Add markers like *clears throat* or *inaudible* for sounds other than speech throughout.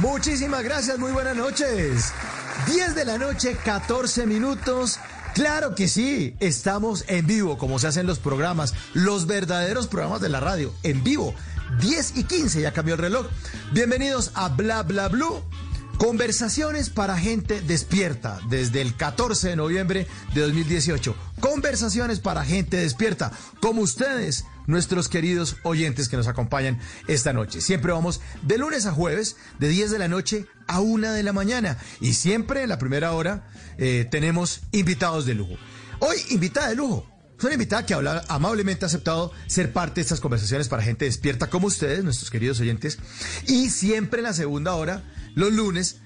Muchísimas gracias, muy buenas noches. 10 de la noche, 14 minutos. Claro que sí, estamos en vivo, como se hacen los programas, los verdaderos programas de la radio, en vivo. 10 y 15, ya cambió el reloj. Bienvenidos a Bla Bla Blue. Conversaciones para gente despierta desde el 14 de noviembre de 2018. Conversaciones para gente despierta, como ustedes, nuestros queridos oyentes que nos acompañan esta noche. Siempre vamos de lunes a jueves, de 10 de la noche a 1 de la mañana. Y siempre en la primera hora eh, tenemos invitados de lujo. Hoy, invitada de lujo. Es una invitada que habla, amablemente ha aceptado ser parte de estas conversaciones para gente despierta como ustedes, nuestros queridos oyentes. Y siempre en la segunda hora los lunes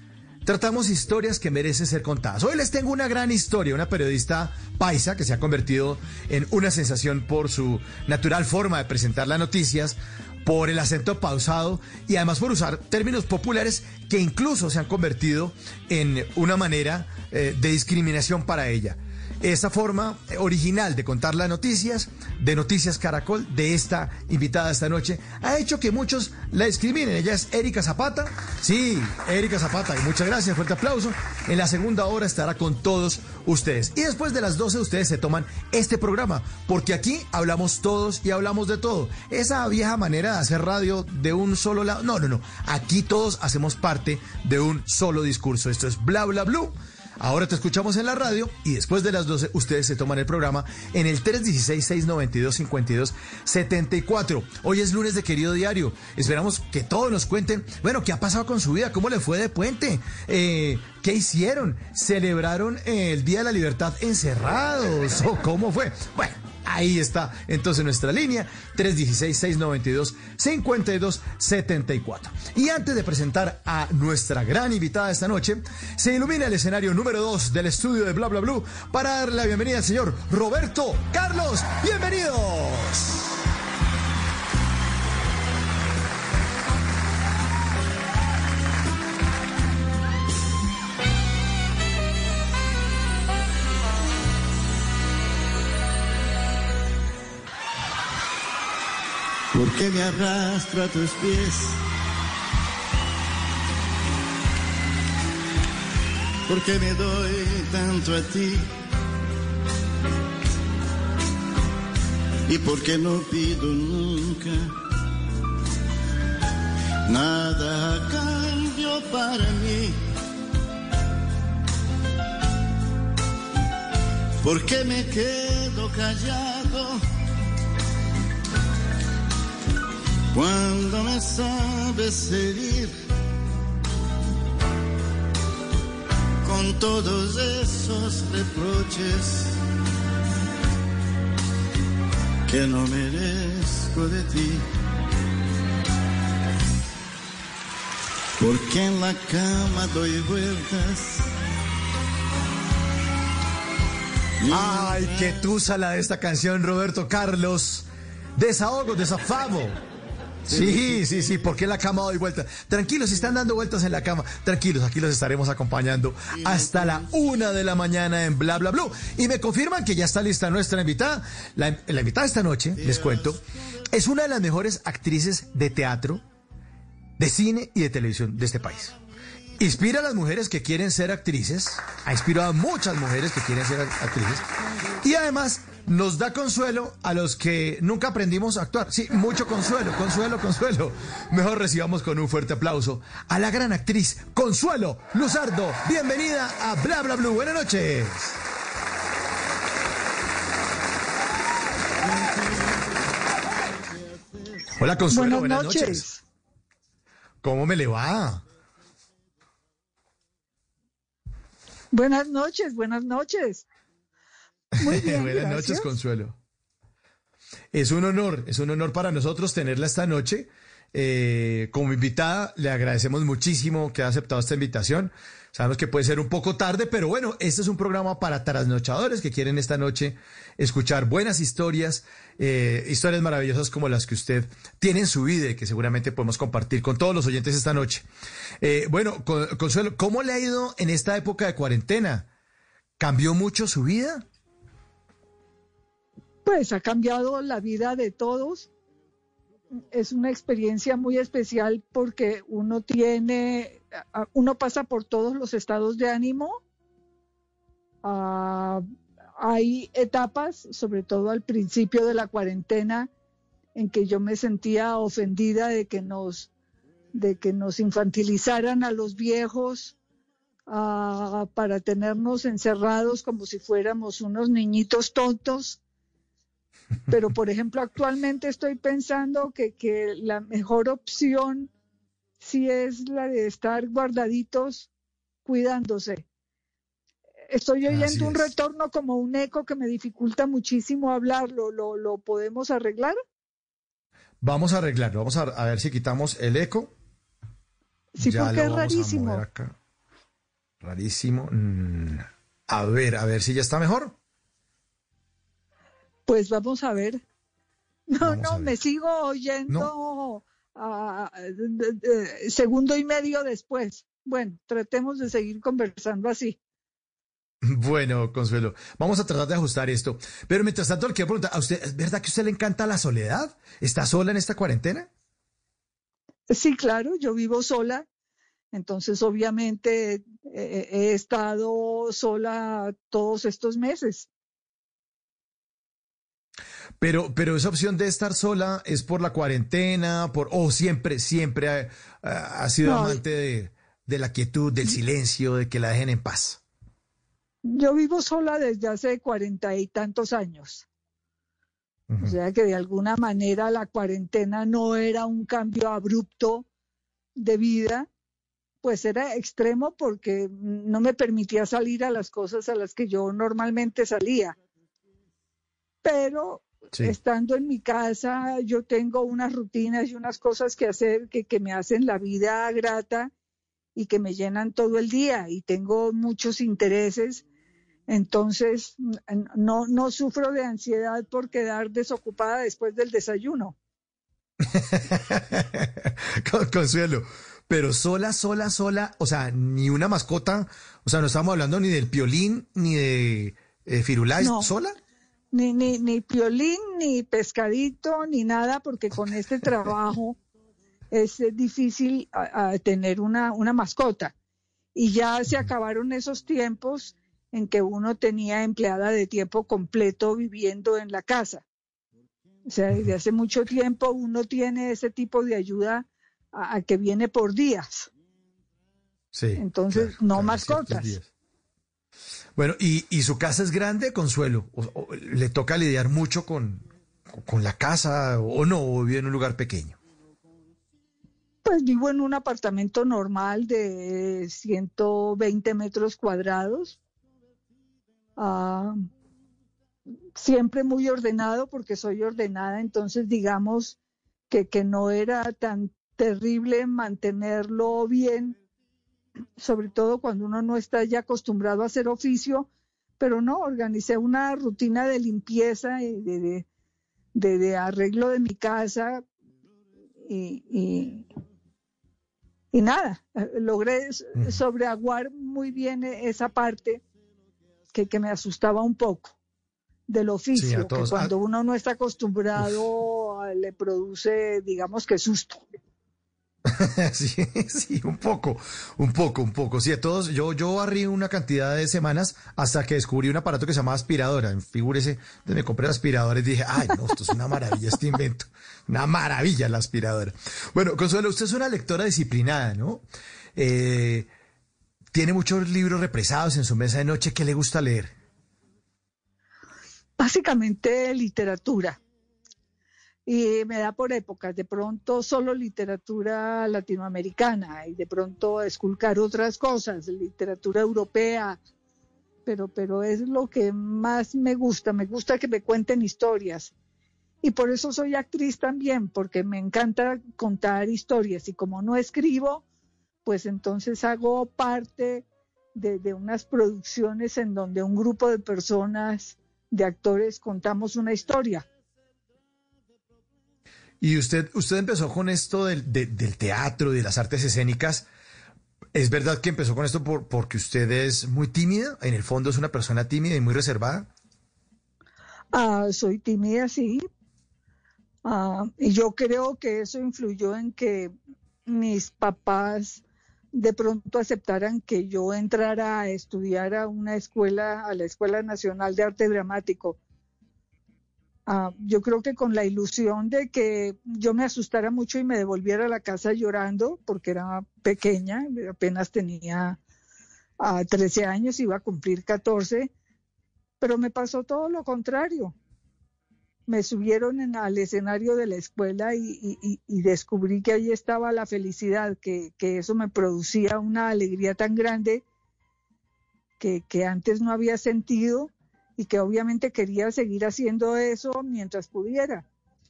tratamos historias que merecen ser contadas. Hoy les tengo una gran historia, una periodista paisa que se ha convertido en una sensación por su natural forma de presentar las noticias, por el acento pausado y además por usar términos populares que incluso se han convertido en una manera eh, de discriminación para ella. Esa forma original de contar las noticias, de Noticias Caracol, de esta invitada esta noche, ha hecho que muchos la discriminen. Ella es Erika Zapata. Sí, Erika Zapata. Y muchas gracias, fuerte aplauso. En la segunda hora estará con todos ustedes. Y después de las 12 ustedes se toman este programa, porque aquí hablamos todos y hablamos de todo. Esa vieja manera de hacer radio de un solo lado. No, no, no. Aquí todos hacemos parte de un solo discurso. Esto es bla, bla, blue. Ahora te escuchamos en la radio y después de las 12 ustedes se toman el programa en el 316-692-5274. Hoy es lunes de querido diario. Esperamos que todos nos cuenten, bueno, ¿qué ha pasado con su vida? ¿Cómo le fue de puente? Eh, ¿Qué hicieron? ¿Celebraron el Día de la Libertad encerrados? ¿O cómo fue? Bueno. Ahí está entonces nuestra línea 316-692-5274. Y antes de presentar a nuestra gran invitada esta noche, se ilumina el escenario número 2 del estudio de Bla Bla Blue para darle la bienvenida al señor Roberto Carlos. Bienvenidos. ¿Por qué me arrastra a tus pies? ¿Por qué me doy tanto a ti? ¿Y por qué no pido nunca nada a cambio para mí? ¿Por qué me quedo callado? Cuando me sabes herir con todos esos reproches que no merezco de ti. Porque en la cama doy vueltas. Ay, qué tusa la de esta canción, Roberto Carlos. Desahogo, desafamo. Sí, sí, sí, porque la cama doy vueltas. Tranquilos, si están dando vueltas en la cama, tranquilos, aquí los estaremos acompañando hasta la una de la mañana en Bla Bla Blue. Y me confirman que ya está lista nuestra invitada. La, la invitada esta noche, les cuento, es una de las mejores actrices de teatro, de cine y de televisión de este país. Inspira a las mujeres que quieren ser actrices, ha inspirado a muchas mujeres que quieren ser actrices, y además nos da consuelo a los que nunca aprendimos a actuar. Sí, mucho consuelo, consuelo, consuelo. Mejor recibamos con un fuerte aplauso a la gran actriz Consuelo Luzardo. Bienvenida a Bla Bla Blue. Buenas noches. Hola, Consuelo. Buenas, noches. ¿Cómo me le va? Buenas noches, buenas noches. Muy *laughs* bien. buenas noches, Consuelo. Es un honor, es un honor para nosotros tenerla esta noche. Eh, como invitada, le agradecemos muchísimo que ha aceptado esta invitación. Sabemos que puede ser un poco tarde, pero bueno, este es un programa para trasnochadores que quieren esta noche escuchar buenas historias, eh, historias maravillosas como las que usted tiene en su vida y que seguramente podemos compartir con todos los oyentes esta noche. Eh, bueno, Consuelo, ¿cómo le ha ido en esta época de cuarentena? ¿Cambió mucho su vida? Pues ha cambiado la vida de todos es una experiencia muy especial porque uno tiene, uno pasa por todos los estados de ánimo. Ah, hay etapas, sobre todo al principio de la cuarentena, en que yo me sentía ofendida de que nos, de que nos infantilizaran a los viejos ah, para tenernos encerrados como si fuéramos unos niñitos tontos pero, por ejemplo, actualmente estoy pensando que, que la mejor opción sí es la de estar guardaditos, cuidándose. Estoy oyendo un retorno como un eco que me dificulta muchísimo hablarlo. ¿Lo, lo podemos arreglar? Vamos a arreglarlo. Vamos a, ver si quitamos el eco. Sí, porque es rarísimo. Rarísimo. Mm, a ver, a ver si ya está mejor. Pues vamos a ver. *laughs* No, no, me sigo oyendo segundo y medio después. Bueno, tratemos de seguir conversando así. Bueno, Consuelo, vamos a tratar de ajustar esto. Pero mientras tanto, le quiero preguntar, ¿a usted, ¿es verdad que a usted le encanta la soledad? ¿Está sola en esta cuarentena? Sí, claro, yo vivo sola. Entonces, obviamente, he estado sola todos estos meses. Pero, pero esa opción de estar sola es por la cuarentena, por, o siempre, siempre ha, sido amante de, la quietud, del silencio, de que la dejen en paz. Yo vivo sola desde hace cuarenta y tantos años. O sea que de alguna manera la cuarentena no era un cambio abrupto de vida, pues era extremo porque no me permitía salir a las cosas a las que yo normalmente salía. Pero Estando en mi casa, yo tengo unas rutinas y unas cosas que hacer que, que me hacen la vida grata y que me llenan todo el día y tengo muchos intereses. Entonces, no, no sufro de ansiedad por quedar desocupada después del desayuno. *laughs* Consuelo, pero sola, sola, sola, o sea, ni una mascota, o sea, no estamos hablando ni del piolín ni de eh, Firulais, ¿sola? Ni, ni, ni piolín, ni pescadito, ni nada, porque con este *laughs* trabajo es difícil tener una, una mascota. Y ya se acabaron esos tiempos en que uno tenía empleada de tiempo completo viviendo en la casa. O sea, desde hace mucho tiempo uno tiene ese tipo de ayuda a, que viene por días. Sí. Entonces, no mascotas. Bueno, ¿y, su casa es grande, Consuelo? ¿Le toca lidiar mucho con, con la casa o no? ¿O vive en un lugar pequeño? Pues vivo en un apartamento normal de 120 metros cuadrados. Ah, siempre muy ordenado porque soy ordenada, entonces digamos que, que no era tan terrible mantenerlo bien sobre todo cuando uno no está ya acostumbrado a hacer oficio, pero no, organicé una rutina de limpieza y de, de, arreglo de mi casa y, y, nada, logré sobreaguar muy bien esa parte que, que me asustaba un poco del oficio, que cuando ah. uno no está acostumbrado le produce, digamos que susto. *laughs* sí, sí, un poco, un poco, un poco. Sí, a todos, yo, yo barrí una cantidad de semanas hasta que descubrí un aparato que se llama aspiradora. Figúrese, me compré el aspirador y dije, ay, no, esto es una maravilla este invento. Una maravilla la aspiradora. Bueno, Consuelo, usted es una lectora disciplinada, ¿no? Eh, tiene muchos libros represados en su mesa de noche. ¿Qué le gusta leer? Básicamente literatura y me da por épocas, de pronto solo literatura latinoamericana y de pronto esculcar otras cosas, literatura europea, pero, pero es lo que más me gusta, me gusta que me cuenten historias. Y por eso soy actriz también, porque me encanta contar historias. Y como no escribo, pues entonces hago parte de, de unas producciones en donde un grupo de personas, de actores, contamos una historia y usted, usted empezó con esto del, del teatro, de las artes escénicas. ¿Es verdad que empezó con esto por, porque usted es muy tímida? En el fondo es una persona tímida y muy reservada. Ah, soy tímida, sí. Ah, y yo creo que eso influyó en que mis papás de pronto aceptaran que yo entrara a estudiar a una escuela, a la Escuela Nacional de Arte Dramático Ah, yo creo que con la ilusión de que yo me asustara mucho y me devolviera a la casa llorando, porque era pequeña, apenas tenía 13 ah, años, iba a cumplir 14, pero me pasó todo lo contrario. Me subieron en, al escenario de la escuela y, descubrí que ahí estaba la felicidad, que, eso me producía una alegría tan grande que antes no había sentido y que obviamente quería seguir haciendo eso mientras pudiera.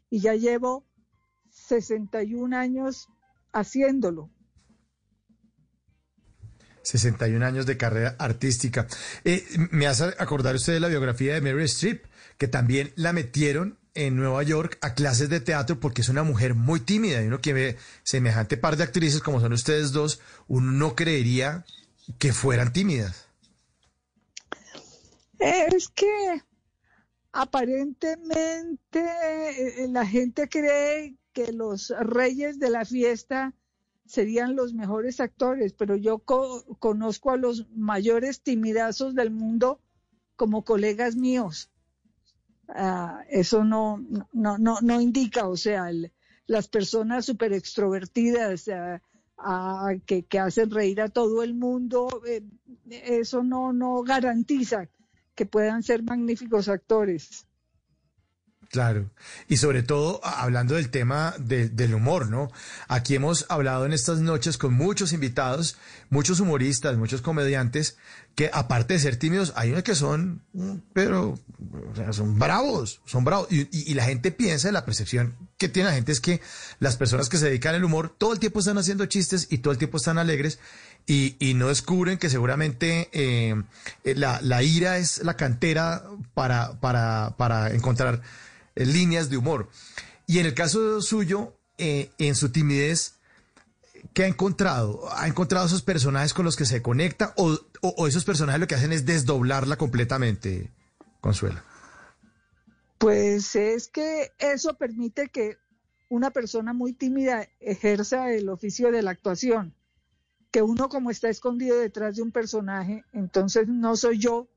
Y ya llevo 61 años haciéndolo. 61 años de carrera artística. Eh, me hace acordar usted de la biografía de Mary Streep, que también la metieron en Nueva York a clases de teatro porque es una mujer muy tímida y uno que ve semejante par de actrices como son ustedes dos, uno no creería que fueran tímidas. Es que aparentemente eh, la gente cree que los reyes de la fiesta serían los mejores actores, pero yo conozco a los mayores timidazos del mundo como colegas míos. Ah, eso no, no, no, no indica, o sea, las personas súper extrovertidas ah, ah, que, que, hacen reír a todo el mundo, eh, eso no, no garantiza que puedan ser magníficos actores. Claro, y sobre todo hablando del tema del humor, ¿no? Aquí hemos hablado en estas noches con muchos invitados, muchos humoristas, muchos comediantes, que aparte de ser tímidos, hay unos que son, pero, o sea, son bravos, son bravos. Y, y, la gente piensa, la percepción que tiene la gente es que las personas que se dedican al humor todo el tiempo están haciendo chistes y todo el tiempo están alegres y, no descubren que seguramente eh, la, la, ira es la cantera para, para, para encontrar eh, líneas de humor. Y en el caso suyo, eh, en su timidez, ¿qué ha encontrado? ¿Ha encontrado esos personajes con los que se conecta o, o, esos personajes lo que hacen es desdoblarla completamente, Consuelo? Pues es que eso permite que una persona muy tímida ejerza el oficio de la actuación que uno como está escondido detrás de un personaje, entonces no soy yo,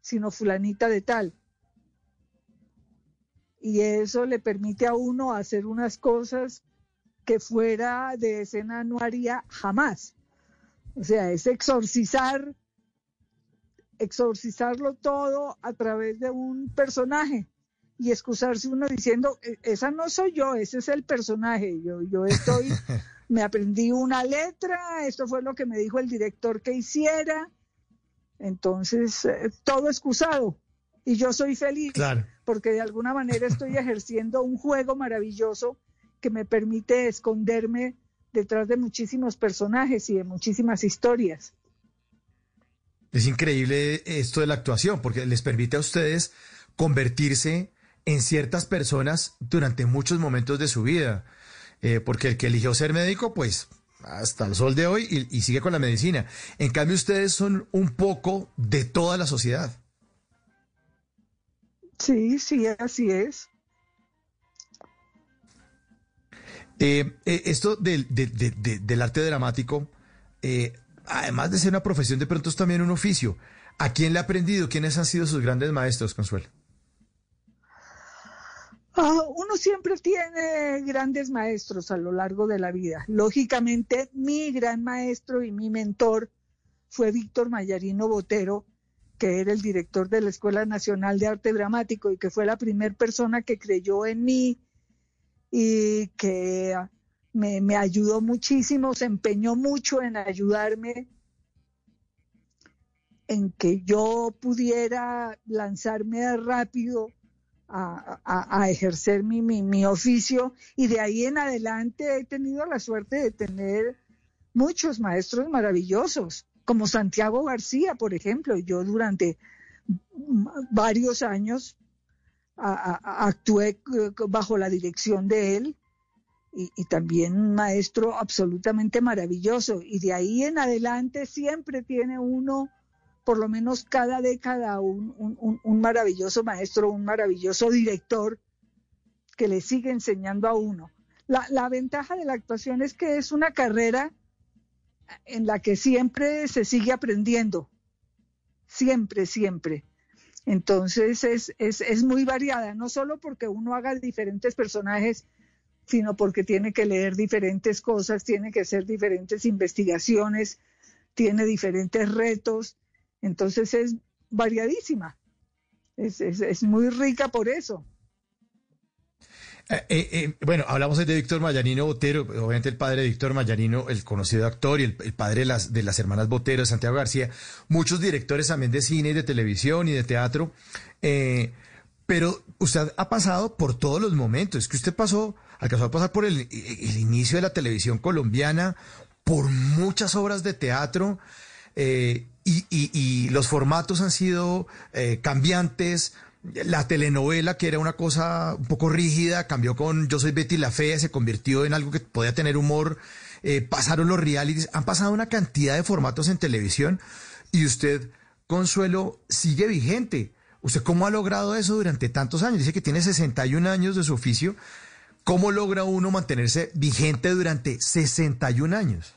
sino fulanita de tal. Y eso le permite a uno hacer unas cosas que fuera de escena no haría jamás. O sea, es exorcizar, exorcizarlo todo a través de un personaje y excusarse uno diciendo, e-, esa no soy yo, ese es el personaje, yo, yo estoy *laughs* me aprendí una letra, esto fue lo que me dijo el director que hiciera, entonces eh, todo excusado y yo soy feliz porque de alguna manera estoy ejerciendo un juego maravilloso que me permite esconderme detrás de muchísimos personajes y de muchísimas historias. Es increíble esto de la actuación porque les permite a ustedes convertirse en ciertas personas durante muchos momentos de su vida. Eh, porque el que eligió ser médico, pues hasta el sol de hoy y, sigue con la medicina. En cambio, ustedes son un poco de toda la sociedad. Sí, sí, así es. Eh, eh, esto del, del, arte dramático, además de ser una profesión, de pronto es también un oficio. ¿A quién le ha aprendido? ¿Quiénes han sido sus grandes maestros, Consuelo? Ah, uno siempre tiene grandes maestros a lo largo de la vida. Lógicamente, mi gran maestro y mi mentor fue Víctor Mayarino Botero, que era el director de la Escuela Nacional de Arte Dramático y que fue la primera persona que creyó en mí y que me, me ayudó muchísimo, se empeñó mucho en ayudarme en que yo pudiera lanzarme rápido a, ejercer mi, mi, oficio y de ahí en adelante he tenido la suerte de tener muchos maestros maravillosos, como Santiago García, por ejemplo. Yo durante varios años actué bajo la dirección de él y, y, también un maestro absolutamente maravilloso. Y de ahí en adelante siempre tiene uno por lo menos cada década un, maravilloso maestro, un maravilloso director que le sigue enseñando a uno. La, ventaja de la actuación es que es una carrera en la que siempre se sigue aprendiendo, siempre, siempre. Entonces es, es, es, muy variada, no solo porque uno haga diferentes personajes, sino porque tiene que leer diferentes cosas, tiene que hacer diferentes investigaciones, tiene diferentes retos entonces es variadísima, es, muy rica por eso. Eh, eh, eh, bueno, hablamos de Víctor Mayanino Botero, obviamente el padre de Víctor Mayanino, el conocido actor y el, padre de las, de las hermanas Botero, Santiago García, muchos directores también de cine y de televisión y de teatro, pero usted ha pasado por todos los momentos, es que usted pasó, alcanzó a pasar por el, el inicio de la televisión colombiana, por muchas obras de teatro, eh, y, los formatos han sido eh, cambiantes. La telenovela, que era una cosa un poco rígida, cambió con Yo soy Betty la Fea, se convirtió en algo que podía tener humor. Eh, pasaron los realities, han pasado una cantidad de formatos en televisión y usted, Consuelo, sigue vigente. ¿Usted cómo ha logrado eso durante tantos años? Dice que tiene 61 años de su oficio. ¿Cómo logra uno mantenerse vigente durante 61 años?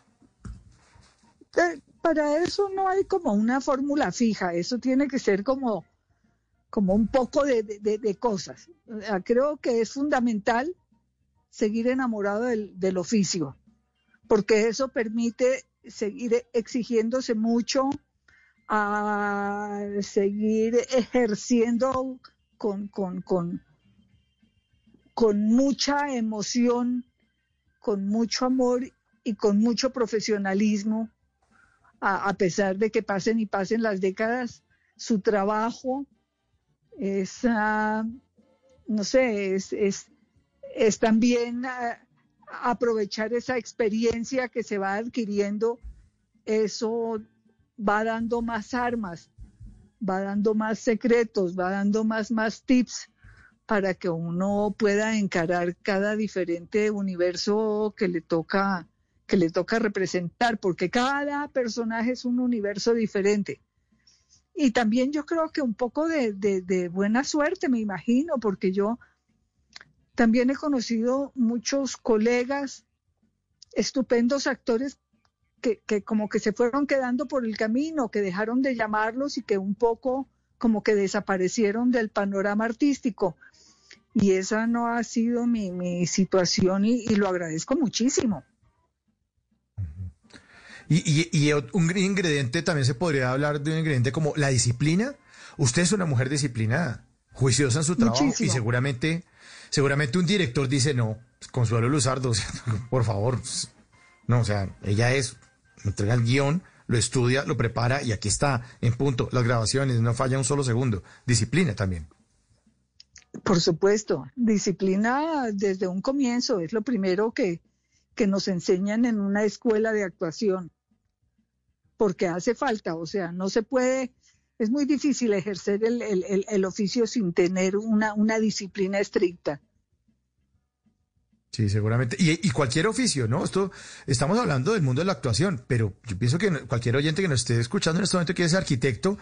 Para eso no hay como una fórmula fija, eso tiene que ser como, como un poco de, cosas. Creo que es fundamental seguir enamorado del, del, oficio, porque eso permite seguir exigiéndose mucho, a seguir ejerciendo con, con, con, con mucha emoción, con mucho amor y con mucho profesionalismo a, pesar de que pasen y pasen las décadas, su trabajo es, ah, no sé, es, es, también ah, aprovechar esa experiencia que se va adquiriendo, eso va dando más armas, va dando más secretos, va dando más, más tips para que uno pueda encarar cada diferente universo que le toca que le toca representar, porque cada personaje es un universo diferente. Y también yo creo que un poco de, buena suerte, me imagino, porque yo también he conocido muchos colegas, estupendos actores que, que, como que se fueron quedando por el camino, que dejaron de llamarlos y que un poco como que desaparecieron del panorama artístico. Y esa no ha sido mi, situación y lo agradezco muchísimo. Y, un ingrediente también se podría hablar de un ingrediente como la disciplina. Usted es una mujer disciplinada, juiciosa en su trabajo y seguramente, seguramente un director dice no, Consuelo Luzardo, *laughs* por favor, no, o sea, ella es, entrega el guion, lo estudia, lo prepara y aquí está, en punto, las grabaciones, no falla un solo segundo. Disciplina también. Por supuesto, disciplina desde un comienzo es lo primero que, que nos enseñan en una escuela de actuación, porque hace falta, o sea, no se puede, es muy difícil ejercer el, oficio sin tener una, una, disciplina estricta. Sí, seguramente. Y, cualquier oficio, ¿no? Esto, estamos hablando del mundo de la actuación, pero yo pienso que cualquier oyente que nos esté escuchando en este momento quiere ser arquitecto,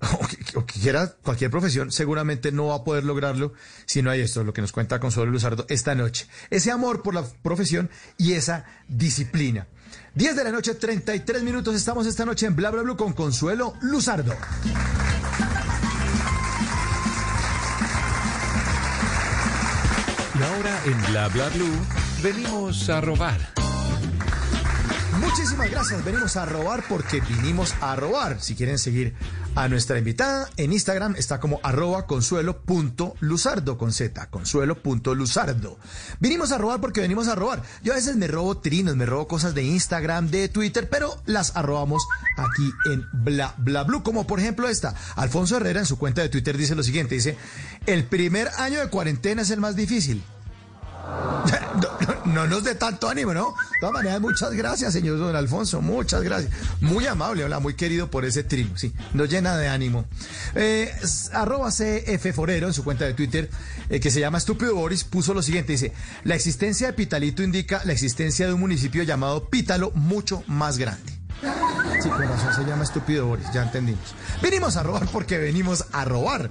*laughs* o quiera cualquier profesión, seguramente no va a poder lograrlo si no hay esto, lo que nos cuenta Consuelo Luzardo esta noche. Ese amor por la profesión y esa disciplina. 10 de la noche, 33 minutos. Estamos esta noche en Bla Bla Blue con Consuelo Luzardo. Y ahora en Bla Bla Blue venimos a robar. Muchísimas gracias. Venimos a robar porque vinimos a robar. Si quieren seguir a nuestra invitada. En Instagram está como arroba consuelo.luzardo con Z, consuelo.luzardo. Vinimos a robar porque venimos a robar. Yo a veces me robo trinos, me robo cosas de Instagram, de Twitter, pero las arrobamos aquí en Bla Bla Blue. Como por ejemplo esta. Alfonso Herrera en su cuenta de Twitter dice lo siguiente: dice, el primer año de cuarentena es el más difícil. *laughs* No, nos dé tanto ánimo, ¿no? De todas maneras, muchas gracias, señor don Alfonso, muchas gracias. Muy amable, hola, muy querido por ese trino, sí, nos llena de ánimo. Eh, arroba CF Forero en su cuenta de Twitter, eh, que se llama Estúpido Boris, puso lo siguiente, dice, la existencia de Pitalito indica la existencia de un municipio llamado Pítalo mucho más grande. Sí, corazón se llama Estúpido Boris, ya entendimos. Venimos a robar porque venimos a robar.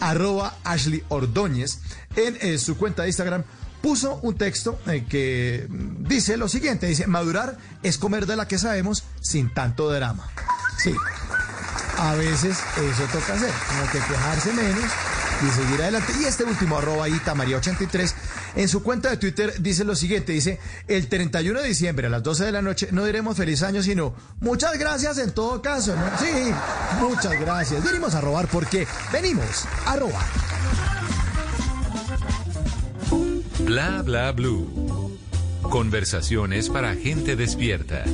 Arroba Ashley Ordóñez en eh, su cuenta de Instagram puso un texto eh, que dice lo siguiente, dice, madurar es comer de la que sabemos sin tanto drama. Sí, a veces eso toca hacer, como que quejarse menos y seguir adelante. Y este último, arroba María83, en su cuenta de Twitter dice lo siguiente, dice, el 31 de diciembre a las 12 de la noche no diremos feliz año, sino muchas gracias en todo caso. Sí, muchas gracias. Venimos a robar porque venimos a robar. Bla bla blue. Conversaciones para gente despierta.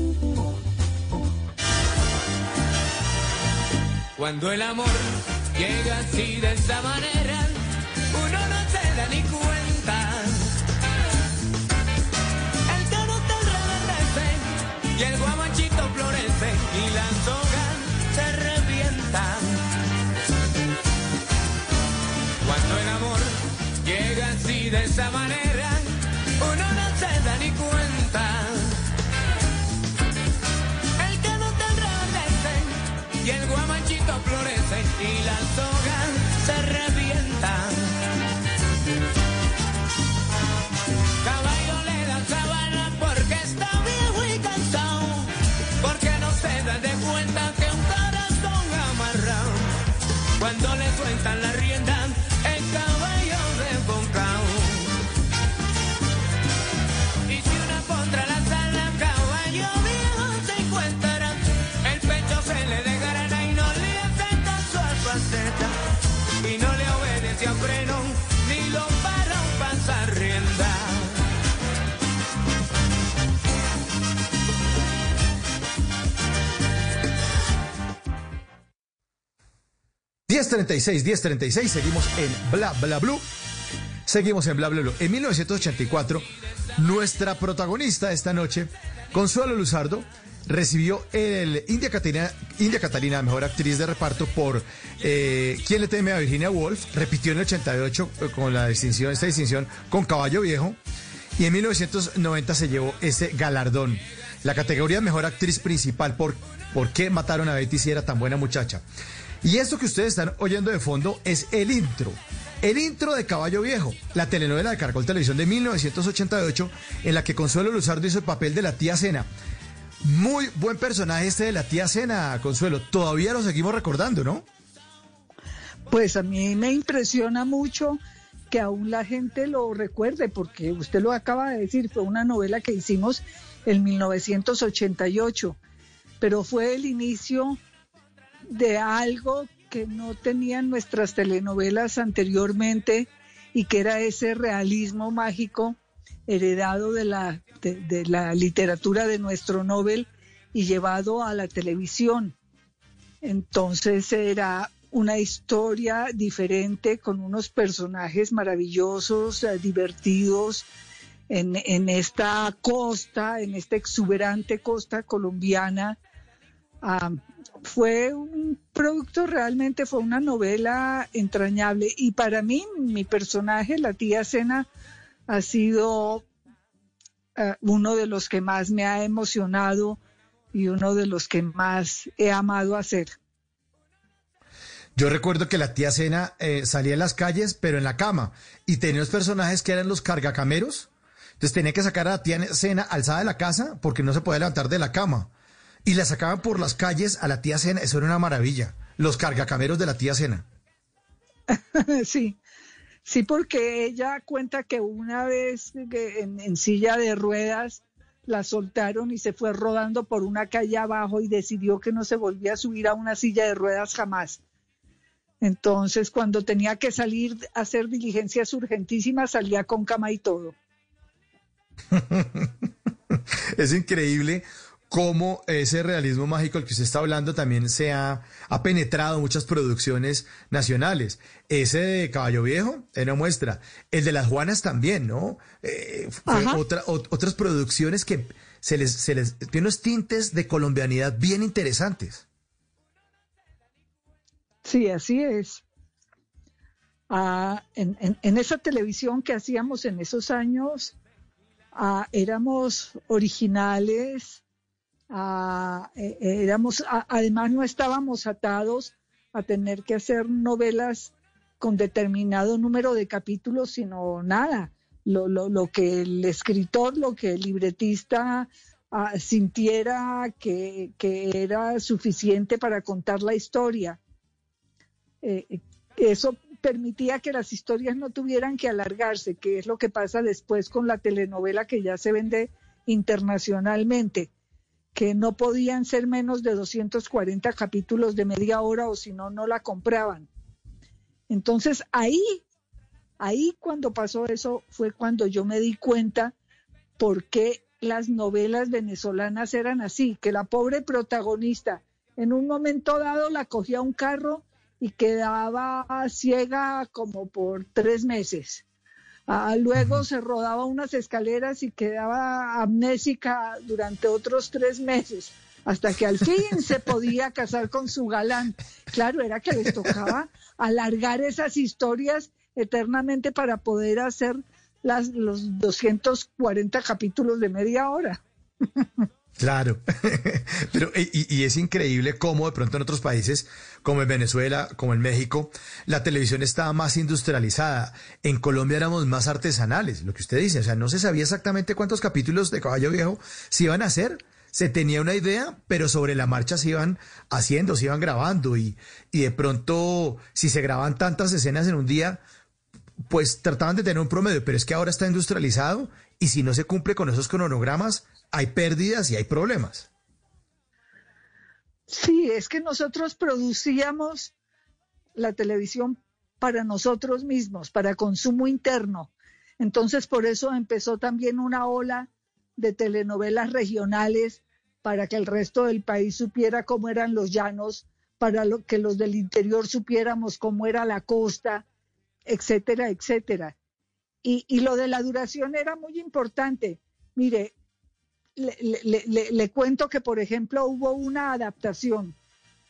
Cuando el amor llega así de esta manera, uno no se da ni cuenta. El tono te reverdece y el guamachito florece y la soga se revienta. Cuando el amor llega así de esa manera, 1036, 1036, seguimos en Bla Bla Blue. Seguimos en Bla Bla Blue. En 1984, nuestra protagonista esta noche, Consuelo Luzardo, recibió el India Catalina, India Catalina Mejor Actriz de Reparto por eh, ¿Quién le teme a Virginia Woolf? Repitió en el 88 eh, con la distinción, esta distinción con Caballo Viejo. Y en 1990 se llevó ese galardón. La categoría Mejor Actriz Principal por ¿Por qué mataron a Betty si era tan buena muchacha? Y esto que ustedes están oyendo de fondo es el intro. El intro de Caballo Viejo, la telenovela de Caracol Televisión de 1988, en la que Consuelo Luzardo hizo el papel de la tía Cena. Muy buen personaje este de la tía Cena, Consuelo. Todavía lo seguimos recordando, ¿no? Pues a mí me impresiona mucho que aún la gente lo recuerde, porque usted lo acaba de decir, fue una novela que hicimos en 1988, pero fue el inicio de algo que no tenían nuestras telenovelas anteriormente y que era ese realismo mágico heredado de la, de, la literatura de nuestro Nobel y llevado a la televisión. Entonces era una historia diferente con unos personajes maravillosos, eh, divertidos en, en, esta costa, en esta exuberante costa colombiana. Fue un producto realmente, fue una novela entrañable y para mí mi personaje, la tía Cena, ha sido uh, uno de los que más me ha emocionado y uno de los que más he amado hacer. Yo recuerdo que la tía Cena eh, salía en las calles, pero en la cama, y tenía unos personajes que eran los cargacameros. Entonces tenía que sacar a la tía Cena alzada de la casa porque no se podía levantar de la cama. Y la sacaban por las calles a la tía Cena. Eso era una maravilla. Los cargacameros de la tía Cena. *laughs* sí, sí, porque ella cuenta que una vez en, en silla de ruedas la soltaron y se fue rodando por una calle abajo y decidió que no se volvía a subir a una silla de ruedas jamás. Entonces, cuando tenía que salir a hacer diligencias urgentísimas, salía con cama y todo. *laughs* es increíble cómo ese realismo mágico al que usted está hablando también se ha, ha penetrado en muchas producciones nacionales. Ese de Caballo Viejo era muestra. El de las Juanas también, ¿no? Eh, fue otra, otras producciones que se les, se les tiene unos tintes de colombianidad bien interesantes. Sí, así es. Ah, en, en, esa televisión que hacíamos en esos años, ah, éramos originales, ah, eh, éramos, además no estábamos atados a tener que hacer novelas con determinado número de capítulos, sino nada. Lo, lo, lo que el escritor, lo que el libretista sintiera que, que era suficiente para contar la historia. Eh, eso permitía que las historias no tuvieran que alargarse, que es lo que pasa después con la telenovela que ya se vende internacionalmente, que no podían ser menos de 240 capítulos de media hora o si no, no la compraban. Entonces ahí, ahí cuando pasó eso fue cuando yo me di cuenta por qué las novelas venezolanas eran así, que la pobre protagonista en un momento dado la cogía un carro y quedaba ciega como por tres meses. Ah, luego se rodaba unas escaleras y quedaba amnésica durante otros tres meses, hasta que al fin se podía casar con su galán. Claro, era que les tocaba alargar esas historias eternamente para poder hacer las, los 240 capítulos de media hora. *laughs* Claro, *laughs* pero y, es increíble cómo de pronto en otros países, como en Venezuela, como en México, la televisión estaba más industrializada. En Colombia éramos más artesanales, lo que usted dice, o sea, no se sabía exactamente cuántos capítulos de Caballo Viejo se iban a hacer. Se tenía una idea, pero sobre la marcha se iban haciendo, se iban grabando y, y de pronto, si se graban tantas escenas en un día, pues trataban de tener un promedio, pero es que ahora está industrializado y si no se cumple con esos cronogramas, hay pérdidas y hay problemas. Sí, es que nosotros producíamos la televisión para nosotros mismos, para consumo interno. Entonces, por eso empezó también una ola de telenovelas regionales para que el resto del país supiera cómo eran los llanos, para que los del interior supiéramos cómo era la costa, etcétera, etcétera. Y, lo de la duración era muy importante. Mire, le, cuento que, por ejemplo, hubo una adaptación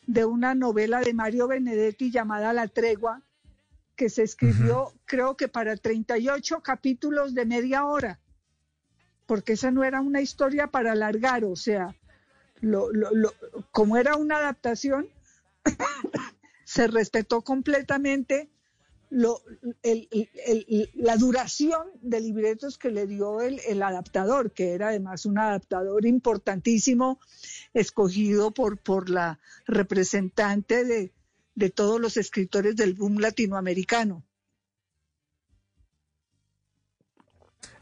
de una novela de Mario Benedetti llamada La Tregua, que se escribió, creo que para 38 capítulos de media hora, porque esa no era una historia para alargar, o sea, lo, como era una adaptación, *coughs* se respetó completamente lo, la duración de libretos que le dio el, el, adaptador, que era además un adaptador importantísimo, escogido por, por la representante de, de todos los escritores del boom latinoamericano.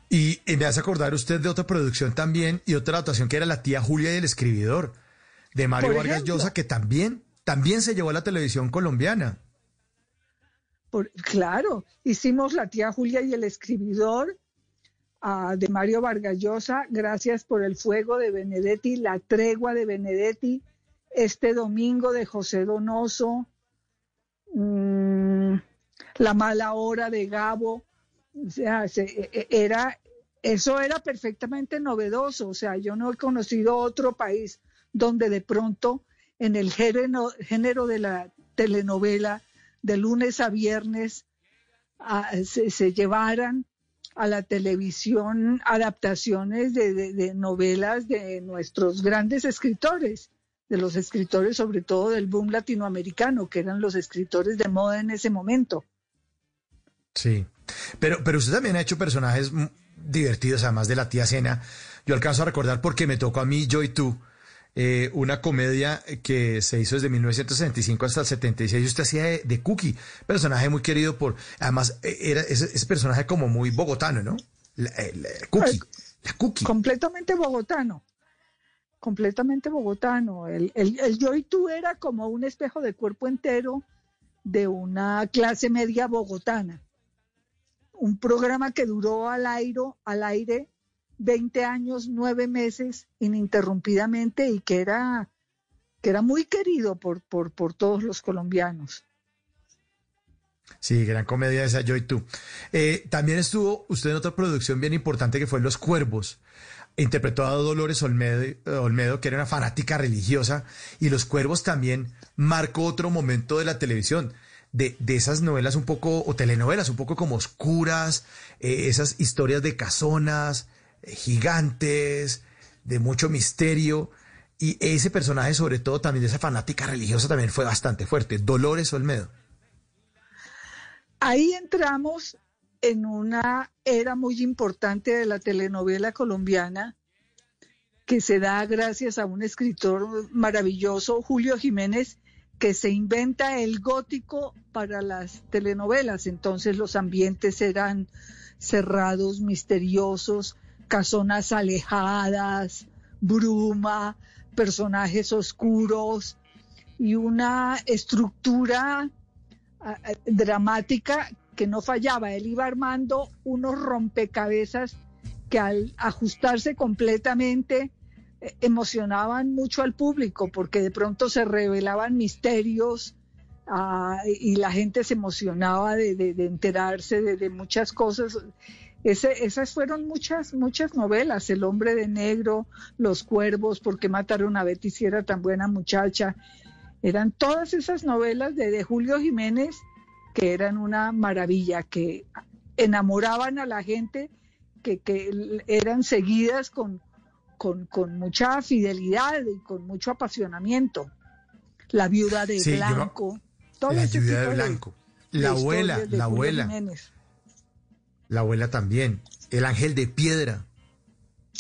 Y, me hace acordar usted de otra producción también y otra adaptación que era La tía Julia y el escribidor, de Mario Vargas Llosa, que también, también se llevó a la televisión colombiana claro, hicimos La tía Julia y el escribidor ah, de Mario Vargas Llosa, Gracias por el fuego de Benedetti, La tregua de Benedetti, este domingo de José Donoso, mm, La mala hora de Gabo. O sea, e, e, era, eso era perfectamente novedoso. O sea, yo no he conocido otro país donde de pronto en el género de la telenovela de lunes a viernes se, llevaran a la televisión adaptaciones de, novelas de nuestros grandes escritores, de los escritores sobre todo del boom latinoamericano, que eran los escritores de moda en ese momento. Sí, pero, pero usted también ha hecho personajes divertidos, además de la tía Cena. Yo alcanzo a recordar porque me tocó a mí, yo y tú, eh, una comedia que se hizo desde 1965 hasta el 76. Usted hacía de, Cookie, personaje muy querido por, además, e, era ese, personaje como muy bogotano, ¿no? Cookie. La cookie. Completamente bogotano. Completamente bogotano. El, el, el Yo y tú era como un espejo de cuerpo entero de una clase media bogotana. Un programa que duró al aire, al aire 20 años, 9 meses ininterrumpidamente y que era, que era muy querido por, por, por todos los colombianos. Sí, gran comedia esa, Yo y tú. Eh, también estuvo usted en otra producción bien importante que fue Los Cuervos. Interpretó a Dolores Olmedo, Olmedo, que era una fanática religiosa, y Los Cuervos también marcó otro momento de la televisión, de, de esas novelas un poco, o telenovelas un poco como oscuras, eh, esas historias de casonas, eh, gigantes, de mucho misterio. Y ese personaje, sobre todo también de esa fanática religiosa, también fue bastante fuerte, Dolores Olmedo. Ahí entramos en una era muy importante de la telenovela colombiana que se da gracias a un escritor maravilloso, Julio Jiménez, que se inventa el gótico para las telenovelas. Entonces los ambientes eran cerrados, misteriosos, casonas alejadas, bruma, personajes oscuros y una estructura dramática que no fallaba. Él iba armando unos rompecabezas que al ajustarse completamente eh, emocionaban mucho al público porque de pronto se revelaban misterios ah, y la gente se emocionaba de, de, enterarse de, muchas cosas. Ese, esas fueron muchas, muchas novelas, El hombre de negro, Los cuervos, ¿por qué mataron a Betty si era tan buena muchacha? Eran todas esas novelas de, de Julio Jiménez que eran una maravilla, que enamoraban a la gente, que, que eran seguidas con, con, con, mucha fidelidad y con mucho apasionamiento. La viuda de Sí, yo- Blanco. todo la ese viuda tipo de Blanco. La de abuela, la Julio abuela. Jiménez. La abuela también. El ángel de piedra.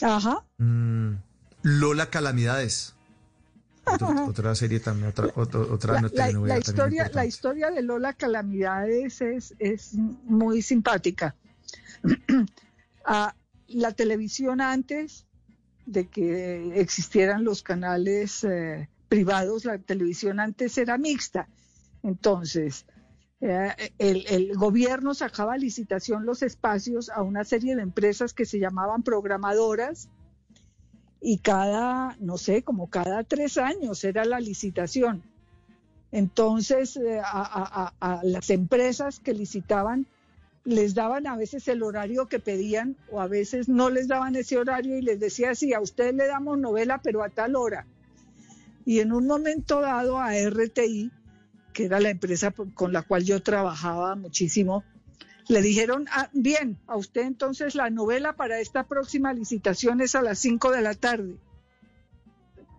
Ajá. Mm, Lola Calamidades. Otra, *laughs* otra serie también, otra, otra, otra La, historia, la historia de Lola Calamidades es, es muy simpática. *clears throat* Ah, la televisión antes de que existieran los canales eh, privados, la televisión antes era mixta. Entonces, eh, el, gobierno sacaba a licitación los espacios a una serie de empresas que se llamaban programadoras y cada, no sé, como cada tres años era la licitación. Entonces, eh, a las empresas que licitaban les daban a veces el horario que pedían o a veces no les daban ese horario y les decía, sí, a usted le damos novela, pero a tal hora. Y en un momento dado a RTI, que era la empresa con la cual yo trabajaba muchísimo, le dijeron, ah, bien, a usted entonces la novela para esta próxima licitación es a las 5 de la tarde.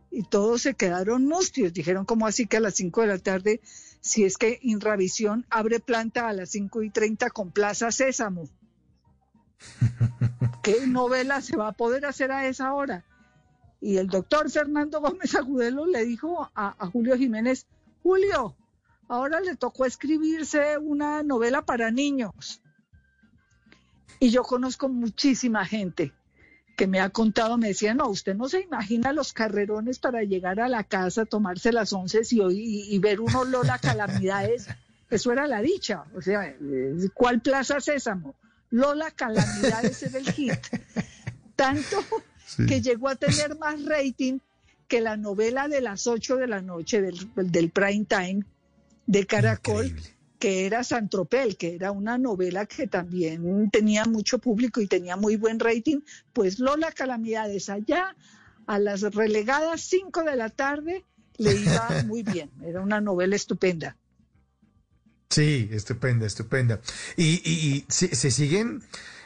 Y todos se quedaron mustios, dijeron, ¿cómo así que a las 5 de la tarde? Si es que Inravisión abre planta a las 5 y 30 con Plaza Sésamo. *laughs* ¿Qué novela se va a poder hacer a esa hora? Y el doctor Fernando Gómez Agudelo le dijo a, a Julio Jiménez, Julio, ahora le tocó escribirse una novela para niños. Y yo conozco muchísima gente que me ha contado, me decía, no, usted no se imagina los carrerones para llegar a la casa, tomarse las once y, y, y ver uno Lola Calamidades. *laughs* Eso era la dicha. O sea, eh, ¿cuál Plaza Sésamo? Lola Calamidades era el hit. Tanto que llegó a tener más rating que la novela de las 8 de la noche del, del prime time de Caracol, Increíble. que era Santropel, que era una novela que también tenía mucho público y tenía muy buen rating, pues Lola Calamidades allá a las relegadas 5 de la tarde le iba *laughs* muy bien, era una novela estupenda. Sí, estupenda, estupenda. Y, y- y se, se siguen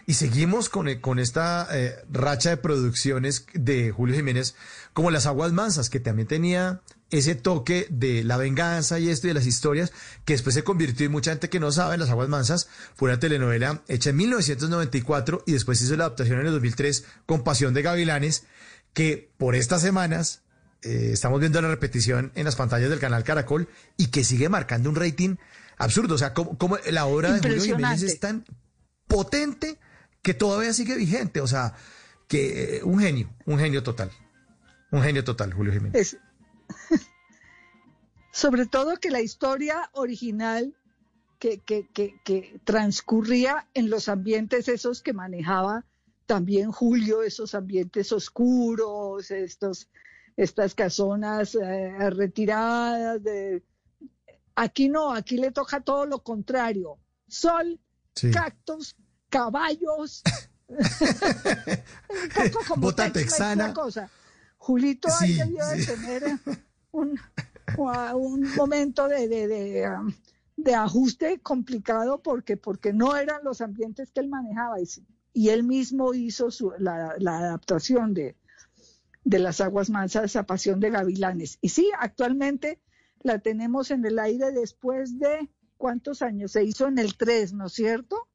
y seguimos con, eh, con esta eh, racha de producciones de Julio Jiménez, como Las Aguas Mansas, que también tenía ese toque de la venganza y esto y de las historias, que después se convirtió en mucha gente que no sabe, Las Aguas Mansas fue una telenovela hecha en 1994 y después hizo la adaptación en el 2003 con Pasión de Gavilanes, que por estas semanas eh, estamos viendo la repetición en las pantallas del canal Caracol y que sigue marcando un rating absurdo. O sea, como, como la obra de Julio Jiménez es tan potente que todavía sigue vigente. O sea, que eh, un genio, un genio total. Un genio total, Julio Jiménez. Es- sobre todo que la historia original que, que, que, que transcurría en los ambientes esos que manejaba también Julio, esos ambientes oscuros, estos, estas casonas eh, retiradas. De... Aquí no, aquí le toca todo lo contrario. Sol, Sí. cactus, caballos. *laughs* un poco como Bota texana. cosa. Julito ahí Sí, debió de tener un, ua- un momento de, de, de, um, de ajuste complicado porque, porque no eran los ambientes que él manejaba y, y él mismo hizo su- la, la adaptación de, de las aguas mansas a Pasión de Gavilanes. Y sí, actualmente la tenemos en el aire después de cuántos años, se hizo en el 3, ¿no es cierto?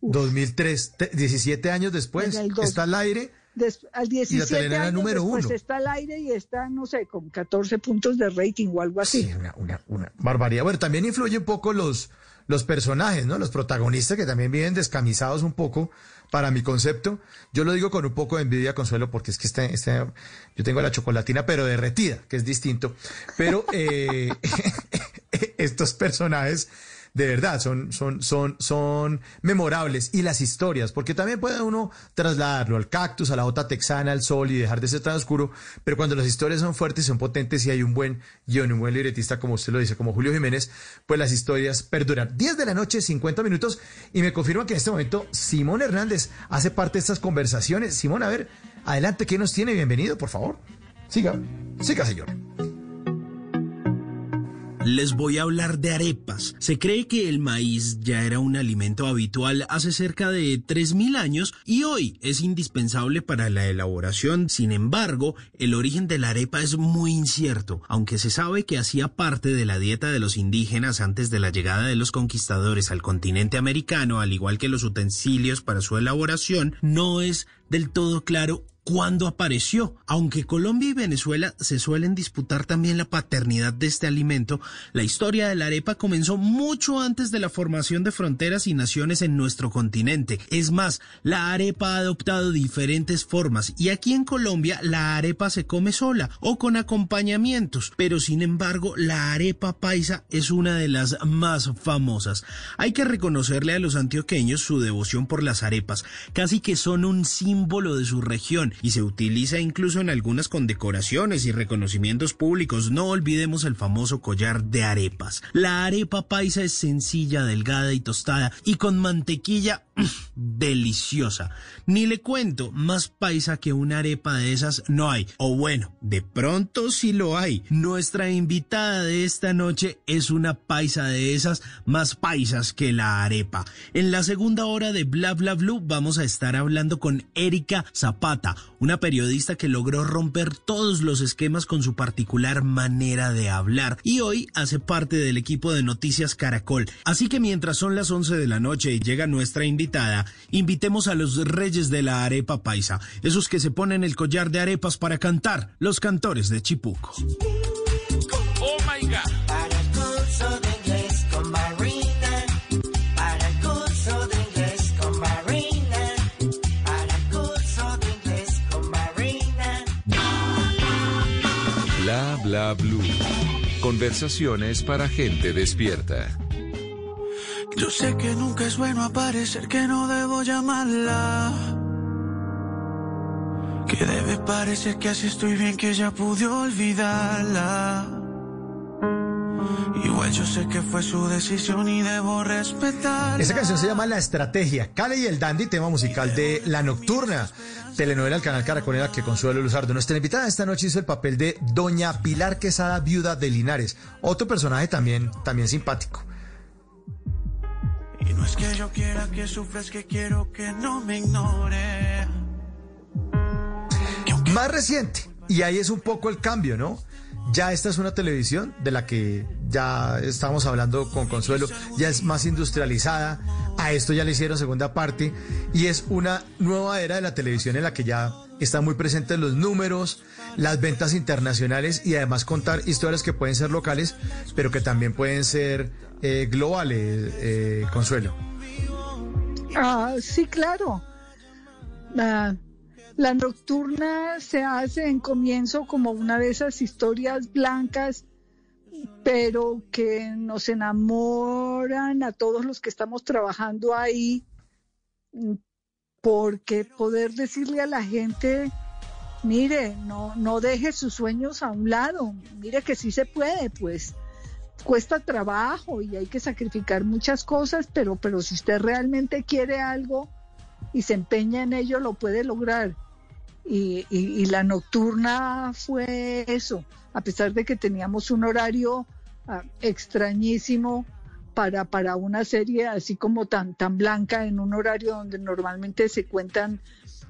2003, te- 17 años después, está al aire. Des- al 17 telenovela años número después uno. está al aire y está, no sé, con 14 puntos de rating o algo así. Sí, una, una, una barbaridad. Bueno, también influye un poco los, los personajes, ¿no? Los protagonistas que también viven descamisados un poco, para mi concepto. Yo lo digo con un poco de envidia, Consuelo, porque es que este, este- yo tengo la chocolatina, pero derretida, que es distinto. Pero eh, *laughs* estos personajes, de verdad, son, son, son, son memorables. Y las historias, porque también puede uno trasladarlo al cactus, a la bota texana, al sol y dejar de ser tan oscuro. Pero cuando las historias son fuertes, son potentes y hay un buen guion, un buen libretista, como usted lo dice, como Julio Jiménez, pues las historias perduran. 10 de la noche, 50 minutos. Y me confirma que en este momento Simón Hernández hace parte de estas conversaciones. Simón, a ver, adelante, ¿qué nos tiene? Bienvenido, por favor. Siga, siga, señor. Les voy a hablar de arepas. Se cree que el maíz ya era un alimento habitual hace cerca de 3.000 años y hoy es indispensable para la elaboración. Sin embargo, el origen de la arepa es muy incierto, aunque se sabe que hacía parte de la dieta de los indígenas antes de la llegada de los conquistadores al continente americano, al igual que los utensilios para su elaboración, no es del todo claro cuándo apareció. Aunque Colombia y Venezuela se suelen disputar también la paternidad de este alimento, la historia de la arepa comenzó mucho antes de la formación de fronteras y naciones en nuestro continente. Es más, la arepa ha adoptado diferentes formas y aquí en Colombia la arepa se come sola o con acompañamientos, pero sin embargo la arepa paisa es una de las más famosas. Hay que reconocerle a los antioqueños su devoción por las arepas, casi que son un símbolo de su región y se utiliza incluso en algunas condecoraciones y reconocimientos públicos. No olvidemos el famoso collar de arepas. La arepa paisa es sencilla, delgada y tostada y con mantequilla *clears throat* deliciosa. Ni le cuento, más paisa que una arepa de esas no hay. O bueno, de pronto sí lo hay. Nuestra invitada de esta noche es una paisa de esas más paisas que la arepa. En la segunda hora de Bla Bla Blue vamos a estar hablando con Erika Zapata, una periodista que logró romper todos los esquemas con su particular manera de hablar y hoy hace parte del equipo de Noticias Caracol. Así que mientras son las 11 de la noche y llega nuestra invitada, invitemos a los reyes de la arepa paisa, esos que se ponen el collar de arepas para cantar, los cantores de Chipuco. Bla blue. Conversaciones para gente despierta. Yo sé que nunca es bueno aparecer, que no debo llamarla. Que debe parecer que así estoy bien, que ya pude olvidarla. Igual yo sé que fue su decisión y debo respetarla. Esta canción se llama La Estrategia. Cale y el Dandy, tema musical de La Nocturna, telenovela del canal Caracol en la que Consuelo Luzardo. Nuestra invitada esta noche hizo el papel de Doña Pilar Quesada, viuda de Linares. Otro personaje también, también simpático. Y no es que yo quiera que sufras, que quiero que no me ignore. Más reciente, y ahí es un poco el cambio, ¿no? Ya esta es una televisión de la que ya estamos hablando con Consuelo, ya es más industrializada, a esto ya le hicieron segunda parte, y es una nueva era de la televisión en la que ya están muy presentes los números, las ventas internacionales y además contar historias que pueden ser locales, pero que también pueden ser eh, globales, eh, Consuelo. Ah, sí, claro. Ah, La nocturna se hace en comienzo como una de esas historias blancas, pero que nos enamoran a todos los que estamos trabajando ahí, porque poder decirle a la gente, mire, no, no deje sus sueños a un lado, mire que sí se puede, pues cuesta trabajo y hay que sacrificar muchas cosas, pero, pero si usted realmente quiere algo y se empeña en ello, lo puede lograr. Y, la nocturna fue eso, a pesar de que teníamos un horario ah, extrañísimo para, para una serie así como tan, tan blanca, en un horario donde normalmente se cuentan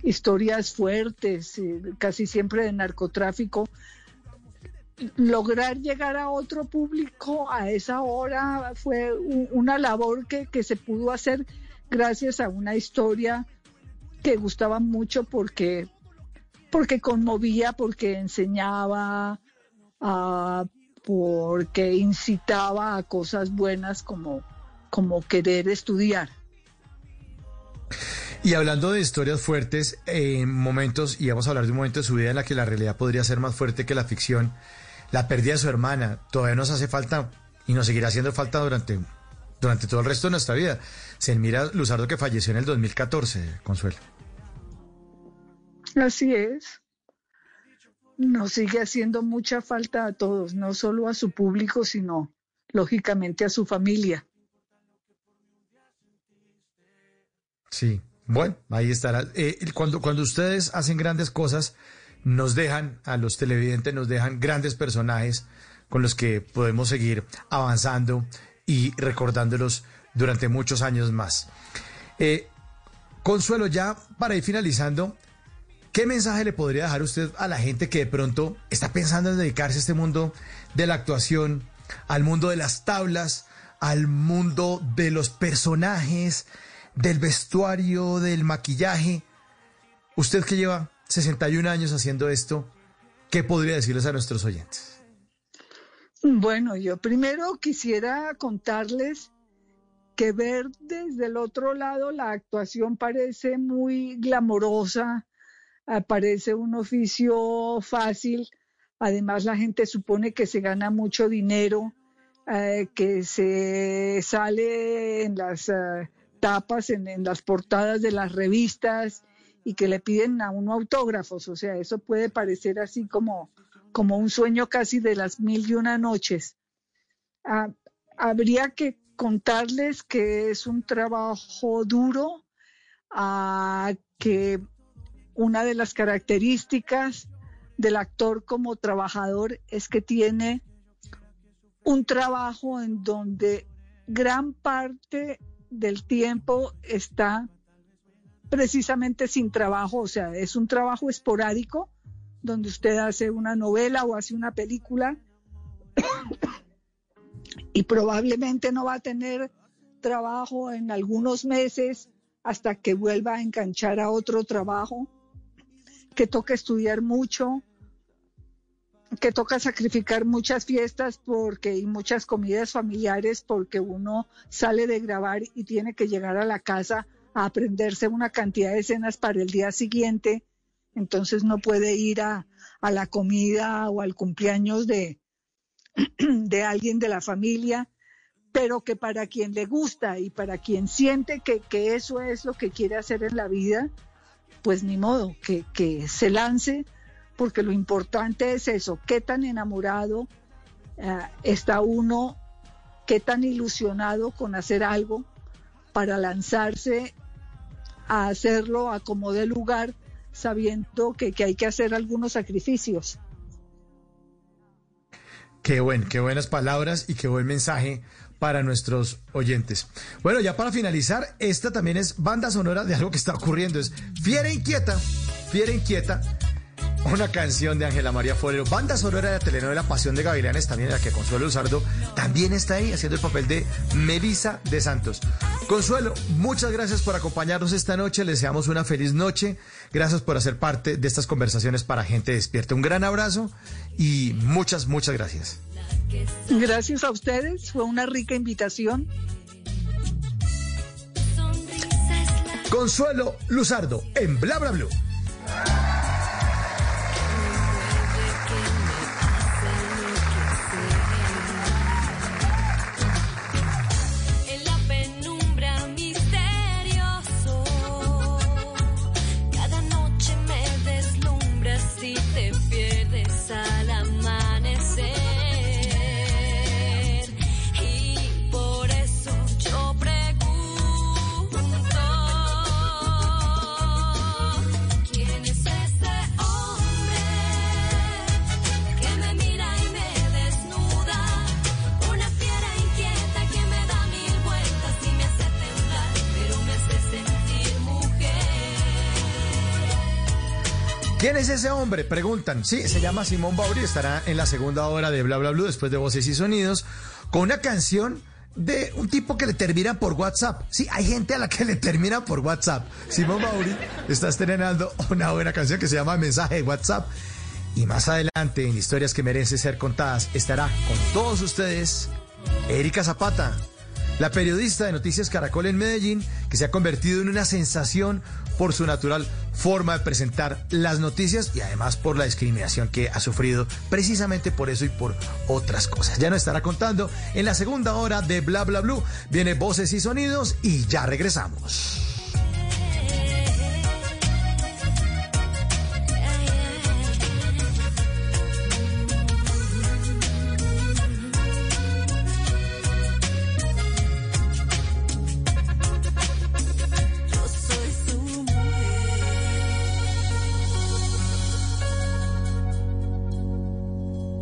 historias fuertes, eh, casi siempre de narcotráfico, lograr llegar a otro público a esa hora fue una labor que, que se pudo hacer gracias a una historia que gustaba mucho porque, porque conmovía, porque enseñaba, ah, porque incitaba a cosas buenas como, como querer estudiar. Y hablando de historias fuertes, en momentos, y vamos a hablar de un momento de su vida en la que la realidad podría ser más fuerte que la ficción, la pérdida de su hermana, todavía nos hace falta y nos seguirá haciendo falta durante, durante todo el resto de nuestra vida. Se mira Luzardo que falleció en el 2014, Consuelo. Así es. Nos sigue haciendo mucha falta a todos, no solo a su público, sino lógicamente a su familia. Sí, bueno, ahí estará. Eh, cuando, cuando ustedes hacen grandes cosas, nos dejan, a los televidentes nos dejan grandes personajes con los que podemos seguir avanzando y recordándolos durante muchos años más. Eh, Consuelo, ya para ir finalizando, ¿qué mensaje le podría dejar usted a la gente que de pronto está pensando en dedicarse a este mundo de la actuación, al mundo de las tablas, al mundo de los personajes, del vestuario, del maquillaje? Usted que lleva 61 años haciendo esto, ¿qué podría decirles a nuestros oyentes? Bueno, yo primero quisiera contarles que ver desde el otro lado la actuación parece muy glamorosa, parece un oficio fácil, además la gente supone que se gana mucho dinero, eh, que se sale en las ah, tapas, en, en las portadas de las revistas y que le piden a uno autógrafos, o sea, eso puede parecer así como, como un sueño casi de las mil y una noches. Ah, habría que contarles que es un trabajo duro, ah, que una de las características del actor como trabajador es que tiene un trabajo en donde gran parte del tiempo está precisamente sin trabajo, o sea, es un trabajo esporádico donde usted hace una novela o hace una película *coughs* y probablemente no va a tener trabajo en algunos meses hasta que vuelva a enganchar a otro trabajo, que toca estudiar mucho, que toca sacrificar muchas fiestas porque y muchas comidas familiares porque uno sale de grabar y tiene que llegar a la casa a aprenderse una cantidad de escenas para el día siguiente, entonces no puede ir a, a la comida o al cumpleaños de, *clears throat* de alguien de la familia, pero que para quien le gusta y para quien siente que, que eso es lo que quiere hacer en la vida, pues ni modo, que, que se lance, porque lo importante es eso, qué tan enamorado eh, está uno, qué tan ilusionado con hacer algo para lanzarse a hacerlo a como de lugar, sabiendo que, que hay que hacer algunos sacrificios. Qué buen, qué buenas palabras y qué buen mensaje para nuestros oyentes. Bueno, ya para finalizar, esta también es banda sonora de algo que está ocurriendo. Es Fiera Inquieta, Fiera Inquieta, una canción de Ángela María Forero, banda sonora de la telenovela Pasión de Gavilanes, también en la que Consuelo Luzardo también está ahí haciendo el papel de Melisa de Santos. Consuelo, muchas gracias por acompañarnos esta noche, les deseamos una feliz noche, gracias por hacer parte de estas conversaciones para gente despierta. Un gran abrazo y muchas, muchas gracias. Gracias a ustedes, fue una rica invitación. Consuelo Luzardo en Bla Bla Blue. Es ese hombre? Preguntan. Sí, se llama Simón Bauri, estará en la segunda hora de Bla Bla Blue después de Voces y Sonidos con una canción de un tipo que le termina por WhatsApp. Sí, hay gente a la que le termina por WhatsApp. Simón Bauri está estrenando una buena canción que se llama Mensaje de WhatsApp. Y más adelante, en historias que merecen ser contadas, estará con todos ustedes Erika Zapata, la periodista de Noticias Caracol en Medellín, que se ha convertido en una sensación por su natural forma de presentar las noticias y además por la discriminación que ha sufrido precisamente por eso y por otras cosas. Ya nos estará contando en la segunda hora de Bla Bla Blue. Viene voces y sonidos y ya regresamos.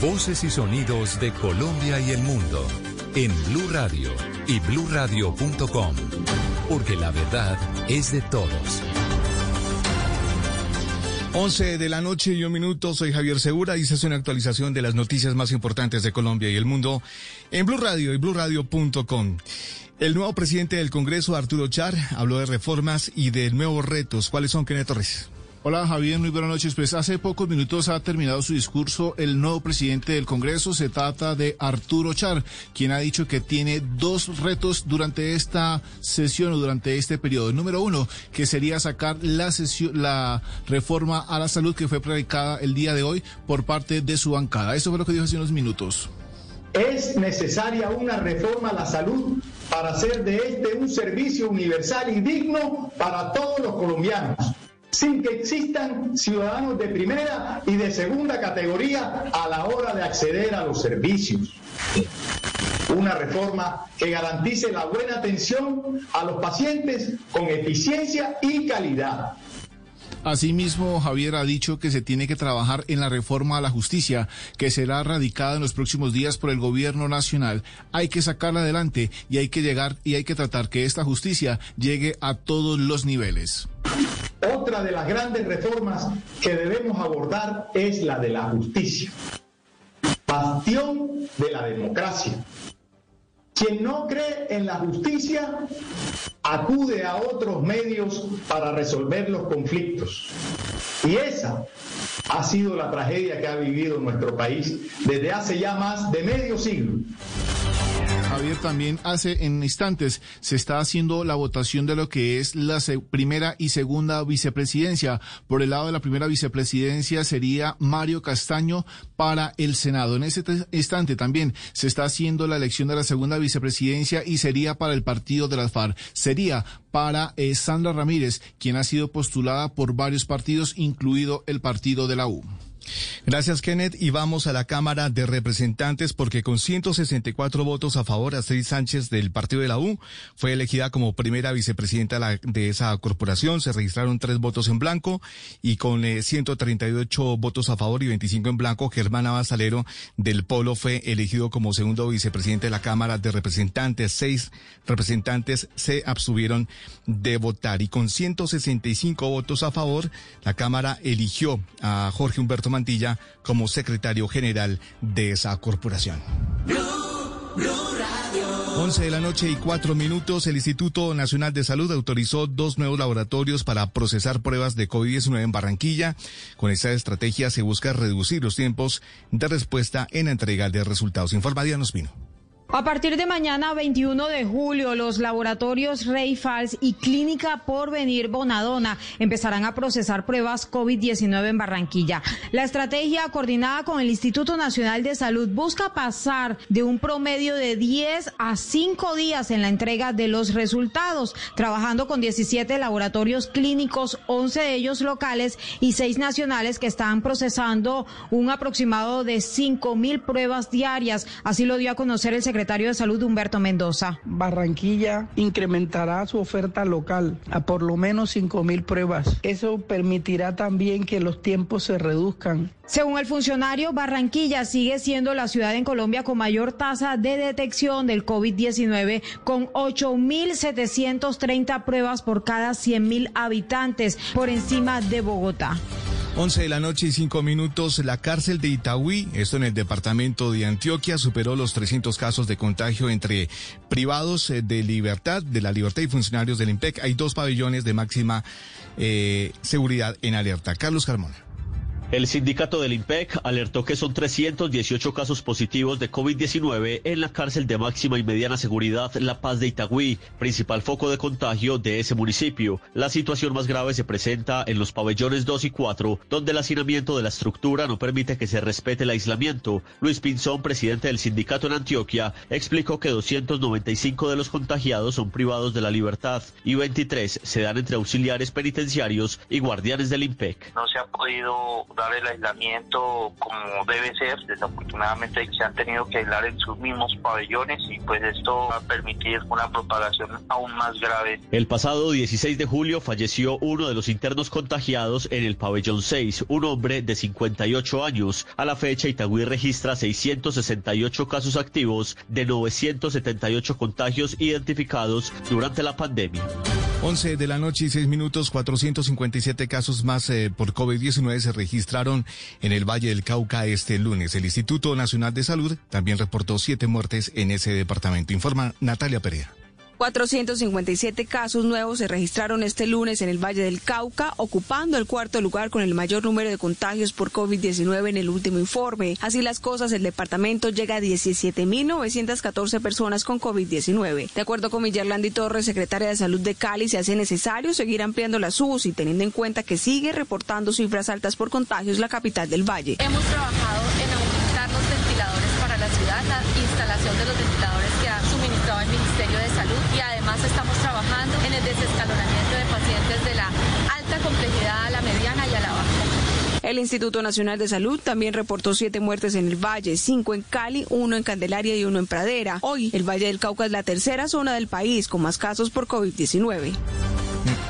Voces y sonidos de Colombia y el mundo en Blue Radio y bluradio.com, porque la verdad es de todos. 11 de la noche y un minuto, soy Javier Segura y esta es una actualización de las noticias más importantes de Colombia y el mundo en Blue Radio y bluradio.com. El nuevo presidente del Congreso, Arturo Char, habló de reformas y de nuevos retos. ¿Cuáles son, Kenneth Torres? Hola Javier, muy buenas noches. Pues hace pocos minutos ha terminado su discurso el nuevo presidente del Congreso. Se trata de Arturo Char, quien ha dicho que tiene dos retos durante esta sesión o durante este periodo. Número uno, que sería sacar la, sesión, la reforma a la salud que fue predicada el día de hoy por parte de su bancada. Eso fue lo que dijo hace unos minutos. Es necesaria una reforma a la salud para hacer de este un servicio universal y digno para todos los colombianos, sin que existan ciudadanos de primera y de segunda categoría a la hora de acceder a los servicios. Una reforma que garantice la buena atención a los pacientes con eficiencia y calidad. Asimismo, Javier ha dicho que se tiene que trabajar en la reforma a la justicia, que será radicada en los próximos días por el gobierno nacional. Hay que sacarla adelante y hay que llegar y hay que tratar que esta justicia llegue a todos los niveles. Otra de las grandes reformas que debemos abordar es la de la justicia, bastión de la democracia. Quien no cree en la justicia acude a otros medios para resolver los conflictos. Y esa ha sido la tragedia que ha vivido nuestro país desde hace ya más de medio siglo. Javier, también hace en instantes se está haciendo la votación de lo que es la primera y segunda vicepresidencia. Por el lado de la primera vicepresidencia sería Mario Castaño para el Senado. En ese te- instante también se está haciendo la elección de la segunda vicepresidencia y sería para el partido de las FARC. Sería para eh, Sandra Ramírez, quien ha sido postulada por varios partidos, incluido el partido de la U. Gracias, Kenneth. Y vamos a la Cámara de Representantes porque con 164 votos a favor, Astrid Sánchez del Partido de la U fue elegida como primera vicepresidenta de, esa corporación. Se registraron tres votos en blanco y con eh, 138 votos a favor y 25 en blanco, Germán Abasalero del Polo fue elegido como segundo vicepresidente de la Cámara de Representantes. Seis representantes se abstuvieron de votar y con 165 votos a favor, la Cámara eligió a Jorge Humberto Mantilla como secretario general de esa corporación. 11 de la noche y cuatro minutos, el Instituto Nacional de Salud autorizó dos nuevos laboratorios para procesar pruebas de COVID-19 en Barranquilla. Con esta estrategia se busca reducir los tiempos de respuesta en la entrega de resultados. Informa Diana Ospino. A partir de mañana 21 de julio, los laboratorios Rey Fals y Clínica Porvenir Bonadona empezarán a procesar pruebas COVID-19 en Barranquilla. La estrategia coordinada con el Instituto Nacional de Salud busca pasar de un promedio de 10 a 5 días en la entrega de los resultados, trabajando con 17 laboratorios clínicos, 11 de ellos locales y 6 nacionales que están procesando un aproximado de 5 mil pruebas diarias. Así lo dio a conocer el secretario de Salud Humberto Mendoza. Barranquilla incrementará su oferta local a por lo menos 5 mil pruebas. Eso permitirá también que los tiempos se reduzcan. Según el funcionario, Barranquilla sigue siendo la ciudad en Colombia con mayor tasa de detección del COVID-19, con 8.730 pruebas por cada 100.000 habitantes, por encima de Bogotá. 11 de la noche y 5 minutos, la cárcel de Itagüí, esto en el departamento de Antioquia, superó los 300 casos de contagio entre privados eh, de libertad, de la libertad y funcionarios del IMPEC. Hay dos pabellones de máxima eh, seguridad en alerta. Carlos Carmona. El sindicato del IMPEC alertó que son 318 casos positivos de COVID-19 en la cárcel de máxima y mediana seguridad La Paz de Itagüí, principal foco de contagio de ese municipio. La situación más grave se presenta en los pabellones 2 y 4, donde el hacinamiento de la estructura no permite que se respete el aislamiento. Luis Pinzón, presidente del sindicato en Antioquia, explicó que 295 de los contagiados son privados de la libertad y 23 se dan entre auxiliares penitenciarios y guardianes del IMPEC. No se ha podido dar el aislamiento como debe ser. Desafortunadamente se han tenido que aislar en sus mismos pabellones y pues esto va a permitir una propagación aún más grave. El pasado 16 de julio falleció uno de los internos contagiados en el pabellón 6, un hombre de 58 años. A la fecha, Itagüí registra 668 casos activos de 978 contagios identificados durante la pandemia. 11 de la noche y 6 minutos, 457 casos más eh, por COVID-19 se en el Valle del Cauca este lunes. El Instituto Nacional de Salud también reportó siete muertes en ese departamento, informa Natalia Perea. 457 casos nuevos se registraron este lunes en el Valle del Cauca, ocupando el cuarto lugar con el mayor número de contagios por COVID-19 en el último informe. Así las cosas, el departamento llega a 17.914 personas con COVID-19. De acuerdo con Villarlandi Torres, secretaria de Salud de Cali, se hace necesario seguir ampliando las UCI, teniendo en cuenta que sigue reportando cifras altas por contagios la capital del Valle. Hemos trabajado en aumentar los ventiladores para la ciudad, la instalación de los ventiladores que ha suministrado el Ministerio de Salud estamos trabajando en el desescalonamiento de pacientes de la alta complejidad a la mediana y a la baja. El Instituto Nacional de Salud también reportó siete muertes en el Valle, cinco en Cali, uno en Candelaria y uno en Pradera. Hoy, el Valle del Cauca es la tercera zona del país con más casos por COVID-19.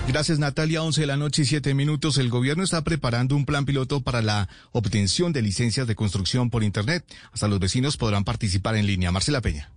Gracias Natalia, 11 de la noche y 7 minutos. El gobierno está preparando un plan piloto para la obtención de licencias de construcción por Internet. Hasta los vecinos podrán participar en línea. Marcela Peña.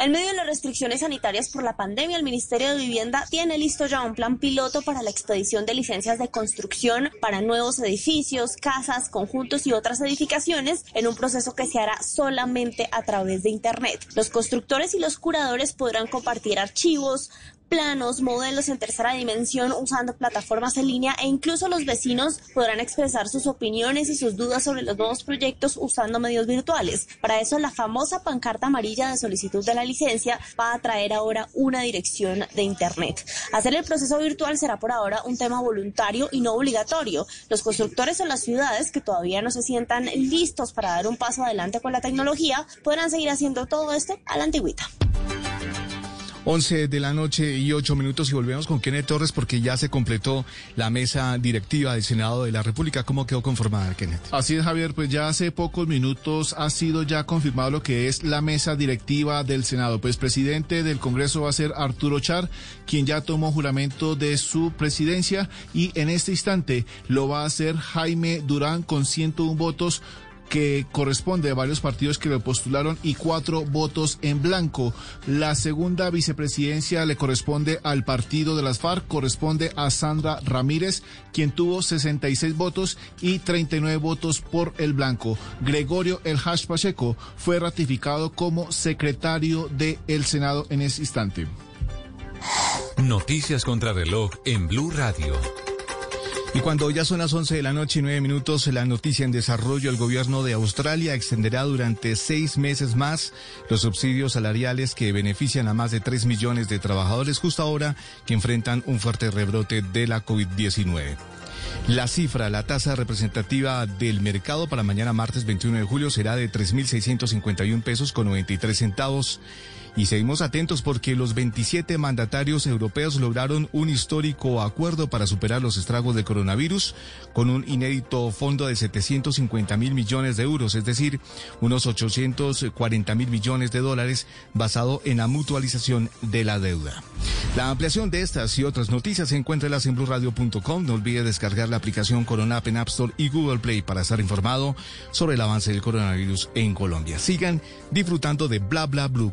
En medio de las restricciones sanitarias por la pandemia, el Ministerio de Vivienda tiene listo ya un plan piloto para la expedición de licencias de construcción para nuevos edificios, casas, conjuntos y otras edificaciones en un proceso que se hará solamente a través de Internet. Los constructores y los curadores podrán compartir archivos, planos, modelos en tercera dimensión usando plataformas en línea e incluso los vecinos podrán expresar sus opiniones y sus dudas sobre los nuevos proyectos usando medios virtuales. Para eso la famosa pancarta amarilla de solicitud de la licencia va a traer ahora una dirección de internet. Hacer el proceso virtual será por ahora un tema voluntario y no obligatorio. Los constructores en las ciudades que todavía no se sientan listos para dar un paso adelante con la tecnología podrán seguir haciendo todo esto a la antigüita. 11 de la noche y 8 minutos y volvemos con Kenneth Torres porque ya se completó la mesa directiva del Senado de la República. ¿Cómo quedó conformada, Kenneth? Así es, Javier, pues ya hace pocos minutos ha sido ya confirmado lo que es la mesa directiva del Senado. Pues presidente del Congreso va a ser Arturo Char, quien ya tomó juramento de su presidencia y en este instante lo va a hacer Jaime Durán con 101 votos que corresponde a varios partidos que lo postularon y cuatro votos en blanco. La segunda vicepresidencia le corresponde al partido de las FARC, corresponde a Sandra Ramírez, quien tuvo 66 votos y 39 votos por el blanco. Gregorio El Hash Pacheco fue ratificado como secretario del Senado en ese instante. Noticias contra reloj en Blue Radio. Y cuando ya son las 11 de la noche y 9 minutos, la noticia en desarrollo, el gobierno de Australia extenderá durante seis meses más los subsidios salariales que benefician a más de 3 millones de trabajadores justo ahora que enfrentan un fuerte rebrote de la COVID-19. La cifra, la tasa representativa del mercado para mañana martes 21 de julio será de 3.651 pesos con 93 centavos. Y seguimos atentos porque los 27 mandatarios europeos lograron un histórico acuerdo para superar los estragos del coronavirus con un inédito fondo de 750 mil millones de euros, es decir, unos 840 mil millones de dólares basado en la mutualización de la deuda. La ampliación de estas y otras noticias encuéntrelas en blurradio.com. No olvide descargar la aplicación Corona App en App Store y Google Play para estar informado sobre el avance del coronavirus en Colombia. Sigan disfrutando de Bla Bla Blue,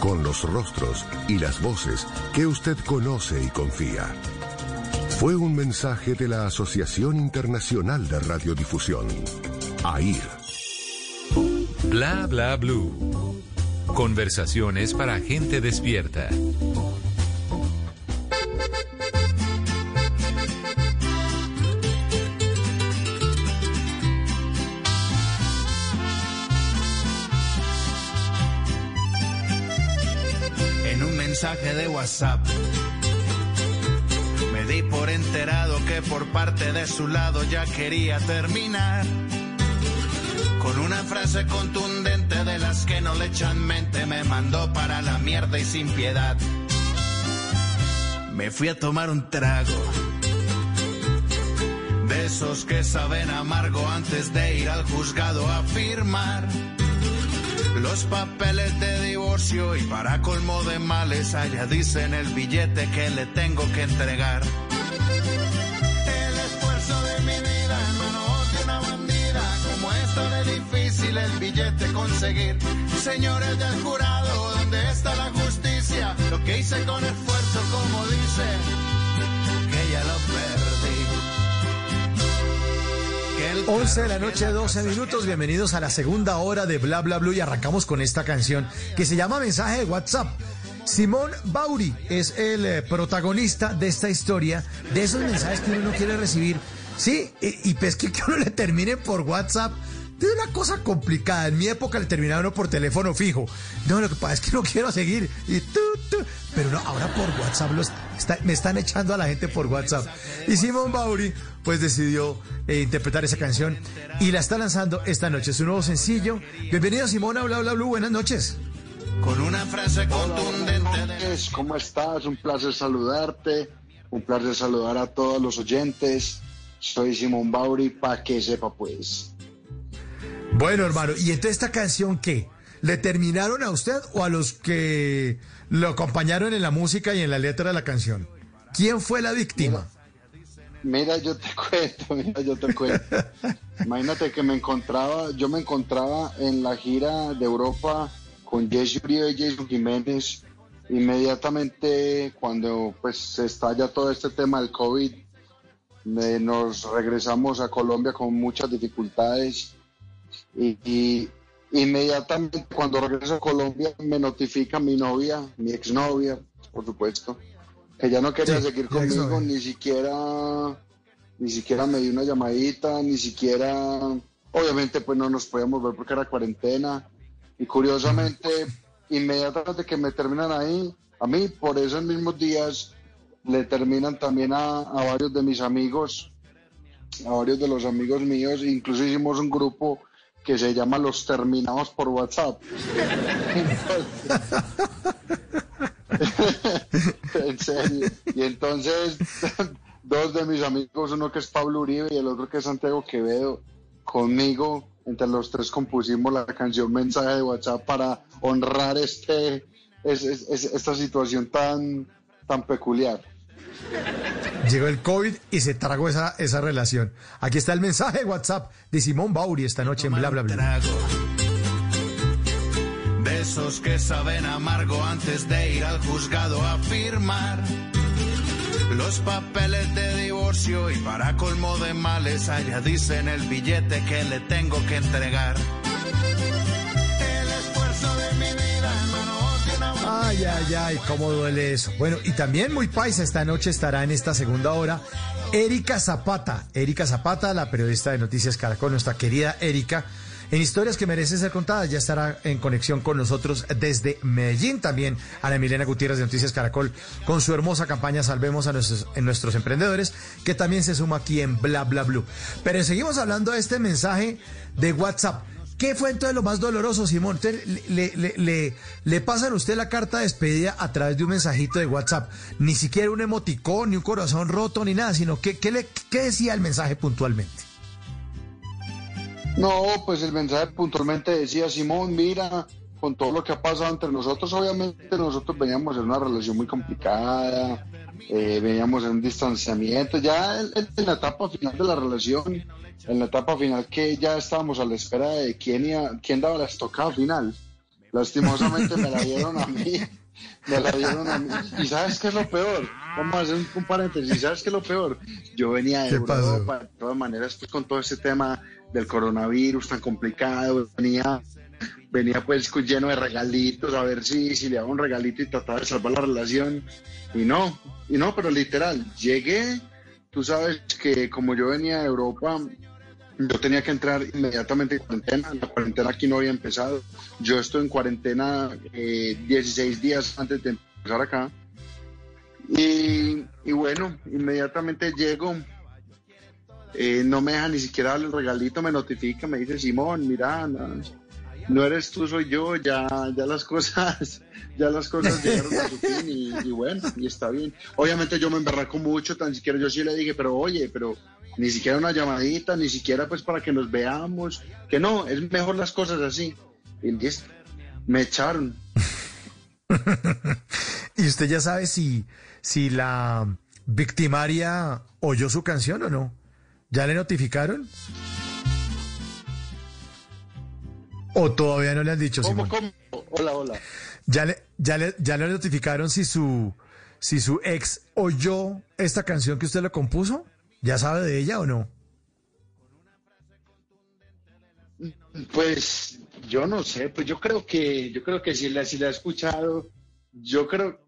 con los rostros y las voces que usted conoce y confía. Fue un mensaje de la Asociación Internacional de Radiodifusión, AIR. Bla bla blue. Conversaciones para gente despierta. Mensaje de WhatsApp me di por enterado que por parte de su lado ya quería terminar. Con una frase contundente de las que no le echan mente me mandó para la mierda y sin piedad. Me fui a tomar un trago. De esos que saben amargo antes de ir al juzgado a firmar los papeles de divorcio y para colmo de males allá dice en el billete que le tengo que entregar. El esfuerzo de mi vida en manos de una bandida, como esta de difícil el billete conseguir. Señores del jurado, ¿dónde está la justicia? Lo que hice con esfuerzo, como dice, que ya lo perdí. Que el 11 de la noche, 12 minutos. Bienvenidos a la segunda hora de Bla Bla Blue y arrancamos con esta canción que se llama Mensaje de WhatsApp. Simón Bauri es el eh, protagonista de esta historia, de esos mensajes que uno no quiere recibir. Sí, y, y pues que, uno le termine por WhatsApp. Es una cosa complicada. En mi época le terminaba uno por teléfono fijo. No, lo que pasa es que no quiero seguir. Y. Pero no, ahora por WhatsApp me están echando a la gente por WhatsApp. Y Simón Bauri, pues decidió eh, interpretar esa canción y la está lanzando esta noche. Es un nuevo sencillo. Bienvenido Simón a Bla Bla Blue. Buenas noches. Con una frase contundente de... ¿Cómo estás? Un placer saludarte. Un placer saludar a todos los oyentes. Soy Simón Bauri, para que sepa pues. Bueno, hermano, ¿y entonces esta canción qué? ¿Le terminaron a usted o a los que lo acompañaron en la música y en la letra de la canción? ¿Quién fue la víctima? Mira, yo te *laughs* cuento, mira, yo te cuento. Imagínate que me encontraba, yo me encontraba en la gira de Europa con Jesse Uribe y Jason Jiménez. Inmediatamente cuando pues estalla todo este tema del COVID, me- nos regresamos a Colombia con muchas dificultades y, y inmediatamente cuando regreso a Colombia me notifica mi novia, mi exnovia, por supuesto, que ya no quería Sí, seguir conmigo, ni siquiera, ni siquiera me dio una llamadita, ni siquiera, obviamente pues no nos podíamos ver porque era cuarentena, y curiosamente, inmediatamente que me terminan ahí, a mí por esos mismos días le terminan también a, a varios de mis amigos, a varios de los amigos míos, incluso hicimos un grupo que se llama Los Terminados por WhatsApp. *laughs* *laughs* *laughs* *laughs* en serio. Y entonces, *laughs* dos de mis amigos, uno que es Pablo Uribe y el otro que es Santiago Quevedo, conmigo, entre los tres compusimos la canción Mensaje de WhatsApp para honrar este, es- es- es- esta situación tan, tan peculiar. Llegó el COVID y se tragó esa, esa relación. Aquí está el mensaje de WhatsApp de Simón Bauri esta noche en Bla Bla Bla. Esos que saben amargo antes de ir al juzgado a firmar los papeles de divorcio y para colmo de males allá dice en el billete que le tengo que entregar. El esfuerzo de mi vida una Ay, ay, ay, cómo duele eso. Bueno, y también muy paisa esta noche estará en esta segunda hora Erika Zapata. Erika Zapata, la periodista de Noticias Caracol, nuestra querida Erika. En historias que merecen ser contadas, ya estará en conexión con nosotros desde Medellín también Ana Milena Gutiérrez de Noticias Caracol con su hermosa campaña Salvemos a nuestros, nuestros emprendedores, que también se suma aquí en Bla Bla Blue. Pero seguimos hablando de este mensaje de WhatsApp. ¿Qué fue entonces lo más doloroso, Simón? Le, le, le, le pasan a usted la carta de despedida a través de un mensajito de WhatsApp. Ni siquiera un emoticón, ni un corazón roto, ni nada, sino que, ¿qué, le, qué decía el mensaje puntualmente? No, pues el mensaje puntualmente decía, Simón, mira, con todo lo que ha pasado entre nosotros, obviamente nosotros veníamos en una relación muy complicada, eh, veníamos en un distanciamiento, ya en, en la etapa final de la relación, en la etapa final que ya estábamos a la espera de quién, iba, quién daba la estocada final. Lastimosamente me la dieron a mí, me la dieron a mí. ¿Y sabes qué es lo peor? Vamos a hacer un, un paréntesis, ¿sabes qué es lo peor? Yo venía de. Europa, de todas maneras, pues con todo este tema del coronavirus tan complicado, venía, venía pues lleno de regalitos, a ver si, si le daba un regalito y trataba de salvar la relación. Y no, y no, pero literal, llegué, tú sabes que como yo venía de Europa, yo tenía que entrar inmediatamente en cuarentena, la cuarentena aquí no había empezado, yo estoy en cuarentena eh, 16 días antes de empezar acá. Y, y bueno, inmediatamente llego, eh, no me deja ni siquiera darle el regalito, me notifica, me dice, Simón, mira, no, no eres tú, soy yo, ya, ya las cosas, *laughs* ya las cosas llegaron a su *laughs* fin y, y bueno, y está bien. Obviamente yo me emberraco mucho, tan siquiera yo sí le dije, pero oye, pero ni siquiera una llamadita, ni siquiera pues para que nos veamos, que no, es mejor las cosas así. Y listo, me echaron. *laughs* ¿Y usted ya sabe si, si la victimaria oyó su canción o no? ¿Ya le notificaron? ¿O todavía no le han dicho, ¿Cómo, Simón? cómo? Hola, hola. ¿Ya le, ya le, ya le notificaron si su, si su ex oyó esta canción que usted le compuso? ¿Ya sabe de ella o no? Pues yo no sé, pues yo creo que, yo creo que si la, si la he escuchado, yo creo,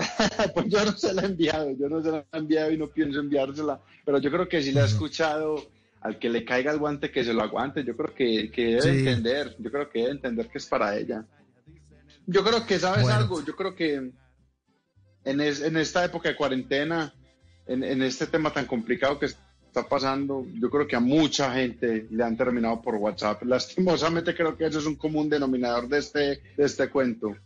*laughs* pues yo no se la he enviado, yo no se la he enviado y no pienso enviársela, pero yo creo que si la he escuchado, al que le caiga el guante que se lo aguante, yo creo que, que debe Sí. entender, yo creo que debe entender que es para ella. Yo creo que sabes Bueno. algo, yo creo que en, es- en esta época de cuarentena, en, en este tema tan complicado que está pasando, yo creo que a mucha gente le han terminado por WhatsApp. *laughs* Lastimosamente creo que eso es un común denominador de este, de este cuento.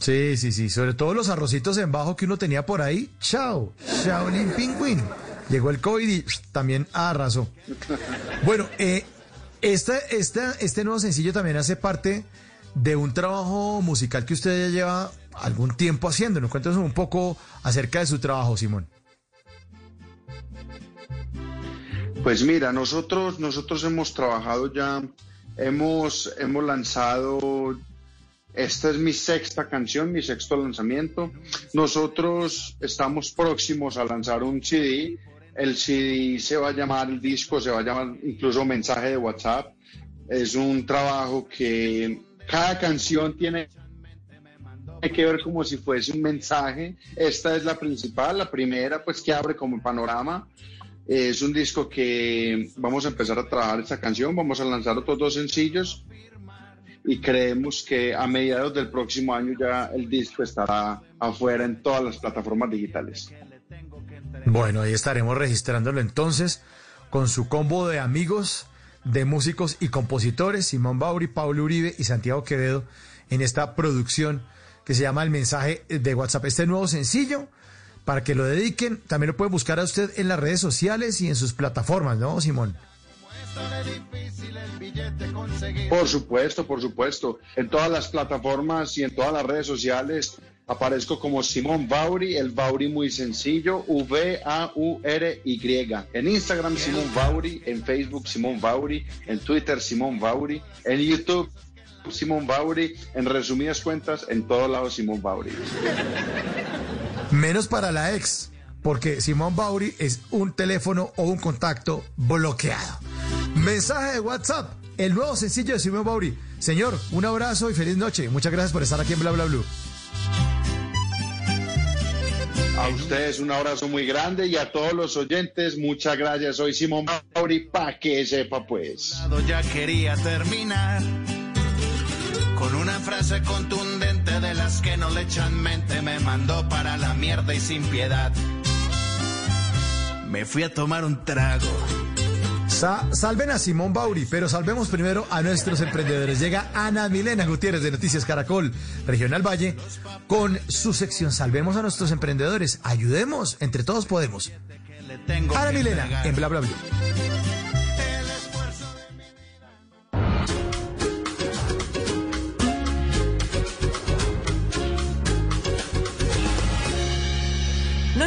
Sí, sí, sí. Sobre todo los arrocitos en bajo que uno tenía por ahí. Chao. Shaolin Pingüin. Llegó el COVID y también arrasó. Bueno, eh, esta, esta, este nuevo sencillo también hace parte de un trabajo musical que usted ya lleva algún tiempo haciendo. Nos cuéntanos un poco acerca de su trabajo, Simón. Pues mira, nosotros, nosotros hemos trabajado ya, hemos, hemos lanzado, esta es mi sexta canción, mi sexto lanzamiento. Nosotros estamos próximos a lanzar un CD. El CD se va a llamar, el disco se va a llamar incluso mensaje de WhatsApp. Es un trabajo que cada canción tiene que ver como si fuese un mensaje. Esta es la principal, la primera, pues que abre como panorama. Es un disco que vamos a empezar a trabajar esta canción, vamos a lanzar otros dos sencillos y creemos que a mediados del próximo año ya el disco estará afuera en todas las plataformas digitales. Bueno, ahí estaremos registrándolo entonces con su combo de amigos, de músicos y compositores, Simón Bauri, Pablo Uribe y Santiago Quevedo, en esta producción que se llama El Mensaje de WhatsApp. Este nuevo sencillo, para que lo dediquen, también lo puede buscar a usted en las redes sociales y en sus plataformas, ¿no, Simón? Por supuesto, por supuesto. En todas las plataformas y en todas las redes sociales aparezco como Simón Bauri, el Bauri muy sencillo, V-A-U-R-Y. En Instagram Simón Bauri, en Facebook Simón Bauri, en Twitter Simón Bauri, en YouTube Simón Bauri, en resumidas cuentas, en todos lados Simón Bauri. Menos para la ex, porque Simón Bauri es un teléfono o un contacto bloqueado. Mensaje de WhatsApp, el nuevo sencillo de Simón Bauri. Señor, un abrazo y feliz noche. Muchas gracias por estar aquí en Bla Bla Blue. A ustedes un abrazo muy grande y a todos los oyentes, muchas gracias. Soy Simón Bauri, pa' que sepa pues. Ya quería terminar con una frase contundente de las que no le echan mente. Me mandó para la mierda y sin piedad. Me fui a tomar un trago. Sa- salven a Simón Bauri, pero salvemos primero a nuestros emprendedores. Llega Ana Milena Gutiérrez de Noticias Caracol, Regional Valle, con su sección Salvemos a nuestros emprendedores. Ayudemos, entre todos podemos. Ana Milena, en Bla Bla Blue.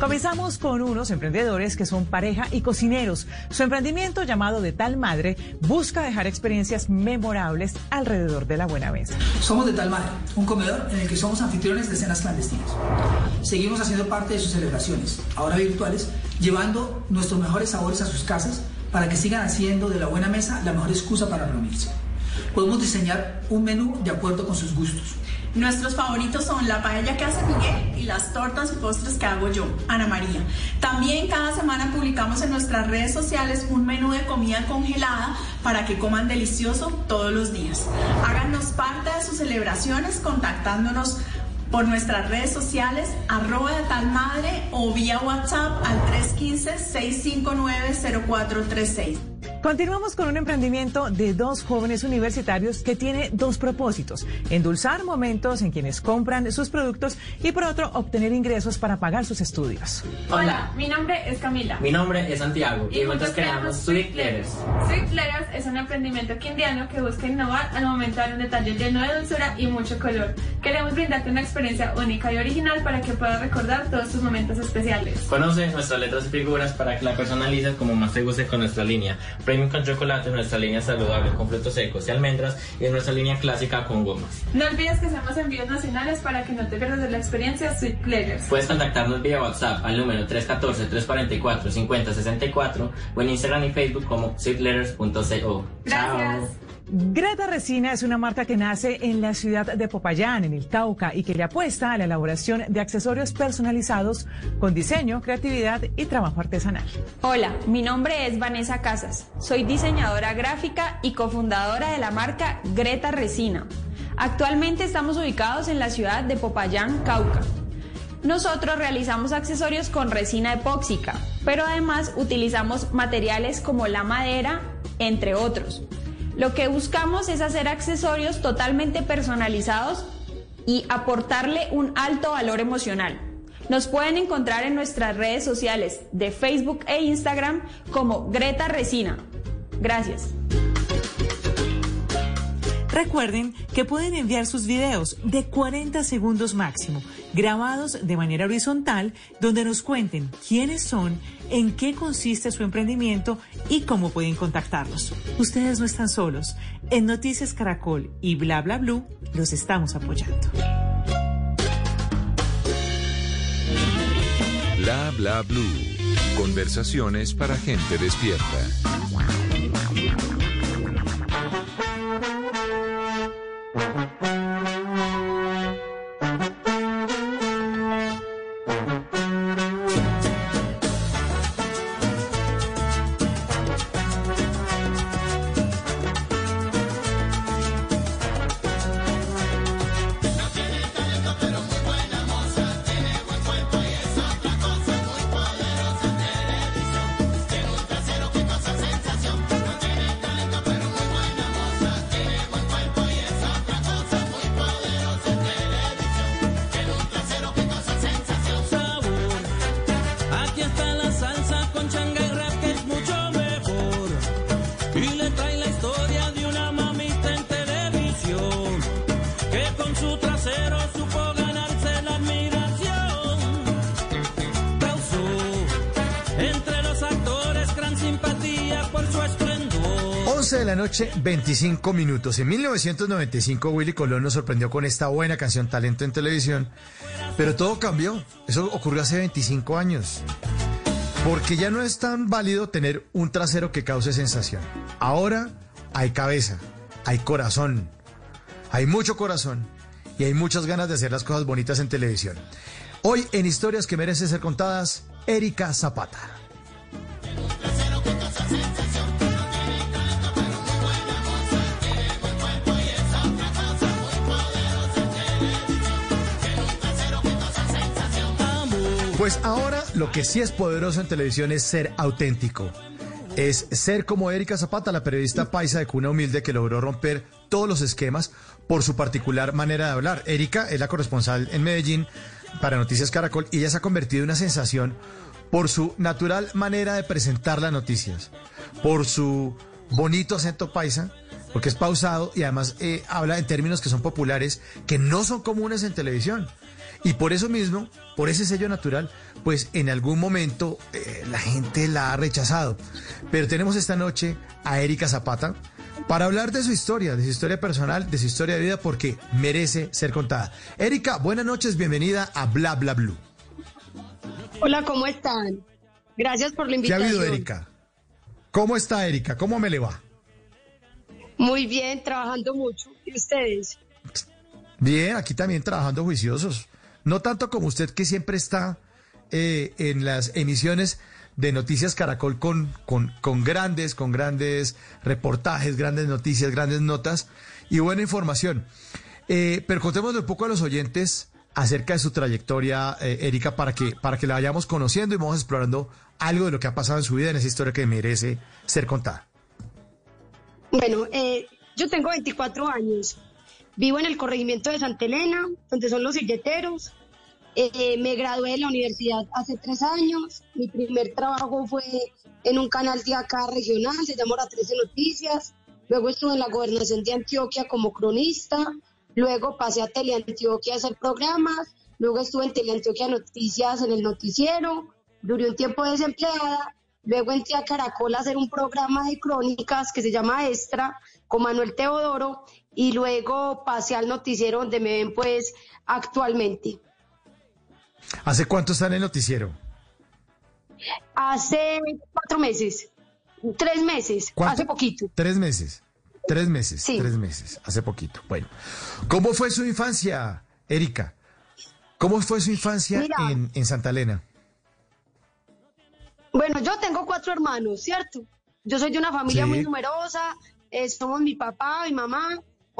Comenzamos con unos emprendedores que son pareja y cocineros. Su emprendimiento llamado De Tal Madre busca dejar experiencias memorables alrededor de la buena mesa. Somos de Tal Madre, un comedor en el que somos anfitriones de cenas clandestinas. Seguimos haciendo parte de sus celebraciones, ahora virtuales, llevando nuestros mejores sabores a sus casas para que sigan haciendo de la buena mesa la mejor excusa para reunirse. Podemos diseñar un menú de acuerdo con sus gustos. Nuestros favoritos son la paella que hace Miguel y las tortas y postres que hago yo, Ana María. También cada semana publicamos en nuestras redes sociales un menú de comida congelada para que coman delicioso todos los días. Háganos parte de sus celebraciones contactándonos por nuestras redes sociales, arroba de tal madre o vía WhatsApp al 315-659-0436. Continuamos con un emprendimiento de dos jóvenes universitarios que tiene dos propósitos. Endulzar momentos en quienes compran sus productos y por otro obtener ingresos para pagar sus estudios. Hola, mi nombre es Camila. Mi nombre es Santiago y, juntos creamos Sweet Letters. Sweet Letters es un emprendimiento quindiano que busca innovar al momento de dar un detalle lleno de dulzura y mucho color. Queremos brindarte una experiencia única y original para que puedas recordar todos tus momentos especiales. Conoce nuestras letras y figuras para que la personalices como más te guste con nuestra línea. Premium con chocolate, nuestra línea saludable con frutos secos y almendras y nuestra línea clásica con gomas. No olvides que hacemos envíos nacionales para que no te pierdas de la experiencia Sweet Letters. Puedes contactarnos vía WhatsApp al número 314-344-5064 o en Instagram y Facebook como sweetletters.co. Gracias. Greta Resina es una marca que nace en la ciudad de Popayán, en el Cauca, y que le apuesta a la elaboración de accesorios personalizados con diseño, creatividad y trabajo artesanal. Hola, mi nombre es Vanessa Casas. Soy diseñadora gráfica y cofundadora de la marca Greta Resina. Actualmente estamos ubicados en la ciudad de Popayán, Cauca. Nosotros realizamos accesorios con resina epóxica, pero además utilizamos materiales como la madera, entre otros. Lo que buscamos es hacer accesorios totalmente personalizados y aportarle un alto valor emocional. Nos pueden encontrar en nuestras redes sociales de Facebook e Instagram como Greta Resina. Gracias. Recuerden que pueden enviar sus videos de 40 segundos máximo, grabados de manera horizontal donde nos cuenten quiénes son, en qué consiste su emprendimiento y cómo pueden contactarlos. Ustedes no están solos. En Noticias Caracol y Bla Bla Blue los estamos apoyando. Bla Bla Blue. Conversaciones para gente despierta. 25 minutos. En 1995 Willy Colón nos sorprendió con esta buena canción Talento en Televisión, pero todo cambió. Eso ocurrió hace 25 años. Porque ya no es tan válido tener un trasero que cause sensación. Ahora hay cabeza, hay corazón, hay mucho corazón y hay muchas ganas de hacer las cosas bonitas en televisión. Hoy en Historias que merecen ser contadas, Erika Zapata. Pues ahora lo que sí es poderoso en televisión es ser auténtico. Es ser como Erika Zapata, la periodista paisa de cuna humilde que logró romper todos los esquemas por su particular manera de hablar. Erika es la corresponsal en Medellín para Noticias Caracol y ella se ha convertido en una sensación por su natural manera de presentar las noticias, por su bonito acento paisa, porque es pausado y además eh, habla en términos que son populares, que no son comunes en televisión. Y por eso mismo, por ese sello natural, pues en algún momento eh, la gente la ha rechazado. Pero tenemos esta noche a Erika Zapata para hablar de su historia, de su historia personal, de su historia de vida, porque merece ser contada. Erika, buenas noches, bienvenida a Bla Bla Blue. Hola, ¿cómo están? Gracias por la ¿Qué ha invitación. habido, Erika? ¿Cómo está Erika? ¿Cómo me le va? Muy bien, trabajando mucho. ¿Y ustedes? Bien, aquí también trabajando juiciosos. No tanto como usted que siempre está eh, en las emisiones de Noticias Caracol con, con, con grandes, con grandes reportajes, grandes noticias, grandes notas y buena información. Eh, pero contémosle un poco a los oyentes acerca de su trayectoria, eh, Erika, para que, para que la vayamos conociendo y vamos explorando algo de lo que ha pasado en su vida, en esa historia que merece ser contada. Bueno, eh, yo tengo 24 años. Vivo en el corregimiento de Santa Elena, donde son los silleteros. Eh, me gradué de la universidad hace tres años. Mi primer trabajo fue en un canal de acá regional, se llama La 13 Noticias. Luego estuve en la gobernación de Antioquia como cronista. Luego pasé a Teleantioquia a hacer programas. Luego estuve en Teleantioquia Noticias en el noticiero. Duré un tiempo desempleada. Luego entré a Caracol a hacer un programa de crónicas que se llama Extra con Manuel Teodoro. Y luego pasé al noticiero donde me ven pues actualmente. ¿Hace cuánto está en el noticiero? Hace cuatro meses, tres meses, ¿Cuánto? hace poquito. Tres meses. Tres meses. Sí. Tres meses. Hace poquito. Bueno. ¿Cómo fue su infancia, Erika? ¿Cómo fue su infancia Mira. en, en Santa Elena? Bueno, yo tengo cuatro hermanos, ¿cierto? Yo soy de una familia Sí. muy numerosa, eh, somos mi papá, mi mamá,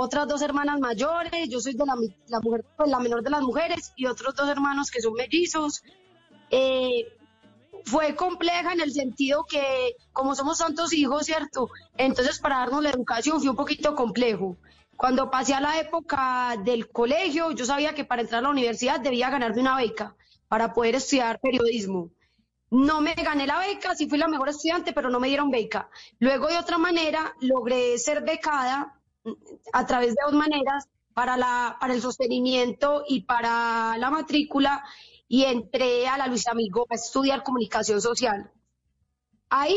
otras dos hermanas mayores, yo soy de la, la mujer, pues, la menor de las mujeres y otros dos hermanos que son mellizos. Eh, fue compleja en el sentido que como somos tantos hijos, ¿cierto? Entonces para darnos la educación fue un poquito complejo. Cuando pasé a la época del colegio, yo sabía que para entrar a la universidad debía ganarme una beca para poder estudiar periodismo. No me gané la beca, sí fui la mejor estudiante, pero no me dieron beca. Luego, de otra manera, logré ser becada a través de dos maneras para, la, para el sostenimiento y para la matrícula y entré a la Luis Amigo a estudiar comunicación social. Ahí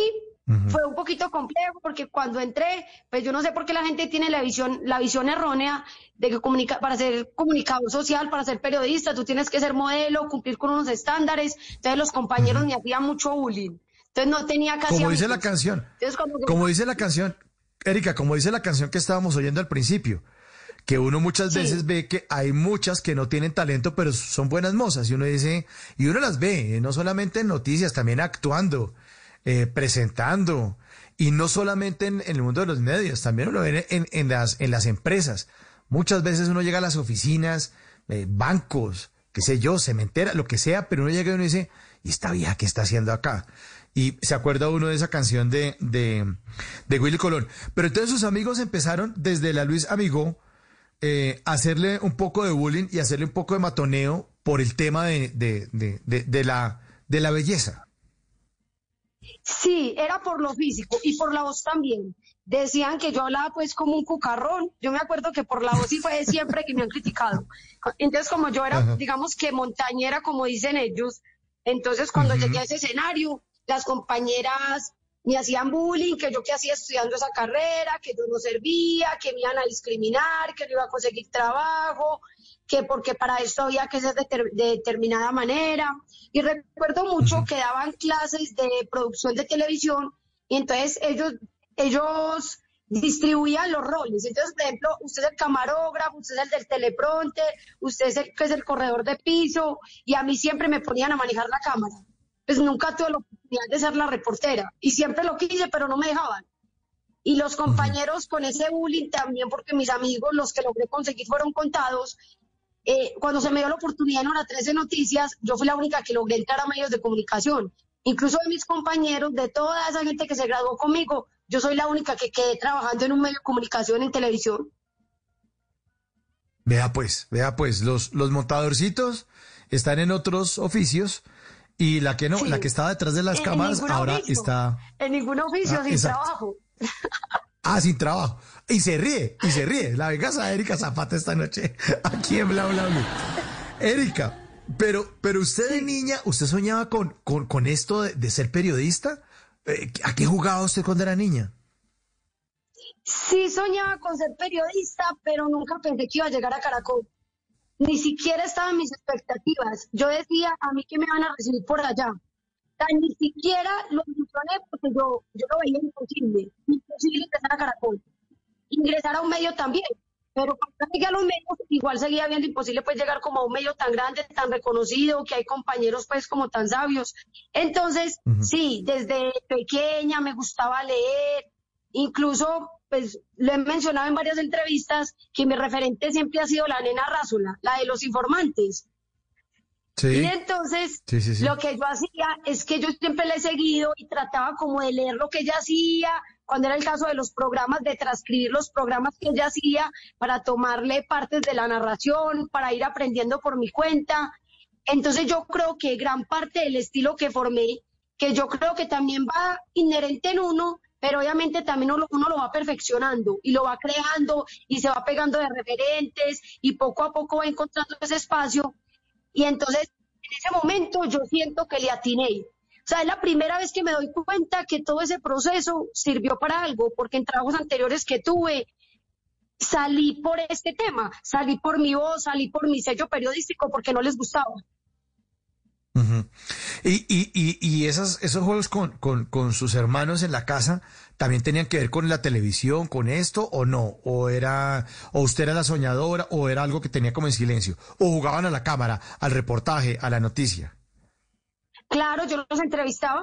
Fue un poquito complejo porque cuando entré, pues yo no sé por qué la gente tiene la visión, la visión errónea de que comunica, para ser comunicador social, para ser periodista, tú tienes que ser modelo, cumplir con unos estándares. Entonces los compañeros me hacían mucho bullying. Entonces no tenía casi Como dice la canción. Entonces, Como dice la canción, Erika, como dice la canción que estábamos oyendo al principio, que uno muchas Sí. veces ve que hay muchas que no tienen talento, pero son buenas mozas. Y uno dice, y uno las ve, eh, no solamente en noticias, también actuando, eh, presentando, y no solamente en, en el mundo de los medios, también uno lo ve en, en las, en las empresas. Muchas veces uno llega a las oficinas, eh, bancos, qué sé yo, cementera, lo que sea, pero uno llega y uno dice, ¿y esta vieja qué está haciendo acá? Y se acuerda uno de esa canción de, de, de Willy Colón. Pero entonces sus amigos empezaron desde la Luis Amigo eh, a hacerle un poco de bullying y hacerle un poco de matoneo por el tema de, de, la, de la belleza. Sí, era por lo físico y por la voz también. Decían que yo hablaba pues como un cucarrón. Yo me acuerdo que por la voz sí fue siempre que me han criticado. Entonces como yo era, Ajá. digamos que montañera, como dicen ellos, entonces cuando llegué a ese escenario, las compañeras me hacían bullying, que yo que hacía estudiando esa carrera, que yo no servía, que me iban a discriminar, que no iba a conseguir trabajo, que porque para esto había que ser de, ter- de determinada manera. Y recuerdo mucho que daban clases de producción de televisión y entonces ellos, ellos distribuían los roles. Entonces, por ejemplo, usted es el camarógrafo, usted es el del teleprompter, usted es el que es el corredor de piso y a mí siempre me ponían a manejar la cámara. Pues nunca tuve la oportunidad de ser la reportera y siempre lo quise, pero no me dejaban. Y los compañeros con ese bullying también, porque mis amigos, los que logré conseguir fueron contados, eh, cuando se me dio la oportunidad en Hora 13 Noticias, yo fui la única que logré entrar a medios de comunicación. Incluso de mis compañeros, de toda esa gente que se graduó conmigo, yo soy la única que quedé trabajando en un medio de comunicación en televisión. Vea pues, vea pues, los, los montadorcitos están en otros oficios y la que no, Sí. la que estaba detrás de las En- cámaras ahora oficio. está En ningún oficio, Ah, sin exacto. trabajo. ah, sin trabajo. Y se ríe, y se ríe. La venganza de Erika Zapata esta noche aquí en Bla Bla Bla. Erika, pero, pero usted de niña, ¿usted soñaba con, con, con esto de, de ser periodista? Eh, ¿A qué jugaba usted cuando era niña? Sí soñaba con ser periodista, pero nunca pensé que iba a llegar a Caracol. Ni siquiera estaban mis expectativas. Yo decía, a mí que me van a recibir por allá. Ni siquiera lo ilusioné porque yo, yo lo veía imposible. Imposible ingresar a Caracol. Ingresar a un medio también. Pero cuando llegué a los medios, igual seguía viendo imposible pues llegar como a un medio tan grande, tan reconocido, que hay compañeros pues como tan sabios. Entonces, sí, desde pequeña me gustaba leer, incluso pues lo he mencionado en varias entrevistas que mi referente siempre ha sido la nena Rázola, la de los informantes. Y entonces, Sí, sí, sí. lo que yo hacía es que yo siempre le he seguido y trataba como de leer lo que ella hacía, cuando era el caso de los programas, de transcribir los programas que ella hacía para tomarle partes de la narración, para ir aprendiendo por mi cuenta. Entonces yo creo que gran parte del estilo que formé, que yo creo que también va inherente en uno, pero obviamente también uno, lo va perfeccionando y lo va creando y se va pegando de referentes y poco a poco va encontrando ese espacio. Y entonces, en ese momento yo siento que le atiné. O sea, es la primera vez que me doy cuenta que todo ese proceso sirvió para algo, porque en trabajos anteriores que tuve, salí por este tema, salí por mi voz, salí por mi sello periodístico, porque no les gustaba. Y, y, y, y esas, esos juegos con, con, con sus hermanos en la casa también tenían que ver con la televisión, con esto o no, o era, o usted era la soñadora, o era algo que tenía como en silencio, o jugaban a la cámara, al reportaje, a la noticia. Claro, yo los entrevistaba,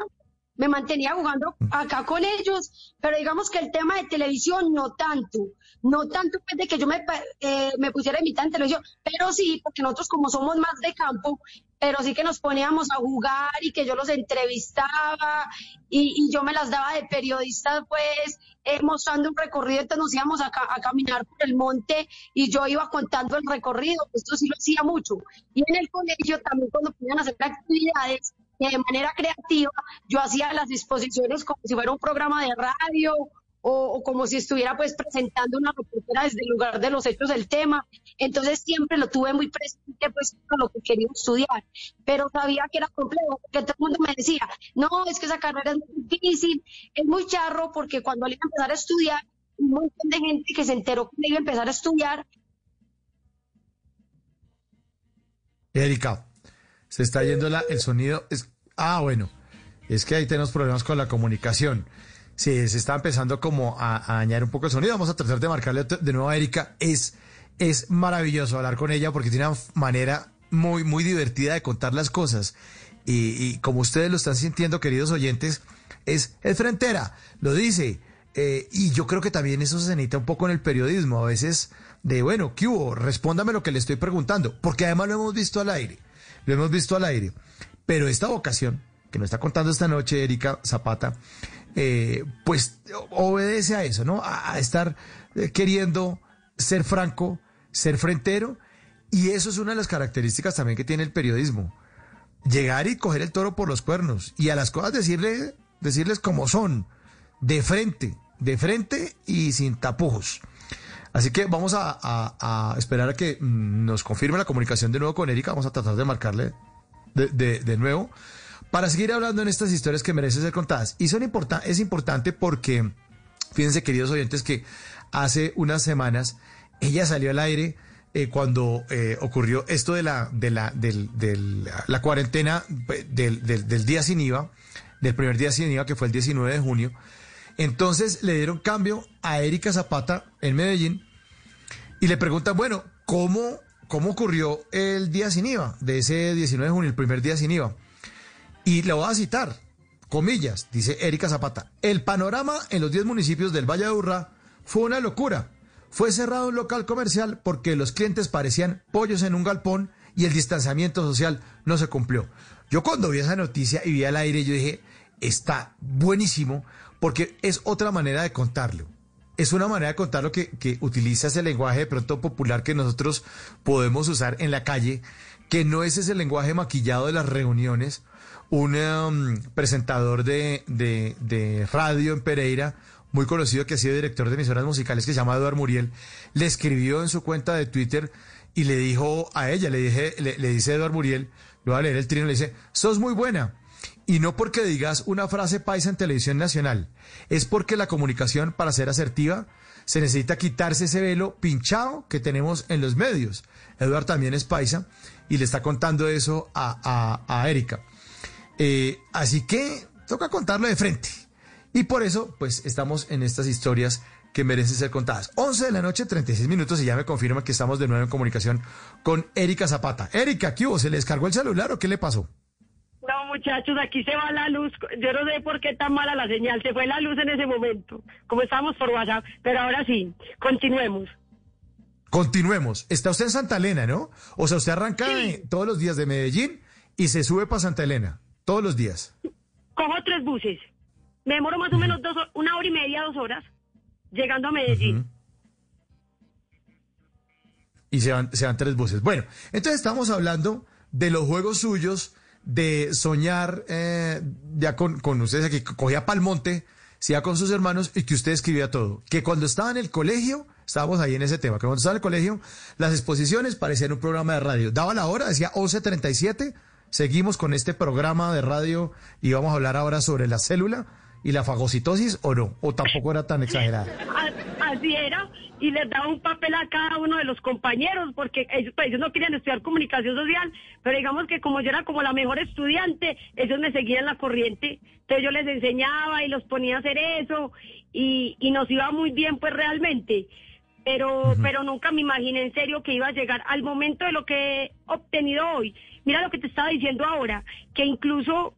me mantenía jugando acá con ellos, pero digamos que el tema de televisión no tanto, no tanto pues, de que yo me, eh, me pusiera a imitar en televisión, pero sí, porque nosotros como somos más de campo, pero sí que nos poníamos a jugar y que yo los entrevistaba y, y yo me las daba de periodista pues eh, mostrando un recorrido, entonces nos íbamos a, a caminar por el monte y yo iba contando el recorrido, esto sí lo hacía mucho. Y en el colegio también cuando podían hacer actividades eh, de manera creativa, yo hacía las exposiciones como si fuera un programa de radio o, como si estuviera pues presentando una reportera desde el lugar de los hechos del tema. Entonces siempre lo tuve muy presente pues con lo que quería estudiar, pero sabía que era complejo, porque todo el mundo me decía, no, es que esa carrera es muy difícil, es muy charro, porque cuando le iba a empezar a estudiar, un montón de gente que se enteró que iba a empezar a estudiar, Erika, se está yendo la, el sonido. Es, ah, bueno, es que ahí tenemos problemas con la comunicación. Sí, se está empezando como a, a dañar un poco el sonido. Vamos a tratar de marcarle de nuevo a Erika. Es, es maravilloso hablar con ella porque tiene una manera muy, muy divertida de contar las cosas. Y, y como ustedes lo están sintiendo, queridos oyentes, es, es frentera, lo dice. Eh, y yo creo que también eso se necesita un poco en el periodismo. A veces de, bueno, ¿qué hubo? Respóndame lo que le estoy preguntando. Porque además lo hemos visto al aire. Lo hemos visto al aire. Pero esta vocación que nos está contando esta noche Erika Zapata, eh, pues obedece a eso, ¿no? A, estar eh, queriendo ser franco, ser frentero. Y eso es una de las características también que tiene el periodismo. Llegar y coger el toro por los cuernos y a las cosas decirle, decirles como son, de frente, de frente y sin tapujos. Así que vamos a, esperar a que mm, nos confirme la comunicación de nuevo con Erika. Vamos a tratar de marcarle de nuevo para seguir hablando en estas historias que merecen ser contadas. Y son es importante porque, fíjense queridos oyentes, que hace unas semanas ella salió al aire eh, cuando eh, ocurrió esto de la, de la, la cuarentena del, del- del día sin IVA, del primer día sin IVA, que fue el 19 de junio. Entonces le dieron cambio a Erika Zapata en Medellín y le preguntan, bueno, ¿cómo, cómo ocurrió el día sin IVA de ese 19 de junio, el primer día sin IVA? Y le voy a citar, comillas, dice Erika Zapata, el panorama en los 10 municipios del Valle de Urra fue una locura. Fue cerrado un local comercial porque los clientes parecían pollos en un galpón y el distanciamiento social no se cumplió. Yo cuando vi esa noticia y vi al aire, yo dije, está buenísimo porque es otra manera de contarlo. Es una manera de contarlo que, que utiliza ese lenguaje de pronto popular que nosotros podemos usar en la calle, que no es ese lenguaje maquillado de las reuniones. Un um, presentador de, de- radio en Pereira, muy conocido que ha sido director de emisoras musicales, que se llama Eduardo Muriel, le escribió en su cuenta de Twitter y le dijo a ella, le, dije, le, dice Eduardo Muriel, lo voy a leer el trino, le dice, sos muy buena. Y no porque digas una frase paisa en televisión nacional, es porque la comunicación, para ser asertiva, se necesita quitarse ese velo pinchado que tenemos en los medios. Eduardo también es paisa y le está contando eso a, a- a Erika. Eh, así que toca contarlo de frente. Y por eso, pues, estamos en estas historias que merecen ser contadas. 11 de la noche, 36 minutos, y ya me confirman que estamos de nuevo en comunicación con Erika Zapata. Erika, ¿qué hubo? ¿Se le descargó el celular o qué le pasó? No, muchachos, aquí se va la luz. Yo no sé por qué tan mala la señal. Se fue la luz en ese momento, como estábamos por WhatsApp. Pero ahora sí, continuemos. Continuemos. Está usted en Santa Elena, ¿no? O sea, usted arranca de- todos los días de Medellín y se sube para Santa Elena. Todos los días. Cojo tres buses. Me demoro más o menos dos, una hora y media, dos horas, llegando a Medellín. y se van, se van tres buses. Bueno, entonces estamos hablando de los juegos suyos, de soñar eh, ya con, con ustedes aquí, cogía Palmonte, se iba con sus hermanos y que usted escribía todo. Que cuando estaba en el colegio, estábamos ahí en ese tema, que cuando estaba en el colegio, las exposiciones parecían un programa de radio. Daba la hora, decía 11.37, seguimos con este programa de radio y vamos a hablar ahora sobre la célula y la fagocitosis o no, o tampoco era tan exagerada. Así era, y les daba un papel a cada uno de los compañeros, porque ellos, pues, ellos no querían estudiar comunicación social, pero digamos que como yo era como la mejor estudiante, ellos me seguían la corriente, entonces yo les enseñaba y los ponía a hacer eso, y, y nos iba muy bien pues realmente. Pero, pero nunca me imaginé en serio que iba a llegar al momento de lo que he obtenido hoy. Mira lo que te estaba diciendo ahora, que incluso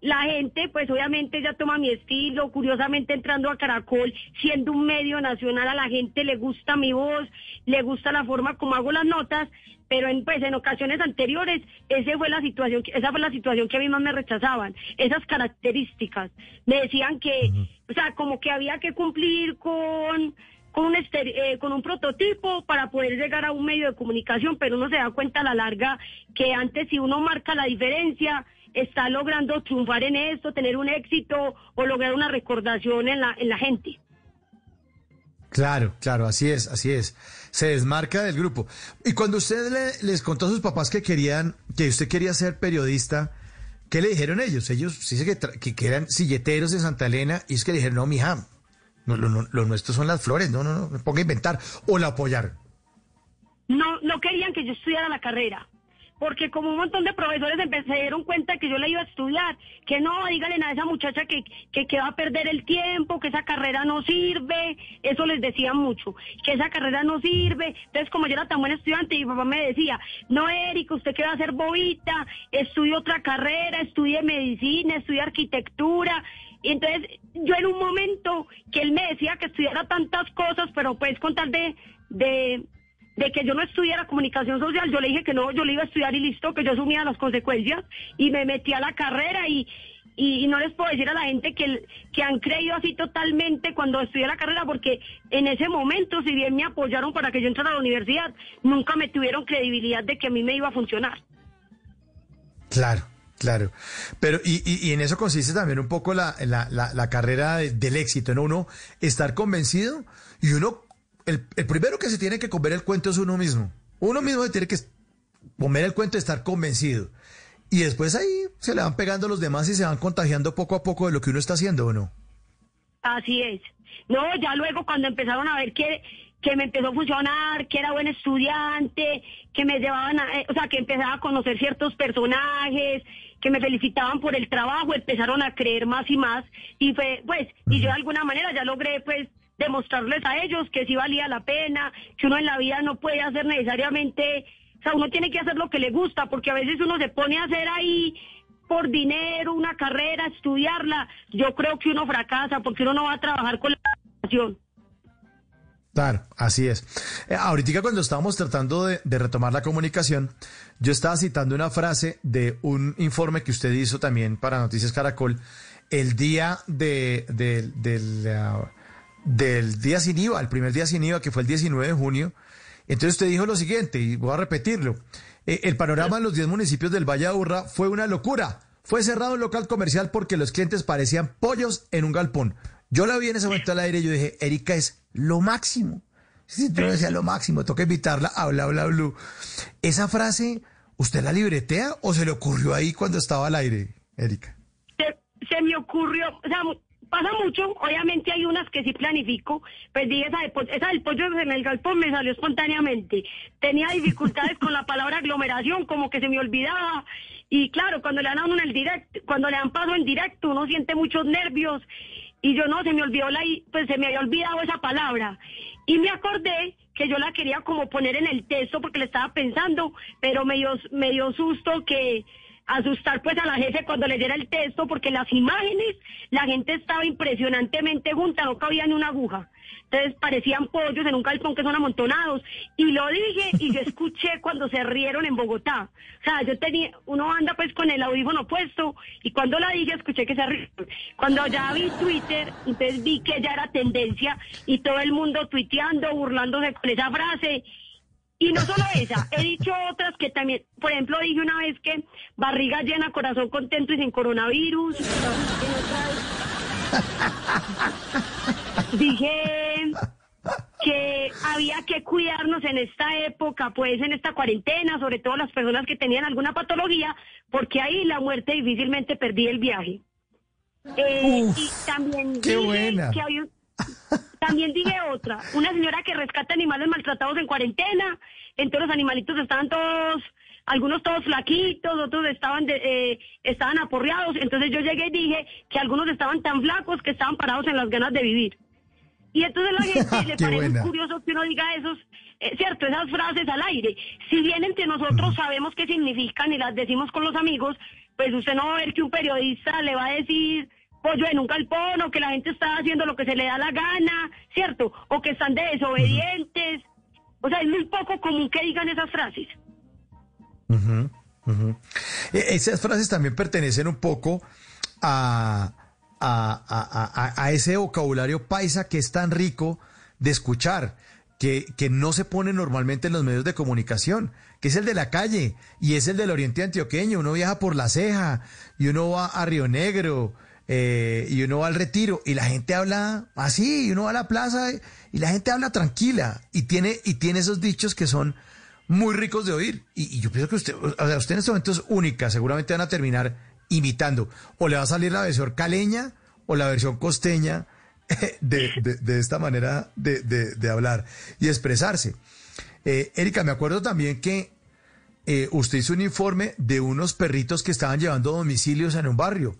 la gente, pues obviamente ya toma mi estilo, curiosamente entrando a Caracol, siendo un medio nacional, a la gente le gusta mi voz, le gusta la forma como hago las notas, pero en, pues en ocasiones anteriores, esa fue la situación, esa fue la situación que a mí más me rechazaban, esas características. Me decían que, o sea, como que había que cumplir con con un, estere- eh, con un prototipo para poder llegar a un medio de comunicación, pero uno se da cuenta a la larga que antes si uno marca la diferencia, está logrando triunfar en esto, tener un éxito o lograr una recordación en la, en la gente. Claro, claro, así es, así es. Se desmarca del grupo. Y cuando usted le- les contó a sus papás que querían, que usted quería ser periodista, ¿qué le dijeron ellos? Ellos tra- que, que eran silleteros de Santa Elena y es que le dijeron, no, mija, no, lo, lo nuestro son las flores, no, no, no, me ponga a inventar. O la apoyaron. no, no querían que yo estudiara la carrera. Porque como un montón de profesores se dieron cuenta que yo la iba a estudiar, que no, díganle a esa muchacha que, que, que va a perder el tiempo, que esa carrera no sirve, eso les decía mucho, que esa carrera no sirve. Entonces, como yo era tan buen estudiante, mi papá me decía, no, Erika, usted que va a hacer bobita, estudie otra carrera, estudie medicina, estudie arquitectura. Y entonces, yo en un momento que él me decía que estudiara tantas cosas, pero pues con tal de, de, que yo no estudiara comunicación social, yo le dije que no, yo le iba a estudiar y listo, que yo asumía las consecuencias y me metí a la carrera y, y, y no les puedo decir a la gente que, que han creído así totalmente cuando estudié la carrera, porque en ese momento, si bien me apoyaron para que yo entrara a la universidad, nunca me tuvieron credibilidad de que a mí me iba a funcionar. Claro, claro. Pero, y, y, en eso consiste también un poco la, la, la, carrera de- del éxito, ¿no? Uno estar convencido y uno, el, el primero que se tiene que comer el cuento es uno mismo. Uno mismo se tiene que comer el cuento de estar convencido. Y después ahí se le van pegando los demás y se van contagiando poco a poco de lo que uno está haciendo, ¿o no? Así es. No, ya luego cuando empezaron a ver que, que me empezó a funcionar, que era buen estudiante, que me llevaban a, eh, o sea, que empezaba a conocer ciertos personajes, que me felicitaban por el trabajo, empezaron a creer más y más y fue, pues, y yo de alguna manera ya logré, pues, demostrarles a ellos que sí valía la pena, que uno en la vida no puede hacer necesariamente, o sea, uno tiene que hacer lo que le gusta, porque a veces uno se pone a hacer ahí por dinero, una carrera, estudiarla, yo creo que uno fracasa porque uno no va a trabajar con la pasión. Claro, así es. Eh, ahorita cuando estábamos tratando de, retomar la comunicación, yo estaba citando una frase de un informe que usted hizo también para Noticias Caracol el día de, de- del, del día sin IVA, el primer día sin IVA, que fue el 19 de junio. Entonces usted dijo lo siguiente, y voy a repetirlo. Eh, el panorama en los 10 municipios del Valle Aburrá fue una locura. Fue cerrado un local comercial porque los clientes parecían pollos en un galpón. Yo la vi en ese momento al aire y yo dije, Erika es lo máximo. Sí, yo decía lo máximo, toca invitarla a bla bla blue. Esa frase, ¿usted la libretea o se le ocurrió ahí cuando estaba al aire, Erika? se, se me ocurrió, o sea, pasa mucho, obviamente hay unas que sí planifico, pues dije, esa, esa del pollo en el galpón me salió espontáneamente. Tenía dificultades con la palabra aglomeración, como que se me olvidaba. Y claro, cuando le dan a uno en el directo, cuando le dan paso en directo, uno siente muchos nervios. Y yo no, se me olvidó la, pues se me había olvidado esa palabra. Y me acordé que yo la quería como poner en el texto porque le estaba pensando, pero me dio, me dio susto que, asustar pues a la jefe cuando leyera el texto porque las imágenes la gente estaba impresionantemente junta, no cabía ni una aguja. Entonces parecían pollos en un calpón que son amontonados. Y lo dije y yo escuché cuando se rieron en Bogotá. O sea, yo tenía, uno anda pues con el audífono puesto y cuando la dije escuché que se rieron. Cuando ya vi Twitter, entonces vi que ya era tendencia y todo el mundo tuiteando, burlándose con esa frase. Y no solo esa, he dicho otras que también, por ejemplo, dije una vez que barriga llena, corazón contento y sin coronavirus. Dije que había que cuidarnos en esta época, pues en esta cuarentena, sobre todo las personas que tenían alguna patología, porque ahí la muerte difícilmente perdí el viaje. Eh, Uf, y también qué dije buena. que había un- también dije otra, una señora que rescata animales maltratados en cuarentena, entonces los animalitos estaban todos, algunos todos flaquitos, otros estaban de- eh, estaban aporreados, entonces yo llegué y dije que algunos estaban tan flacos que estaban parados en las ganas de vivir. Y entonces la *laughs* gente le parece buena. curioso que uno diga esos, eh, cierto, esas frases al aire. Si bien entre nosotros sabemos qué significan y las decimos con los amigos, pues usted no va a ver que un periodista le va a decir pollo en un galpón o que la gente está haciendo lo que se le da la gana, ¿cierto? O que están de desobedientes. O sea, es muy poco común que digan esas frases. Ujú, ujú. E- Esas frases también pertenecen un poco a, a- a- a- a ese vocabulario paisa que es tan rico de escuchar, que, que no se pone normalmente en los medios de comunicación, que es el de la calle y es el del oriente antioqueño. Uno viaja por la ceja y uno va a Río Negro, eh, y uno va al retiro y la gente habla así, y uno va a la plaza y la gente habla tranquila y tiene, y tiene esos dichos que son muy ricos de oír. Y, yo pienso que usted, o sea, usted en este momento es única, seguramente van a terminar imitando. O le va a salir la versión caleña o la versión costeña *laughs* de, de, de esta manera de, de, hablar y expresarse. Eh, Erika, me acuerdo también que eh, usted hizo un informe de unos perritos que estaban llevando domicilios en un barrio.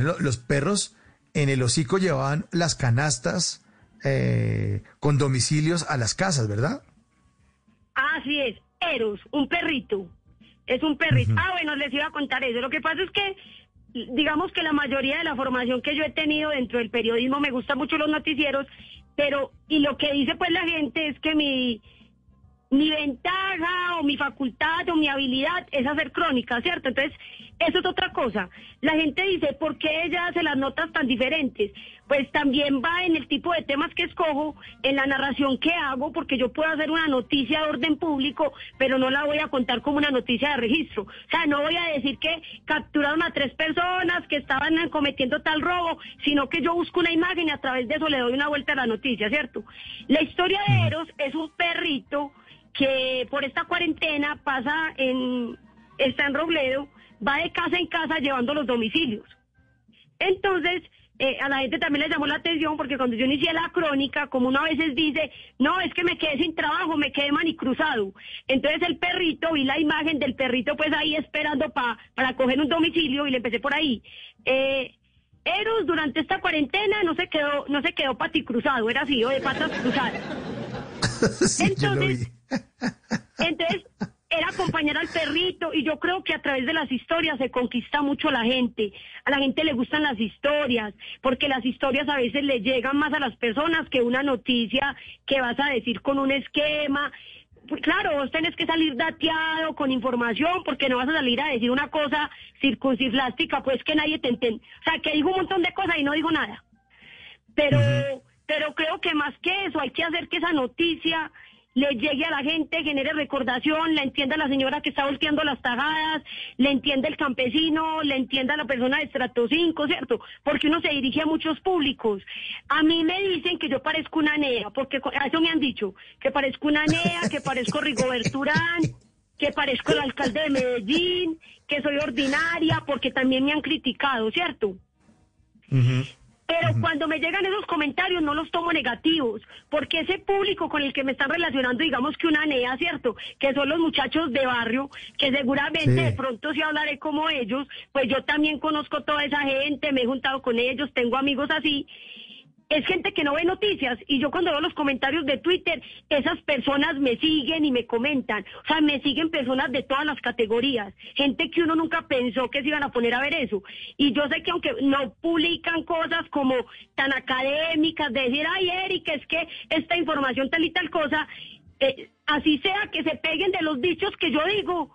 Los perros en el hocico llevaban las canastas eh, con domicilios a las casas, ¿verdad? Así es, Eros, un perrito. Es un perrito. Ah, bueno, les iba a contar eso. Lo que pasa es que digamos que la mayoría de la formación que yo he tenido dentro del periodismo me gusta mucho los noticieros, pero y lo que dice pues la gente es que mi mi ventaja o mi facultad o mi habilidad es hacer crónica, ¿cierto? Entonces, eso es otra cosa. La gente dice, ¿por qué ella hace las notas tan diferentes? Pues también va en el tipo de temas que escojo, en la narración que hago, porque yo puedo hacer una noticia de orden público, pero no la voy a contar como una noticia de registro. O sea, no voy a decir que capturaron a tres personas que estaban cometiendo tal robo, sino que yo busco una imagen y a través de eso le doy una vuelta a la noticia, ¿cierto? La historia de Eros es un perrito que por esta cuarentena pasa en, está en Robledo, va de casa en casa llevando los domicilios. Entonces, eh, a la gente también le llamó la atención porque cuando yo inicié la crónica, como uno a veces dice, no, es que me quedé sin trabajo, me quedé manicruzado. Entonces el perrito, vi la imagen del perrito pues ahí esperando pa, para coger un domicilio y le empecé por ahí. Eh, Eros durante esta cuarentena no se quedó, no se quedó paticruzado, era así, o de patas cruzadas. *laughs* entonces, entonces, *laughs* era acompañar al perrito y yo creo que a través de las historias se conquista mucho a la gente. A la gente le gustan las historias, porque las historias a veces le llegan más a las personas que una noticia que vas a decir con un esquema. Pues claro, vos tenés que salir dateado con información porque no vas a salir a decir una cosa circunciflástica, pues que nadie te entiende. O sea, que digo un montón de cosas y no digo nada. Pero, pero creo que más que eso hay que hacer que esa noticia le llegue a la gente, genere recordación, le entienda la señora que está volteando las tajadas, le entienda el campesino, le entienda la persona de estrato 5, ¿cierto? Porque uno se dirige a muchos públicos. A mí me dicen que yo parezco una NEA, porque a eso me han dicho, que parezco una NEA, que parezco Rigobert Urán, que parezco el alcalde de Medellín, que soy ordinaria, porque también me han criticado, ¿cierto? Pero cuando me llegan esos comentarios no los tomo negativos, porque ese público con el que me están relacionando, digamos que una NEA, ¿cierto? Que son los muchachos de barrio, que seguramente de pronto si hablaré como ellos, pues yo también conozco toda esa gente, me he juntado con ellos, tengo amigos así, es gente que no ve noticias y yo cuando veo los comentarios de Twitter, esas personas me siguen y me comentan, o sea, me siguen personas de todas las categorías, gente que uno nunca pensó que se iban a poner a ver eso. Y yo sé que aunque no publican cosas como tan académicas, de decir, ay, Erika, es que esta información tal y tal cosa, eh, así sea que se peguen de los dichos que yo digo,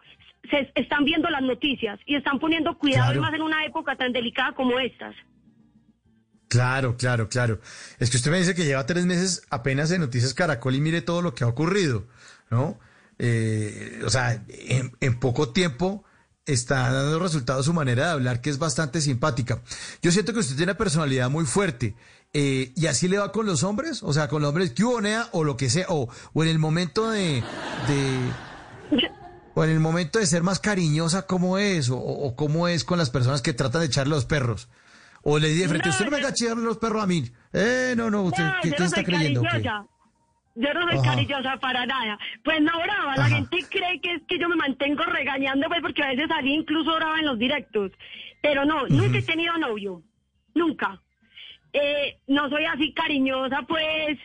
se están viendo las noticias y están poniendo cuidado más en una época tan delicada como estas. Claro, claro, claro. Es que usted me dice que lleva tres meses apenas en Noticias Caracol y mire todo lo que ha ocurrido, ¿no? Eh, o sea, en, poco tiempo está dando resultados su manera de hablar, que es bastante simpática. Yo siento que usted tiene una personalidad muy fuerte. Eh, ¿Y así le va con los hombres? O sea, con los hombres que o lo que sea, o, o en el momento de, de, o en el momento de ser más cariñosa, ¿cómo es? O, o cómo es con las personas que tratan de echarle los perros. O le dije frente, usted no me a los perros a mí. Eh, no, no, usted, ¿qué, está creyendo? Yo no soy cariñosa para nada. Pues no brava, la gente cree que es que yo me mantengo regañando, pues porque a veces salí incluso brava en los directos. Pero no, nunca he tenido novio. Nunca. Eh, no soy así cariñosa, pues.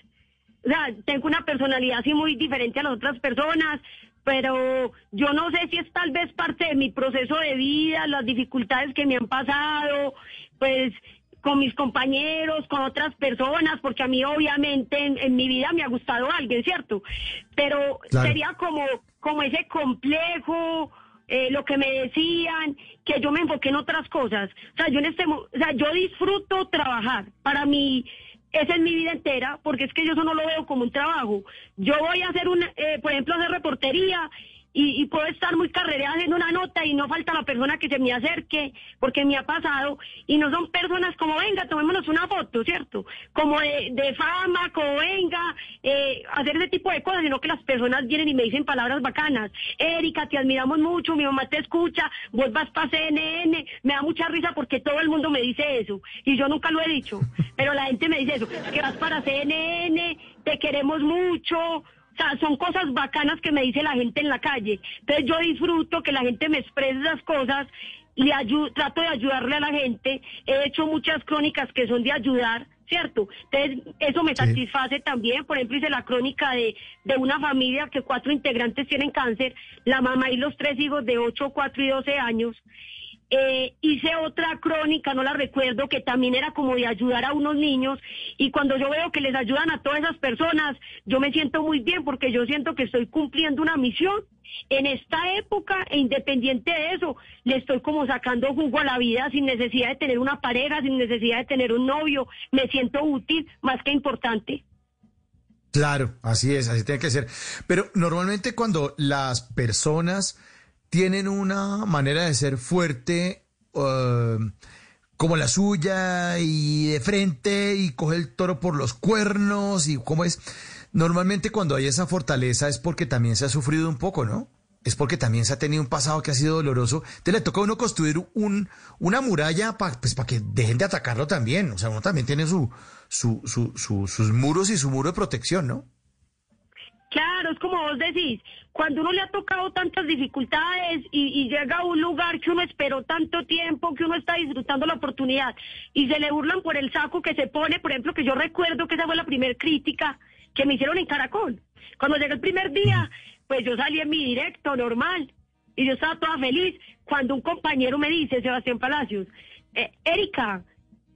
O sea, tengo una personalidad así muy diferente a las otras personas, pero yo no sé si es tal vez parte de mi proceso de vida, las dificultades que me han pasado, pues con mis compañeros, con otras personas, porque a mí obviamente en, mi vida me ha gustado alguien, ¿cierto? Pero sería como, como ese complejo, eh, lo que me decían, que yo me enfoqué en otras cosas. O sea, yo en este, o sea, yo disfruto trabajar. Para mí, esa es mi vida entera, porque es que yo eso no lo veo como un trabajo. Yo voy a hacer un, eh, por ejemplo, hacer reportería y, puedo estar muy carrereada haciendo una nota y no falta la persona que se me acerque, porque me ha pasado, y no son personas como, venga, tomémonos una foto, ¿cierto? Como de, de fama, como venga, eh, hacer ese tipo de cosas, sino que las personas vienen y me dicen palabras bacanas. Erika, te admiramos mucho, mi mamá te escucha, vos vas para CNN, me da mucha risa porque todo el mundo me dice eso, y yo nunca lo he dicho, pero la gente me dice eso, que vas para CNN, te queremos mucho, o sea, son cosas bacanas que me dice la gente en la calle. Entonces yo disfruto que la gente me exprese esas cosas, ayu- trato de ayudarle a la gente. He hecho muchas crónicas que son de ayudar, ¿cierto? Entonces eso me satisface también. Por ejemplo, hice la crónica de, de una familia que cuatro integrantes tienen cáncer, la mamá y los tres hijos de 8, 4 y 12 años. Eh, hice otra crónica, no la recuerdo, que también era como de ayudar a unos niños y cuando yo veo que les ayudan a todas esas personas, yo me siento muy bien porque yo siento que estoy cumpliendo una misión en esta época e independiente de eso, le estoy como sacando jugo a la vida sin necesidad de tener una pareja, sin necesidad de tener un novio, me siento útil más que importante. Claro, así es, así tiene que ser. Pero normalmente cuando las personas tienen una manera de ser fuerte eh, como la suya y de frente y coge el toro por los cuernos y cómo es, normalmente cuando hay esa fortaleza es porque también se ha sufrido un poco, ¿no? Es porque también se ha tenido un pasado que ha sido doloroso. Te le toca a uno construir un, una muralla para pues, que dejen de atacarlo también. O sea, uno también tiene su, su, su, su- sus muros y su muro de protección, ¿no? Claro, es como vos decís, cuando uno le ha tocado tantas dificultades y, llega a un lugar que uno esperó tanto tiempo, que uno está disfrutando la oportunidad y se le burlan por el saco que se pone, por ejemplo, que yo recuerdo que esa fue la primera crítica que me hicieron en Caracol. Cuando llegué el primer día, pues yo salí en mi directo normal y yo estaba toda feliz cuando un compañero me dice, Sebastián Palacios, eh, Erika,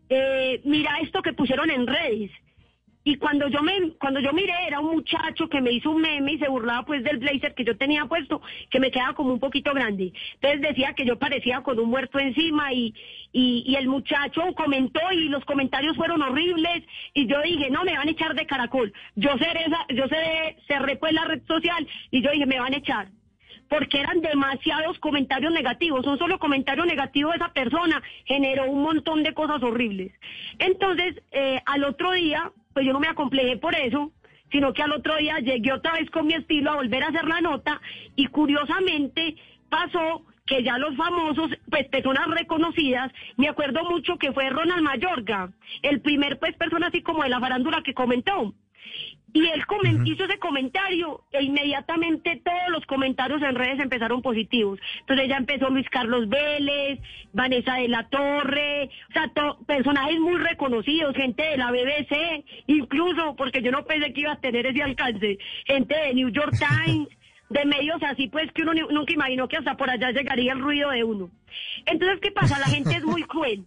eh, mira esto que pusieron en redes. Y cuando yo me cuando yo miré era un muchacho que me hizo un meme y se burlaba pues del blazer que yo tenía puesto, que me quedaba como un poquito grande. Entonces decía que yo parecía con un muerto encima y, y, el muchacho comentó y los comentarios fueron horribles y yo dije, no, me van a echar de caracol. Yo esa, yo cerré, cerré pues la red social y yo dije, me van a echar porque eran demasiados comentarios negativos. Un solo comentario negativo de esa persona generó un montón de cosas horribles. Entonces, eh, al otro día, pues yo no me acomplejé por eso, sino que al otro día llegué otra vez con mi estilo a volver a hacer la nota y curiosamente pasó que ya los famosos, pues personas reconocidas, me acuerdo mucho que fue Ronald Mayorga, el primer pues persona así como de la farándula que comentó. Y él hizo ese comentario e inmediatamente todos los comentarios en redes empezaron positivos. Entonces ya empezó Luis Carlos Vélez, Vanessa de la Torre, o sea, to- personajes muy reconocidos, gente de la BBC, incluso porque yo no pensé que iba a tener ese alcance, gente de New York *laughs* Times, de medios así pues que uno nunca imaginó que hasta por allá llegaría el ruido de uno. Entonces, ¿qué pasa? La gente es muy cruel.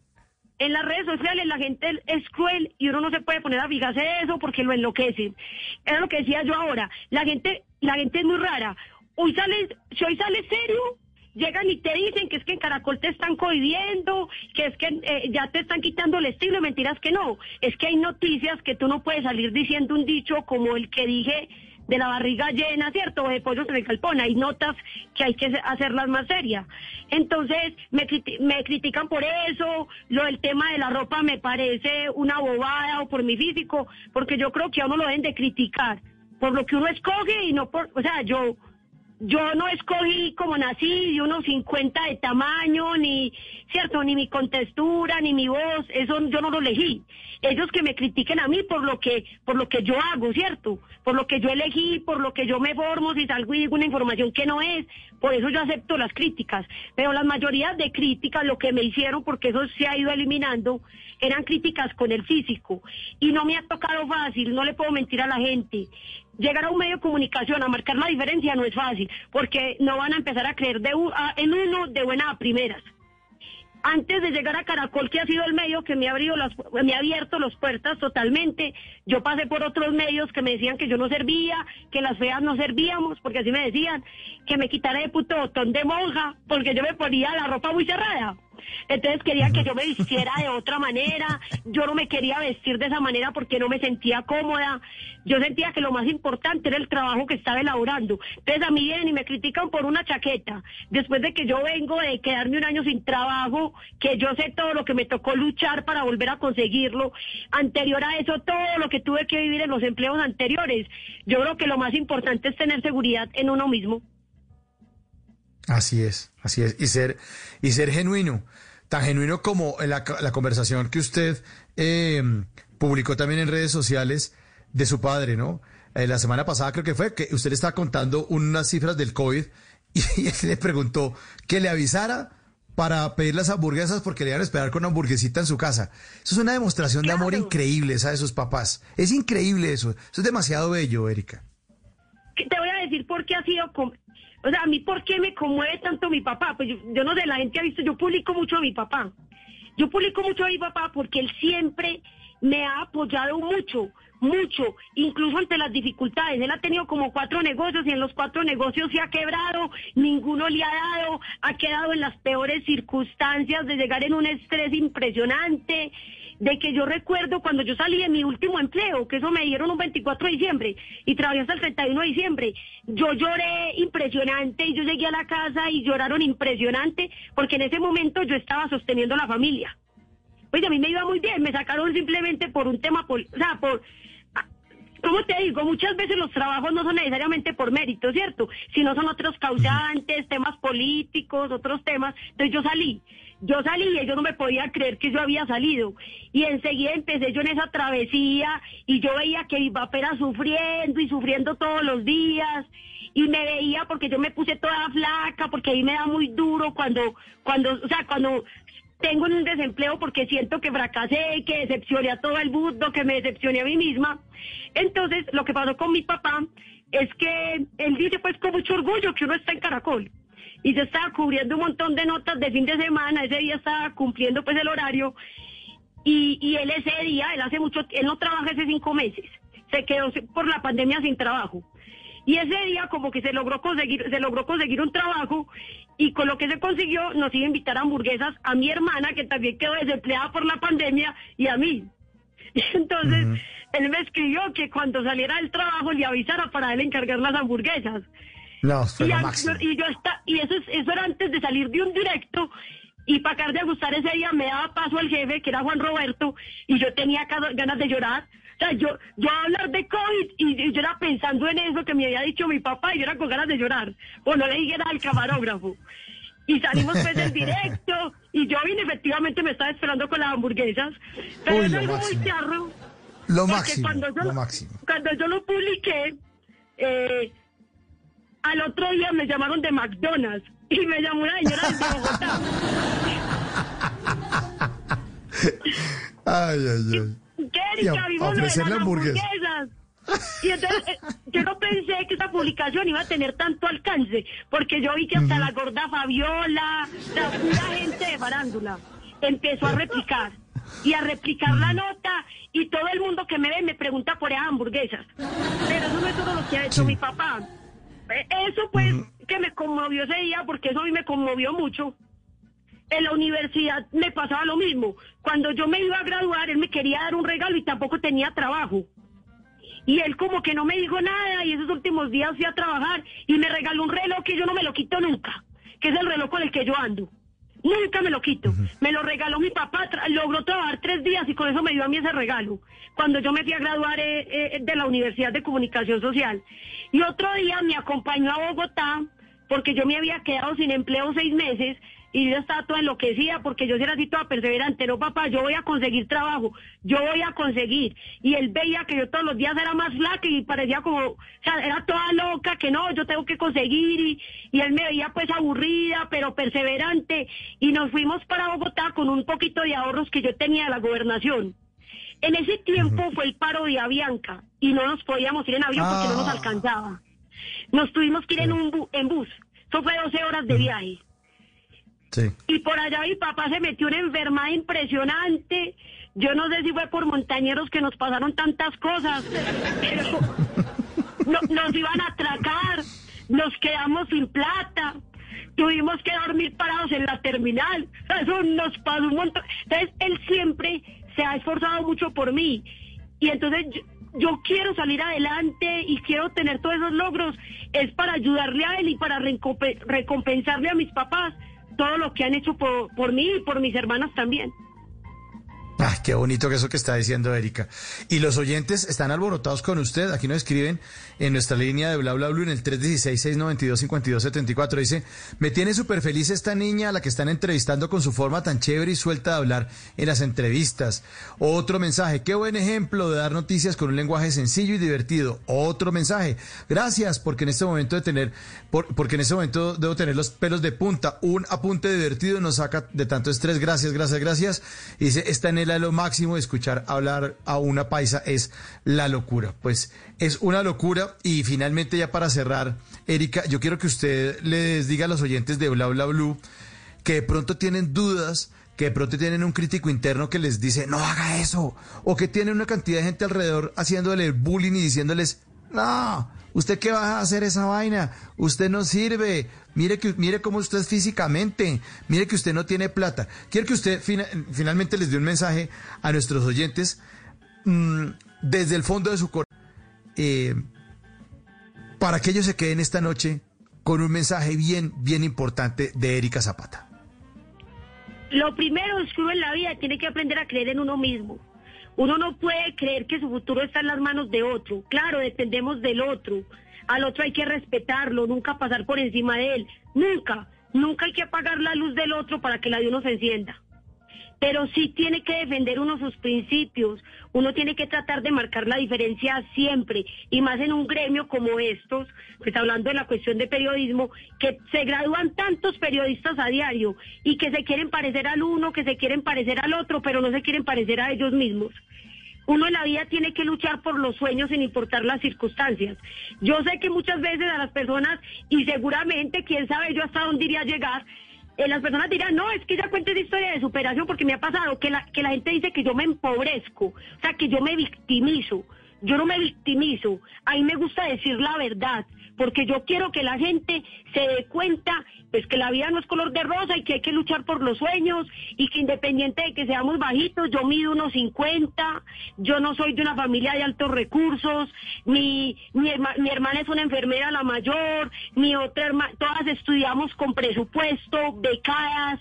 En las redes sociales la gente es cruel y uno no se puede poner a fijarse de eso porque lo enloquece. Era lo que decía yo ahora. La gente, la gente es muy rara. Hoy sales, si hoy sales serio, llegan y te dicen que es que en Caracol te están cohibiendo, que es que eh, ya te están quitando el estilo, mentiras que no. Es que hay noticias que tú no puedes salir diciendo un dicho como el que dije de la barriga llena, ¿cierto? O de pollos en el. Hay notas que hay que hacerlas más serias. Entonces, me critican por eso. Lo del tema de la ropa me parece una bobada o por mi físico, porque yo creo que a uno lo deben de criticar por lo que uno escoge y no por, o sea, yo yo no escogí como nací de unos 50 de tamaño, ni, cierto, ni mi contextura, ni mi voz, eso yo no lo elegí. Ellos que me critiquen a mí por lo que, por lo que yo hago, cierto, por lo que yo elegí, por lo que yo me formo, si salgo y digo una información que no es, por eso yo acepto las críticas. Pero las mayorías de críticas, lo que me hicieron, porque eso se ha ido eliminando, eran críticas con el físico. Y no me ha tocado fácil, no le puedo mentir a la gente. Llegar a un medio de comunicación a marcar la diferencia no es fácil, porque no van a empezar a creer de en uno de buenas a primeras. Antes de llegar a Caracol, que ha sido el medio que me ha, las, me abierto las puertas totalmente, yo pasé por otros medios que me decían que yo no servía, que las feas no servíamos, porque así me decían, que me quitara de puto botón de monja, porque yo me ponía la ropa muy cerrada. Entonces quería que yo me vistiera de otra manera. Yo no me quería vestir de esa manera porque no me sentía cómoda. Yo sentía que lo más importante era el trabajo que estaba elaborando. Entonces a mí vienen y me critican por una chaqueta. Después de que yo vengo de quedarme un año sin trabajo, que yo sé todo lo que me tocó luchar para volver a conseguirlo. Anterior a eso, todo lo que tuve que vivir en los empleos anteriores. Yo creo que lo más importante es tener seguridad en uno mismo. Así es, así es. Y ser, y ser genuino. Tan genuino como la, la conversación que usted eh, publicó también en redes sociales de su padre, ¿no? Eh, la semana pasada creo que fue que usted le estaba contando unas cifras del COVID *laughs* y, él le preguntó que le avisara para pedir las hamburguesas porque le iban a esperar con una hamburguesita en su casa. Eso es una demostración de amor increíble, esa de sus papás. Es increíble eso. Eso es demasiado bello, Erika. Te voy a decir por qué ha sido... O sea, a mí, ¿por qué me conmueve tanto mi papá? Pues yo, yo, no sé, la gente ha visto, yo publico mucho a mi papá. Yo publico mucho a mi papá porque él siempre me ha apoyado mucho, mucho, incluso ante las dificultades. Él ha tenido como cuatro negocios y en los cuatro negocios se ha quebrado, ninguno le ha dado, ha quedado en las peores circunstancias de llegar en un estrés impresionante de que yo recuerdo cuando yo salí de mi último empleo, que eso me dieron un 24 de diciembre y trabajé hasta el 31 de diciembre, yo lloré impresionante y yo llegué a la casa y lloraron impresionante porque en ese momento yo estaba sosteniendo la familia. Pues a mí me iba muy bien, me sacaron simplemente por un tema, o sea, por... ¿Cómo te digo? Muchas veces los trabajos no son necesariamente por mérito, ¿cierto? Sino son otros causantes, temas políticos, otros temas. Entonces yo salí yo salí y ellos no me podían creer que yo había salido. Y enseguida empecé yo en esa travesía y yo veía que mi papá era sufriendo y sufriendo todos los días. Y me veía porque yo me puse toda flaca, porque ahí me da muy duro cuando, cuando, o sea, cuando tengo un desempleo porque siento que fracasé, que decepcioné a todo el mundo, que me decepcioné a mí misma. Entonces, lo que pasó con mi papá es que él dice pues con mucho orgullo que uno está en Caracol y yo estaba cubriendo un montón de notas de fin de semana, ese día estaba cumpliendo pues el horario y, y él ese día, él hace mucho, él no trabaja hace cinco meses, se quedó por la pandemia sin trabajo. Y ese día como que se logró conseguir, se logró conseguir un trabajo y con lo que se consiguió nos iba a invitar a hamburguesas a mi hermana que también quedó desempleada por la pandemia y a mí. *laughs* Entonces, él me escribió que cuando saliera del trabajo le avisara para él encargar las hamburguesas. No, y, y, yo está, y eso, eso era antes de salir de un directo y para acabar de gustar ese día me daba paso al jefe, que era Juan Roberto, y yo tenía ganas de llorar. O sea, yo, yo hablar de COVID y, yo era pensando en eso que me había dicho mi papá y yo era con ganas de llorar. Bueno, le dije al camarógrafo. Y salimos pues del directo y yo vine, efectivamente me estaba esperando con las hamburguesas. Pero es algo muy charro. Lo máximo, cuando yo, lo máximo. Cuando yo lo publiqué, eh, al otro día me llamaron de McDonald's y me llamó una señora de Bogotá. *laughs* ay, ay, ay. ¿Qué, Erika? Vimos hamburguesas. Y entonces eh, yo no pensé que esta publicación iba a tener tanto alcance, porque yo vi que hasta la gorda Fabiola, la pura gente de farándula, empezó a replicar y a replicar la nota y todo el mundo que me ve me pregunta por esas hamburguesas. Pero eso no es todo lo que ha hecho mi papá. Eso pues que me conmovió ese día, porque eso a mí me conmovió mucho. En la universidad me pasaba lo mismo. Cuando yo me iba a graduar, él me quería dar un regalo y tampoco tenía trabajo. Y él como que no me dijo nada y esos últimos días fui a trabajar y me regaló un reloj que yo no me lo quito nunca, que es el reloj con el que yo ando. Nunca me lo quito. Me lo regaló mi papá, logró trabajar tres días y con eso me dio a mí ese regalo. Cuando yo me fui a graduar eh, eh, de la Universidad de Comunicación Social. Y otro día me acompañó a Bogotá porque yo me había quedado sin empleo seis meses y yo estaba toda enloquecida porque yo era así toda perseverante, no papá, yo voy a conseguir trabajo, yo voy a conseguir. Y él veía que yo todos los días era más flaca y parecía como, o sea, era toda loca, que no, yo tengo que conseguir y, y él me veía pues aburrida, pero perseverante y nos fuimos para Bogotá con un poquito de ahorros que yo tenía de la gobernación. En ese tiempo fue el paro de Avianca y no nos podíamos ir en avión porque no nos Ah. alcanzaba. Nos tuvimos que ir en un bu- en bus. Eso fue 12 horas de viaje. Sí. Y por allá mi papá se metió una enfermedad impresionante. Yo no sé si fue por montañeros que nos pasaron tantas cosas, pero no- nos iban a atracar, nos quedamos sin plata. tuvimos que dormir parados en la terminal. Eso nos pasó un montón. Entonces, él siempre se ha esforzado mucho por mí. Y entonces yo, quiero salir adelante y quiero tener todos esos logros. Es para ayudarle a él y para recompe- recompensarle a mis papás todo lo que han hecho por, por mí y por mis hermanas también. Qué bonito que eso que está diciendo Erika. Y los oyentes están alborotados con usted. Aquí nos escriben en nuestra línea de bla bla bla en el 316-692-5274. Dice, me tiene súper feliz esta niña a la que están entrevistando con su forma tan chévere y suelta de hablar en las entrevistas. Otro mensaje, qué buen ejemplo de dar noticias con un lenguaje sencillo y divertido. Otro mensaje, gracias porque en este momento de tener, por- porque en este momento debo tener los pelos de punta. Un apunte divertido nos saca de tanto estrés. Gracias, gracias, gracias. Y dice, lo máximo, escuchar hablar a una paisa es la locura. Pues es una locura. Y finalmente ya para cerrar, Erika, yo quiero que usted les diga a los oyentes de Bla Bla Blue que de pronto tienen dudas, que de pronto tienen un crítico interno que les dice, no haga eso, o que tienen una cantidad de gente alrededor haciéndole bullying y diciéndoles, no, usted qué va a hacer esa vaina, usted no sirve, mire que mire cómo usted es físicamente, mire que usted no tiene plata. Quiero que usted fina- finalmente les dé un mensaje a nuestros oyentes mm, desde el fondo de su corazón, eh, para que ellos se queden esta noche con un mensaje bien, bien importante de Erika Zapata. Lo primero uno en la vida tiene que aprender a creer en uno mismo. Uno no puede creer que su futuro está en las manos de otro. Claro, dependemos del otro. Al otro hay que respetarlo, nunca pasar por encima de él. Nunca, nunca hay que apagar la luz del otro para que la de uno se encienda. Pero sí tiene que defender uno sus principios. Uno tiene que tratar de marcar la diferencia siempre. Y más en un gremio como estos, pues hablando de la cuestión de periodismo, que se gradúan tantos periodistas a diario y que se quieren parecer al uno, que se quieren parecer al otro, pero no se quieren parecer a ellos mismos. Uno en la vida tiene que luchar por los sueños sin importar las circunstancias. Yo sé que muchas veces a las personas, y seguramente, quién sabe yo hasta dónde iría a llegar, eh, las personas dirán, no, es que ya cuento esa historia de superación porque me ha pasado que la, que la gente dice que yo me empobrezco, o sea, que yo me victimizo. Yo no me victimizo, a mí me gusta decir la verdad, porque yo quiero que la gente se dé cuenta pues que la vida no es color de rosa y que hay que luchar por los sueños y que independiente de que seamos bajitos, yo mido unos 50, yo no soy de una familia de altos recursos, mi, mi, mi hermana es una enfermera la mayor, mi otra hermana, todas estudiamos con presupuesto, becadas,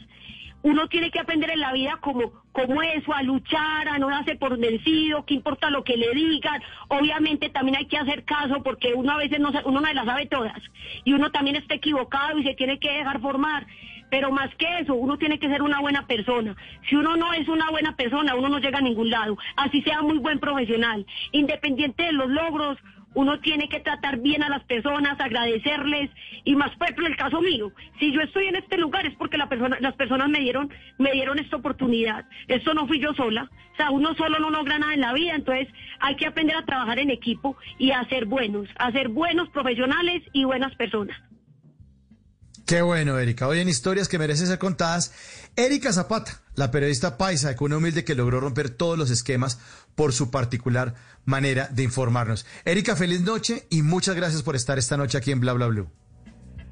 uno tiene que aprender en la vida como, como eso, a luchar, a no darse por vencido, que importa lo que le digan. Obviamente también hay que hacer caso porque uno a veces no, uno no las sabe todas y uno también está equivocado y se tiene que dejar formar. Pero más que eso, uno tiene que ser una buena persona. Si uno no es una buena persona, uno no llega a ningún lado. Así sea muy buen profesional. Independiente de los logros, uno tiene que tratar bien a las personas, agradecerles y más por ejemplo el caso mío, si yo estoy en este lugar es porque las personas me dieron, me dieron esta oportunidad. Esto no fui yo sola, o sea, uno solo no logra nada en la vida, entonces hay que aprender a trabajar en equipo y a ser buenos, a ser buenos profesionales y buenas personas. Qué bueno, Erika. Hoy en historias que merecen ser contadas, Erika Zapata, la periodista paisa de cuna humilde que logró romper todos los esquemas por su particular manera de informarnos. Erika, feliz noche y muchas gracias por estar esta noche aquí en Bla Bla Blue.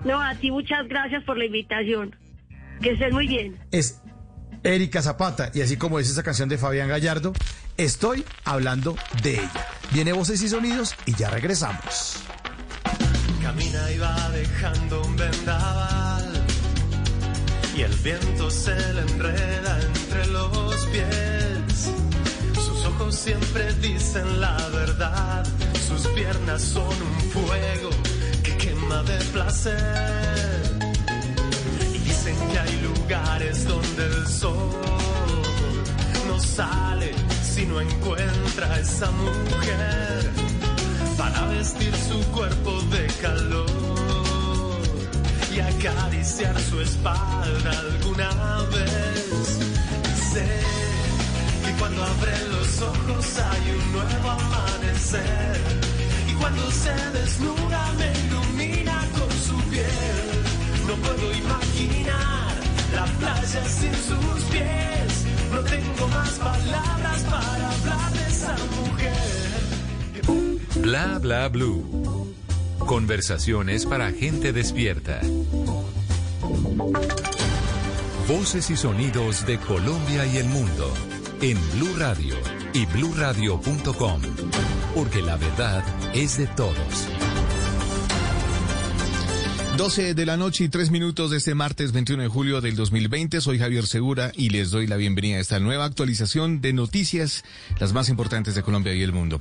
No, a ti muchas gracias por la invitación. Que estés muy bien. Es Erika Zapata y así como dice esa canción de Fabián Gallardo, estoy hablando de ella. Viene voces y sonidos y ya regresamos. Camina y va dejando un vendaval y el viento se le enreda entre los pies. Siempre dicen la verdad, sus piernas son un fuego que quema de placer. Y dicen que hay lugares donde el sol no sale si no encuentra a esa mujer para vestir su cuerpo de calor y acariciar su espalda alguna vez. Cuando abre los ojos hay un nuevo amanecer y cuando se desnuda me ilumina con su piel. No puedo imaginar la playa sin sus pies. No tengo más palabras para hablar de esa mujer. Bla bla blue. Conversaciones para gente despierta. Voces y sonidos de Colombia y el mundo en Blue Radio y bluradio.com, porque la verdad es de todos. 12 de la noche y 3 minutos de este martes 21 de julio del 2020. Soy Javier Segura y les doy la bienvenida a esta nueva actualización de noticias, las más importantes de Colombia y el mundo.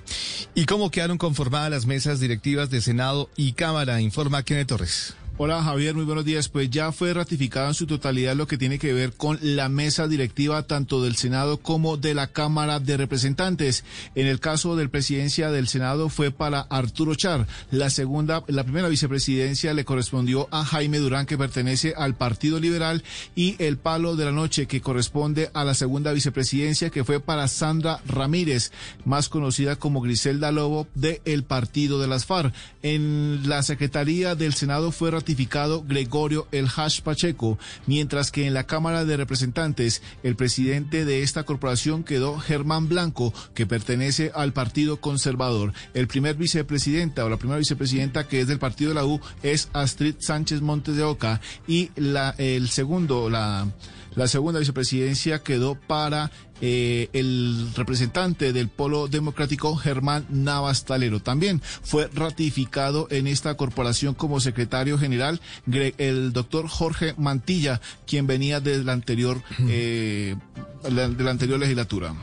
¿Y cómo quedaron conformadas las mesas directivas de Senado y Cámara? Informa Kenneth Torres. Hola Javier, muy buenos días. Pues ya fue ratificado en su totalidad lo que tiene que ver con la mesa directiva tanto del Senado como de la Cámara de Representantes. En el caso del presidencia del Senado fue para Arturo Char. La segunda, la primera vicepresidencia le correspondió a Jaime Durán que pertenece al Partido Liberal y el palo de la noche que corresponde a la segunda vicepresidencia que fue para Sandra Ramírez, más conocida como Griselda Lobo del el Partido de las FARC. En la Secretaría del Senado fue ratificado Gregorio El Hash Pacheco, mientras que en la Cámara de Representantes el presidente de esta corporación quedó Germán Blanco, que pertenece al Partido Conservador. El primer vicepresidenta o la primera vicepresidenta que es del Partido de la U es Astrid Sánchez Montes de Oca. Y la, el segundo, la la segunda vicepresidencia quedó para eh, el representante del Polo Democrático, Germán Navas Talero. También fue ratificado en esta corporación como secretario general el doctor Jorge Mantilla, quien venía de la anterior, eh, de la anterior legislatura.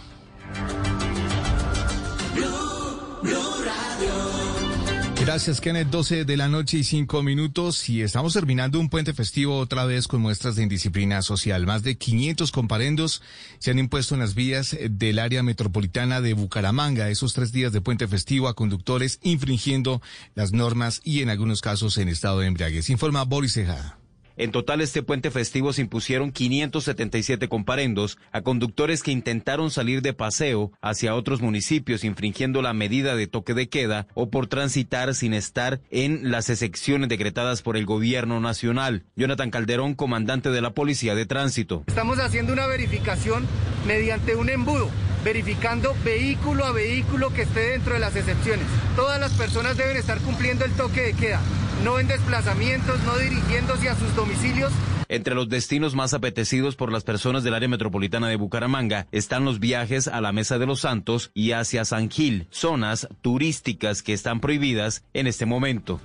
Gracias, Kenneth. 12 de la noche y 5 minutos y estamos terminando un puente festivo otra vez con muestras de indisciplina social. Más de 500 comparendos se han impuesto en las vías del área metropolitana de Bucaramanga esos tres días de puente festivo a conductores infringiendo las normas y en algunos casos en estado de embriaguez. Informa Boris Ejada. En total, este puente festivo se impusieron 577 comparendos a conductores que intentaron salir de paseo hacia otros municipios infringiendo la medida de toque de queda o por transitar sin estar en las excepciones decretadas por el gobierno nacional. Jonathan Calderón, comandante de la Policía de Tránsito. Estamos haciendo una verificación mediante un embudo verificando vehículo a vehículo que esté dentro de las excepciones. Todas las personas deben estar cumpliendo el toque de queda, no en desplazamientos, no dirigiéndose a sus domicilios. Entre los destinos más apetecidos por las personas del área metropolitana de Bucaramanga están los viajes a la Mesa de los Santos y hacia San Gil, zonas turísticas que están prohibidas en este momento.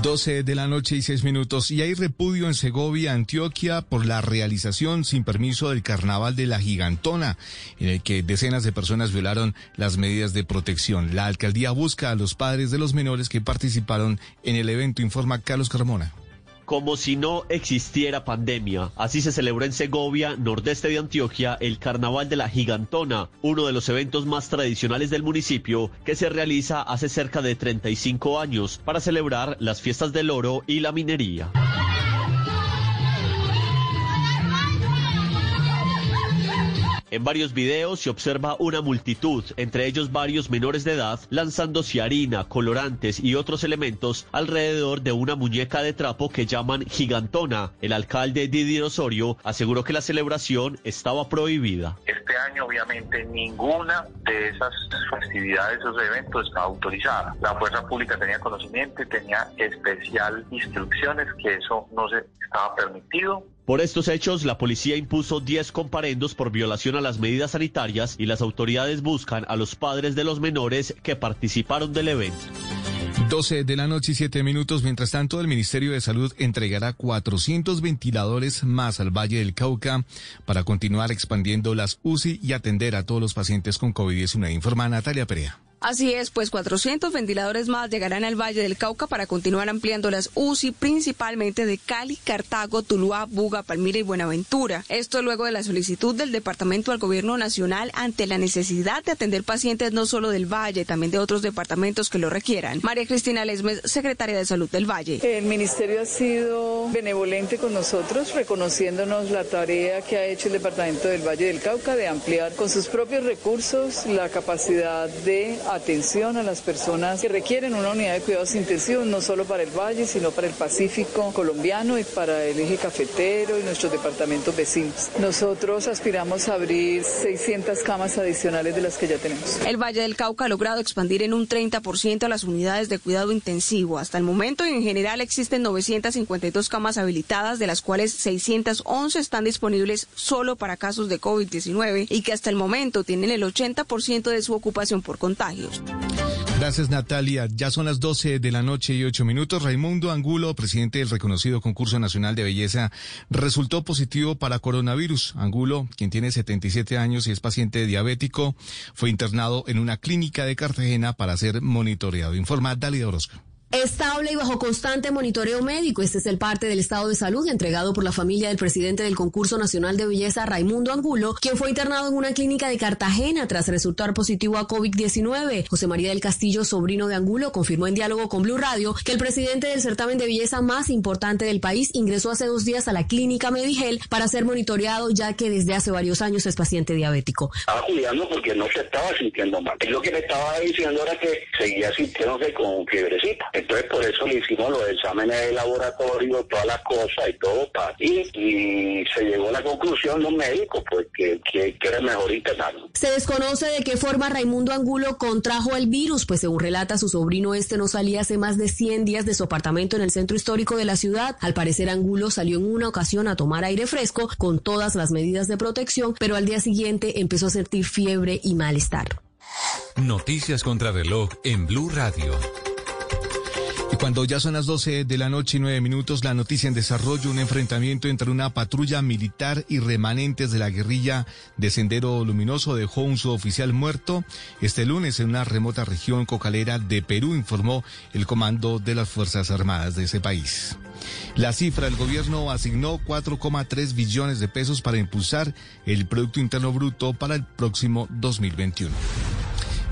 12 de la noche y 6 minutos. Y hay repudio en Segovia, Antioquia, por la realización sin permiso del carnaval de la Gigantona, en el que decenas de personas violaron las medidas de protección. La alcaldía busca a los padres de los menores que participaron en el evento, informa Carlos Carmona como si no existiera pandemia. Así se celebró en Segovia, nordeste de Antioquia, el Carnaval de la Gigantona, uno de los eventos más tradicionales del municipio que se realiza hace cerca de 35 años para celebrar las fiestas del oro y la minería. En varios videos se observa una multitud, entre ellos varios menores de edad, lanzándose harina, colorantes y otros elementos alrededor de una muñeca de trapo que llaman gigantona. El alcalde Didier Osorio aseguró que la celebración estaba prohibida. Este año obviamente ninguna de esas festividades, esos eventos estaba autorizada. La fuerza pública tenía conocimiento y tenía especial instrucciones que eso no se estaba permitido por estos hechos, la policía impuso 10 comparendos por violación a las medidas sanitarias y las autoridades buscan a los padres de los menores que participaron del evento. 12 de la noche y 7 minutos. Mientras tanto, el Ministerio de Salud entregará 400 ventiladores más al Valle del Cauca para continuar expandiendo las UCI y atender a todos los pacientes con COVID-19, informa Natalia Perea. Así es, pues 400 ventiladores más llegarán al Valle del Cauca para continuar ampliando las UCI, principalmente de Cali, Cartago, Tuluá, Buga, Palmira y Buenaventura. Esto luego de la solicitud del departamento al gobierno nacional ante la necesidad de atender pacientes no solo del Valle, también de otros departamentos que lo requieran. María Cristina Lesmes, secretaria de Salud del Valle. El ministerio ha sido benevolente con nosotros, reconociéndonos la tarea que ha hecho el departamento del Valle del Cauca de ampliar con sus propios recursos la capacidad de atención a las personas que requieren una unidad de cuidados intensivos, no solo para el Valle, sino para el Pacífico colombiano y para el eje cafetero y nuestros departamentos vecinos. Nosotros aspiramos a abrir 600 camas adicionales de las que ya tenemos. El Valle del Cauca ha logrado expandir en un 30% las unidades de cuidado intensivo. Hasta el momento, en general, existen 952 camas habilitadas, de las cuales 611 están disponibles solo para casos de COVID-19 y que hasta el momento tienen el 80% de su ocupación por Gracias, Natalia. Ya son las 12 de la noche y 8 minutos. Raimundo Angulo, presidente del reconocido concurso nacional de belleza, resultó positivo para coronavirus. Angulo, quien tiene 77 años y es paciente diabético, fue internado en una clínica de Cartagena para ser monitoreado. Informa Dalia Orozco. Estable y bajo constante monitoreo médico. Este es el parte del estado de salud entregado por la familia del presidente del concurso nacional de belleza, Raimundo Angulo, quien fue internado en una clínica de Cartagena tras resultar positivo a COVID-19. José María del Castillo, sobrino de Angulo, confirmó en diálogo con Blue Radio que el presidente del certamen de belleza más importante del país ingresó hace dos días a la clínica Medigel para ser monitoreado, ya que desde hace varios años es paciente diabético. Estaba cuidando porque no se estaba sintiendo mal. Lo que me estaba diciendo era que seguía sintiéndose con fiebrecita. Entonces, por eso le hicimos los exámenes de laboratorio, todas las cosas y todo, y, y se llegó a la conclusión los médicos, pues, que, que, que era mejor internarlo. Se desconoce de qué forma Raimundo Angulo contrajo el virus, pues según relata su sobrino, este no salía hace más de 100 días de su apartamento en el centro histórico de la ciudad. Al parecer, Angulo salió en una ocasión a tomar aire fresco con todas las medidas de protección, pero al día siguiente empezó a sentir fiebre y malestar. Noticias contra reloj en Blue Radio. Cuando ya son las 12 de la noche y 9 minutos, la noticia en desarrollo, un enfrentamiento entre una patrulla militar y remanentes de la guerrilla de Sendero Luminoso dejó un suboficial muerto este lunes en una remota región cocalera de Perú, informó el comando de las Fuerzas Armadas de ese país. La cifra, el gobierno asignó 4,3 billones de pesos para impulsar el Producto Interno Bruto para el próximo 2021.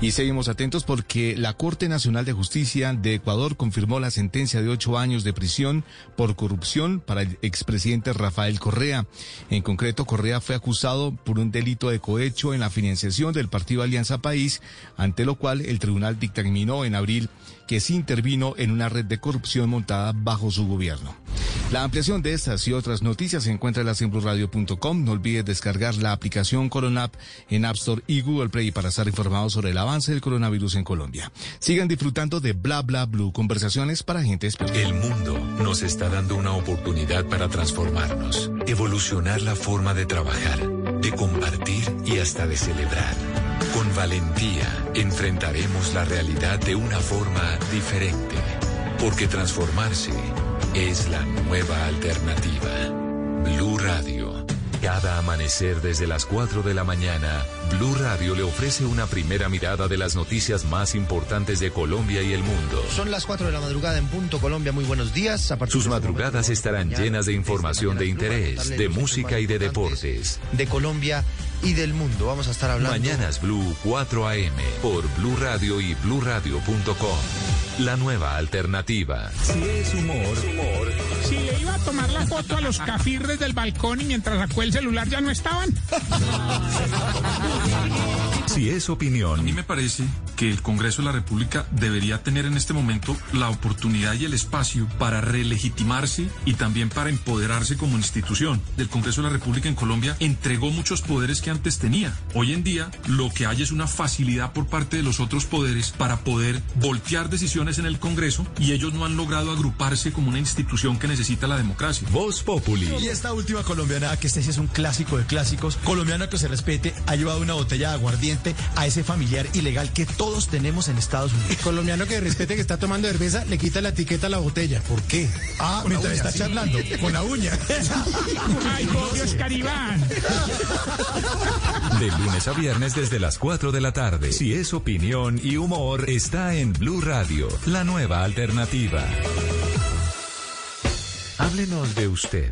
Y seguimos atentos porque la Corte Nacional de Justicia de Ecuador confirmó la sentencia de ocho años de prisión por corrupción para el expresidente Rafael Correa. En concreto, Correa fue acusado por un delito de cohecho en la financiación del partido Alianza País, ante lo cual el tribunal dictaminó en abril que sí intervino en una red de corrupción montada bajo su gobierno. La ampliación de estas y otras noticias se encuentra en blurradio.com. No olvides descargar la aplicación Coronap en App Store y Google Play para estar informados sobre el avance del coronavirus en Colombia. Sigan disfrutando de Bla Bla Blue, conversaciones para gente especial. El mundo nos está dando una oportunidad para transformarnos, evolucionar la forma de trabajar, de compartir y hasta de celebrar. Con valentía enfrentaremos la realidad de una forma diferente, porque transformarse es la nueva alternativa. Blue Radio. Cada amanecer desde las 4 de la mañana, Blue Radio le ofrece una primera mirada de las noticias más importantes de Colombia y el mundo. Son las 4 de la madrugada en punto Colombia. Muy buenos días. A partir Sus de este madrugadas estarán llenas de información de interés, de música y de deportes. de Colombia y del mundo. Vamos a estar hablando. Mañanas Blue 4 AM por Blue Radio y bluradio.com. La nueva alternativa. Si es humor, humor. Si le iba a tomar la foto a los cafirres del balcón y mientras sacó el celular ya no estaban. *laughs* Si es opinión. A mí me parece que el Congreso de la República debería tener en este momento la oportunidad y el espacio para relegitimarse y también para empoderarse como institución. El Congreso de la República en Colombia entregó muchos poderes que antes tenía. Hoy en día lo que hay es una facilidad por parte de los otros poderes para poder voltear decisiones en el Congreso y ellos no han logrado agruparse como una institución que necesita la democracia. Voz Populi. Y esta última colombiana, que este sí es un clásico de clásicos, colombiana que se respete, ha llevado una botella de aguardiente a ese familiar ilegal que todos tenemos en Estados Unidos. Colombiano que respete que está tomando cerveza, le quita la etiqueta a la botella. ¿Por qué? Ah, mientras uña, está sí. charlando, con la uña. Ay, por Dios, Caribán. De lunes a viernes desde las 4 de la tarde. Si es opinión y humor, está en Blue Radio, la nueva alternativa. Háblenos de usted.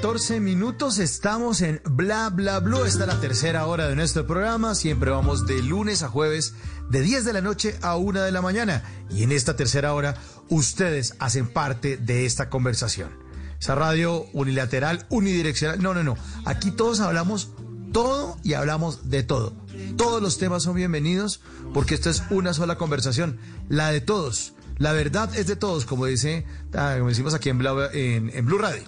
14 minutos. Estamos en Bla Bla Blue. Esta es la tercera hora de nuestro programa. Siempre vamos de lunes a jueves, de 10 de la noche a 1 de la mañana. Y en esta tercera hora, ustedes hacen parte de esta conversación. Esa radio unilateral, unidireccional. No, no, no. Aquí todos hablamos todo y hablamos de todo. Todos los temas son bienvenidos porque esto es una sola conversación, la de todos. La verdad es de todos, como dice, ah, como decimos aquí en, Blue Radio.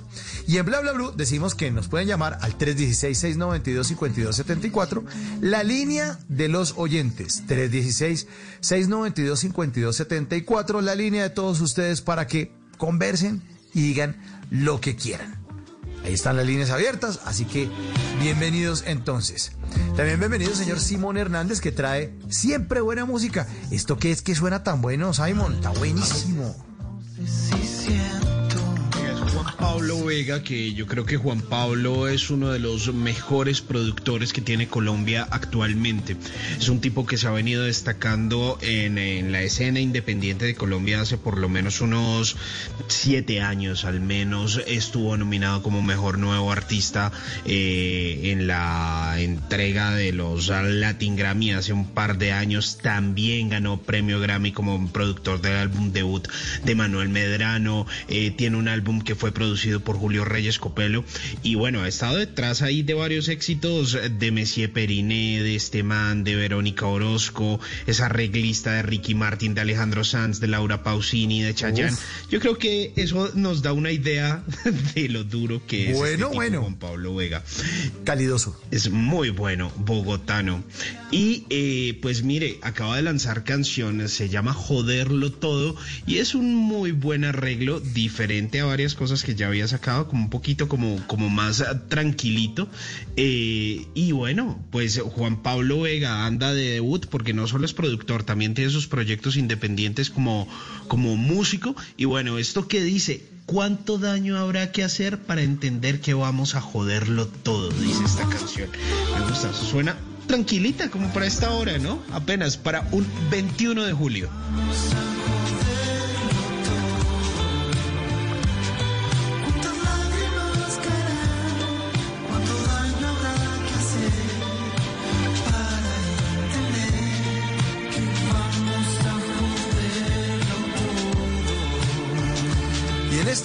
Y en Bla Bla Blue decimos que nos pueden llamar al 316-692-5274, la línea de los oyentes. 316-692-5274, la línea de todos ustedes para que conversen y digan lo que quieran. Ahí están las líneas abiertas, así que bienvenidos entonces. También bienvenido señor Simón Hernández que trae siempre buena música. ¿Esto qué es que suena tan bueno, Simon? Está buenísimo. Pablo Vega, que yo creo que Juan Pablo es uno de los mejores productores que tiene Colombia actualmente. Es un tipo que se ha venido destacando en, la escena independiente de Colombia hace por lo menos unos siete años, al menos estuvo nominado como mejor nuevo artista eh, en la entrega de los Latin Grammy hace un par de años. También ganó premio Grammy como productor del álbum debut de Manuel Medrano. Eh, tiene un álbum que fue producido por Julio Reyes Copelo y bueno, ha estado detrás ahí de varios éxitos de Messier Periné, de este man, de Verónica Orozco, esa reglista de Ricky Martin, de Alejandro Sanz, de Laura Pausini, de Chayanne. Yo creo que eso nos da una idea *laughs* de lo duro que es Bueno, este tipo, bueno. Juan Pablo Vega. Calidoso. Es muy bueno, bogotano. Y eh, pues mire, acaba de lanzar canciones, se llama Joderlo Todo y es un muy buen arreglo, diferente a varias cosas que ya había sacado, como un poquito como, como más ah, tranquilito. Eh, y bueno, pues Juan Pablo Vega anda de debut porque no solo es productor, también tiene sus proyectos independientes como, como músico. Y bueno, esto que dice, ¿Cuánto daño habrá que hacer para entender que vamos a joderlo todo? Dice esta canción. Me gusta, suena tranquilita como para esta hora, ¿no? Apenas para un 21 de julio.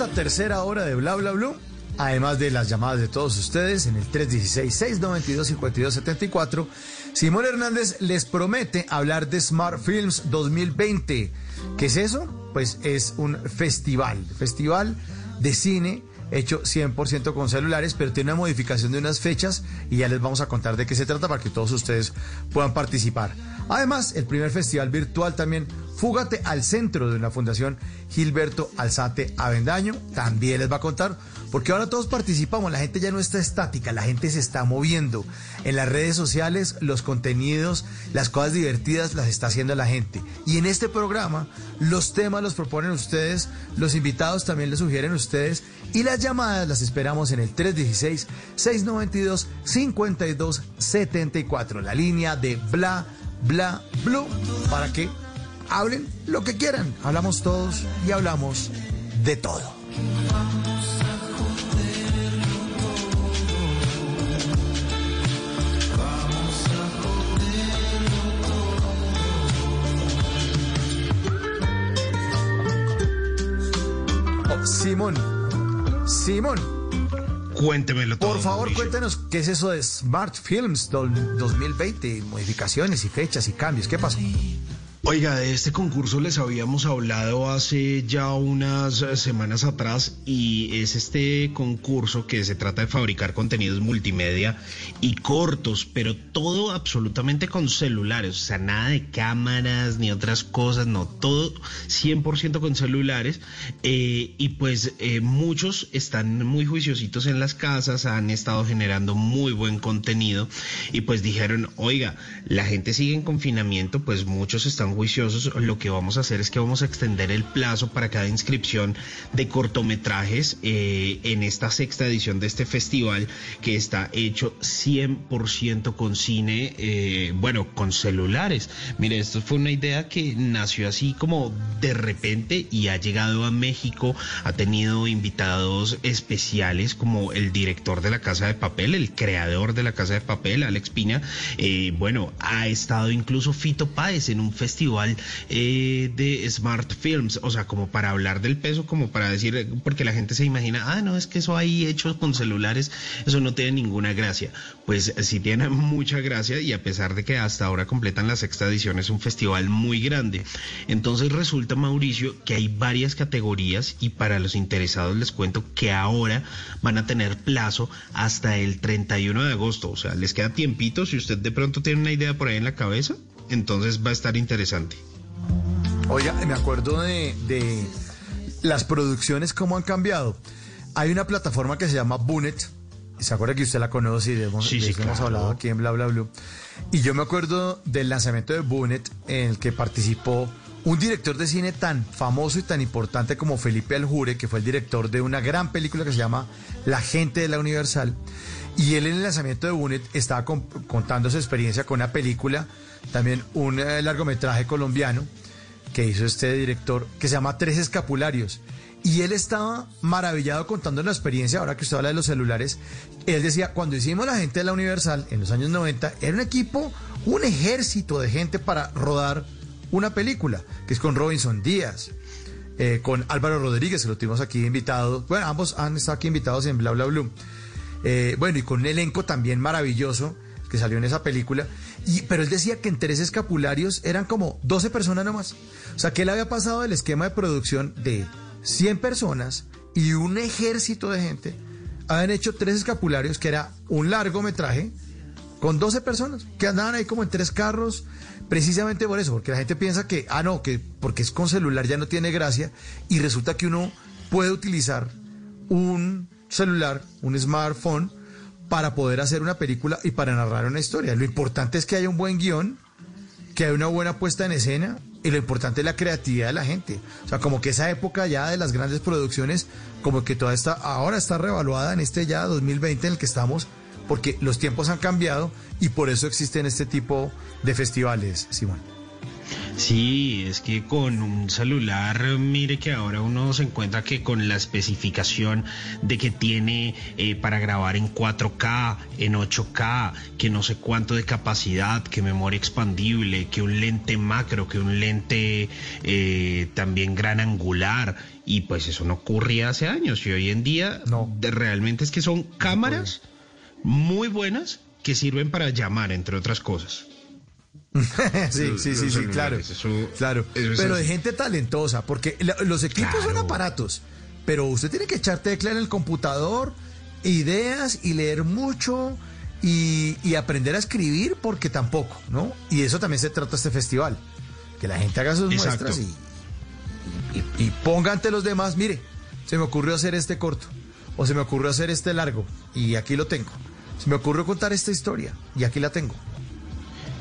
Esta tercera hora de Bla Bla Blue, además de las llamadas de todos ustedes en el 316-692-5274, Simón Hernández les promete hablar de Smart Films 2020. ¿Qué es eso? Pues es un festival, festival de cine hecho 100% con celulares, pero tiene una modificación de unas fechas y ya les vamos a contar de qué se trata para que todos ustedes puedan participar. Además, el primer festival virtual también, Fúgate al Centro de una Fundación Gilberto Alzate Avendaño, también les va a contar, porque ahora todos participamos, la gente ya no está estática, la gente se está moviendo. En las redes sociales, los contenidos, las cosas divertidas las está haciendo la gente. Y en este programa, los temas los proponen ustedes, los invitados también los sugieren ustedes, y las llamadas las esperamos en el 316-692-5274, la línea de Bla Bla Blue, para que hablen lo que quieran. Hablamos todos y hablamos de todo. Oh, Simón, Simón, Cuéntemelo todo. por favor Mauricio. cuéntenos qué es eso de Smart Films dol- 2020, modificaciones y fechas y cambios. ¿Qué pasó? Oiga, de este concurso les habíamos hablado hace ya unas eh, semanas atrás y es este concurso que se trata de fabricar contenidos multimedia y cortos, pero todo absolutamente con celulares, o sea, nada de cámaras ni otras cosas, no, todo 100% con celulares eh, y pues eh, muchos están muy juiciositos en las casas, han estado generando muy buen contenido y pues dijeron, oiga, la gente sigue en confinamiento, pues muchos están juiciosos, lo que vamos a hacer es que vamos a extender el plazo para cada inscripción de cortometrajes eh, en esta sexta edición de este festival que está hecho 100% con cine, eh, bueno, con celulares. Mire, esto fue una idea que nació así como de repente y ha llegado a México, ha tenido invitados especiales como el director de la Casa de Papel, el creador de la Casa de Papel, Alex Piña, eh, bueno, ha estado incluso Fito Páez en un festival eh, de Smart Films, o sea, como para hablar del peso, como para decir, porque la gente se imagina, ah, no, es que eso ahí hecho con celulares, eso no tiene ninguna gracia. Pues sí tiene *laughs* mucha gracia y a pesar de que hasta ahora completan la sexta edición, es un festival muy grande. Entonces resulta, Mauricio, que hay varias categorías y para los interesados les cuento que ahora van a tener plazo hasta el 31 de agosto, o sea, les queda tiempito, si usted de pronto tiene una idea por ahí en la cabeza, entonces va a estar interesante. Oiga, me acuerdo de, de las producciones, cómo han cambiado. Hay una plataforma que se llama Bunet, se acuerda que usted la conoce y de, Sí, de sí, eso hemos claro. hablado aquí en Bla Bla Blue. Y yo me acuerdo del lanzamiento de Bunet en el que participó un director de cine tan famoso y tan importante como Felipe Aljure, que fue el director de una gran película que se llama La gente de la Universal. Y él en el lanzamiento de Bunet estaba con- contando su experiencia con una película, también un eh, largometraje colombiano que hizo este director que se llama Tres Escapularios. Y él estaba maravillado contando la experiencia, ahora que usted habla de los celulares. Él decía, cuando hicimos la gente de la Universal en los años 90, era un equipo, un ejército de gente para rodar una película, que es con Robinson Díaz, eh, con Álvaro Rodríguez, que lo tuvimos aquí invitado. Bueno, ambos han estado aquí invitados en Bla Bla Blue. Eh, bueno, y con un elenco también maravilloso que salió en esa película. Y, pero él decía que en tres escapularios eran como 12 personas nomás. O sea, que él había pasado del esquema de producción de 100 personas y un ejército de gente. Habían hecho tres escapularios, que era un largometraje con 12 personas que andaban ahí como en tres carros, precisamente por eso, porque la gente piensa que, ah, no, que porque es con celular ya no tiene gracia, y resulta que uno puede utilizar un celular, un smartphone, para poder hacer una película y para narrar una historia. Lo importante es que haya un buen guion, que haya una buena puesta en escena, y lo importante es la creatividad de la gente. O sea, como que esa época ya de las grandes producciones, como que toda esta, ahora está revaluada en este ya 2020 en el que estamos, porque los tiempos han cambiado y por eso existen este tipo de festivales, Simón. Sí, es que con un celular, mire que ahora uno se encuentra que con la especificación de que tiene eh, para grabar en 4K, en 8K, que no sé cuánto de capacidad, que memoria expandible, que un lente macro, que un lente eh, también gran angular. Y pues eso no ocurría hace años. Y hoy en día de- realmente es que son cámaras muy buenas que sirven para llamar, entre otras cosas. *laughs* sí, sí, sí, sí, claro. eso- claro. eso Pero de gente talentosa, porque los equipos son aparatos, pero usted tiene que echar tecla en el computador, ideas y leer mucho y, y aprender a escribir, porque tampoco, ¿no? Y eso también se trata este festival. Que la gente haga sus Exacto. muestras y, y, y ponga ante los demás, mire, se me ocurrió hacer este corto, o se me ocurrió hacer este largo, y aquí lo tengo. Se me ocurrió contar esta historia, y aquí la tengo.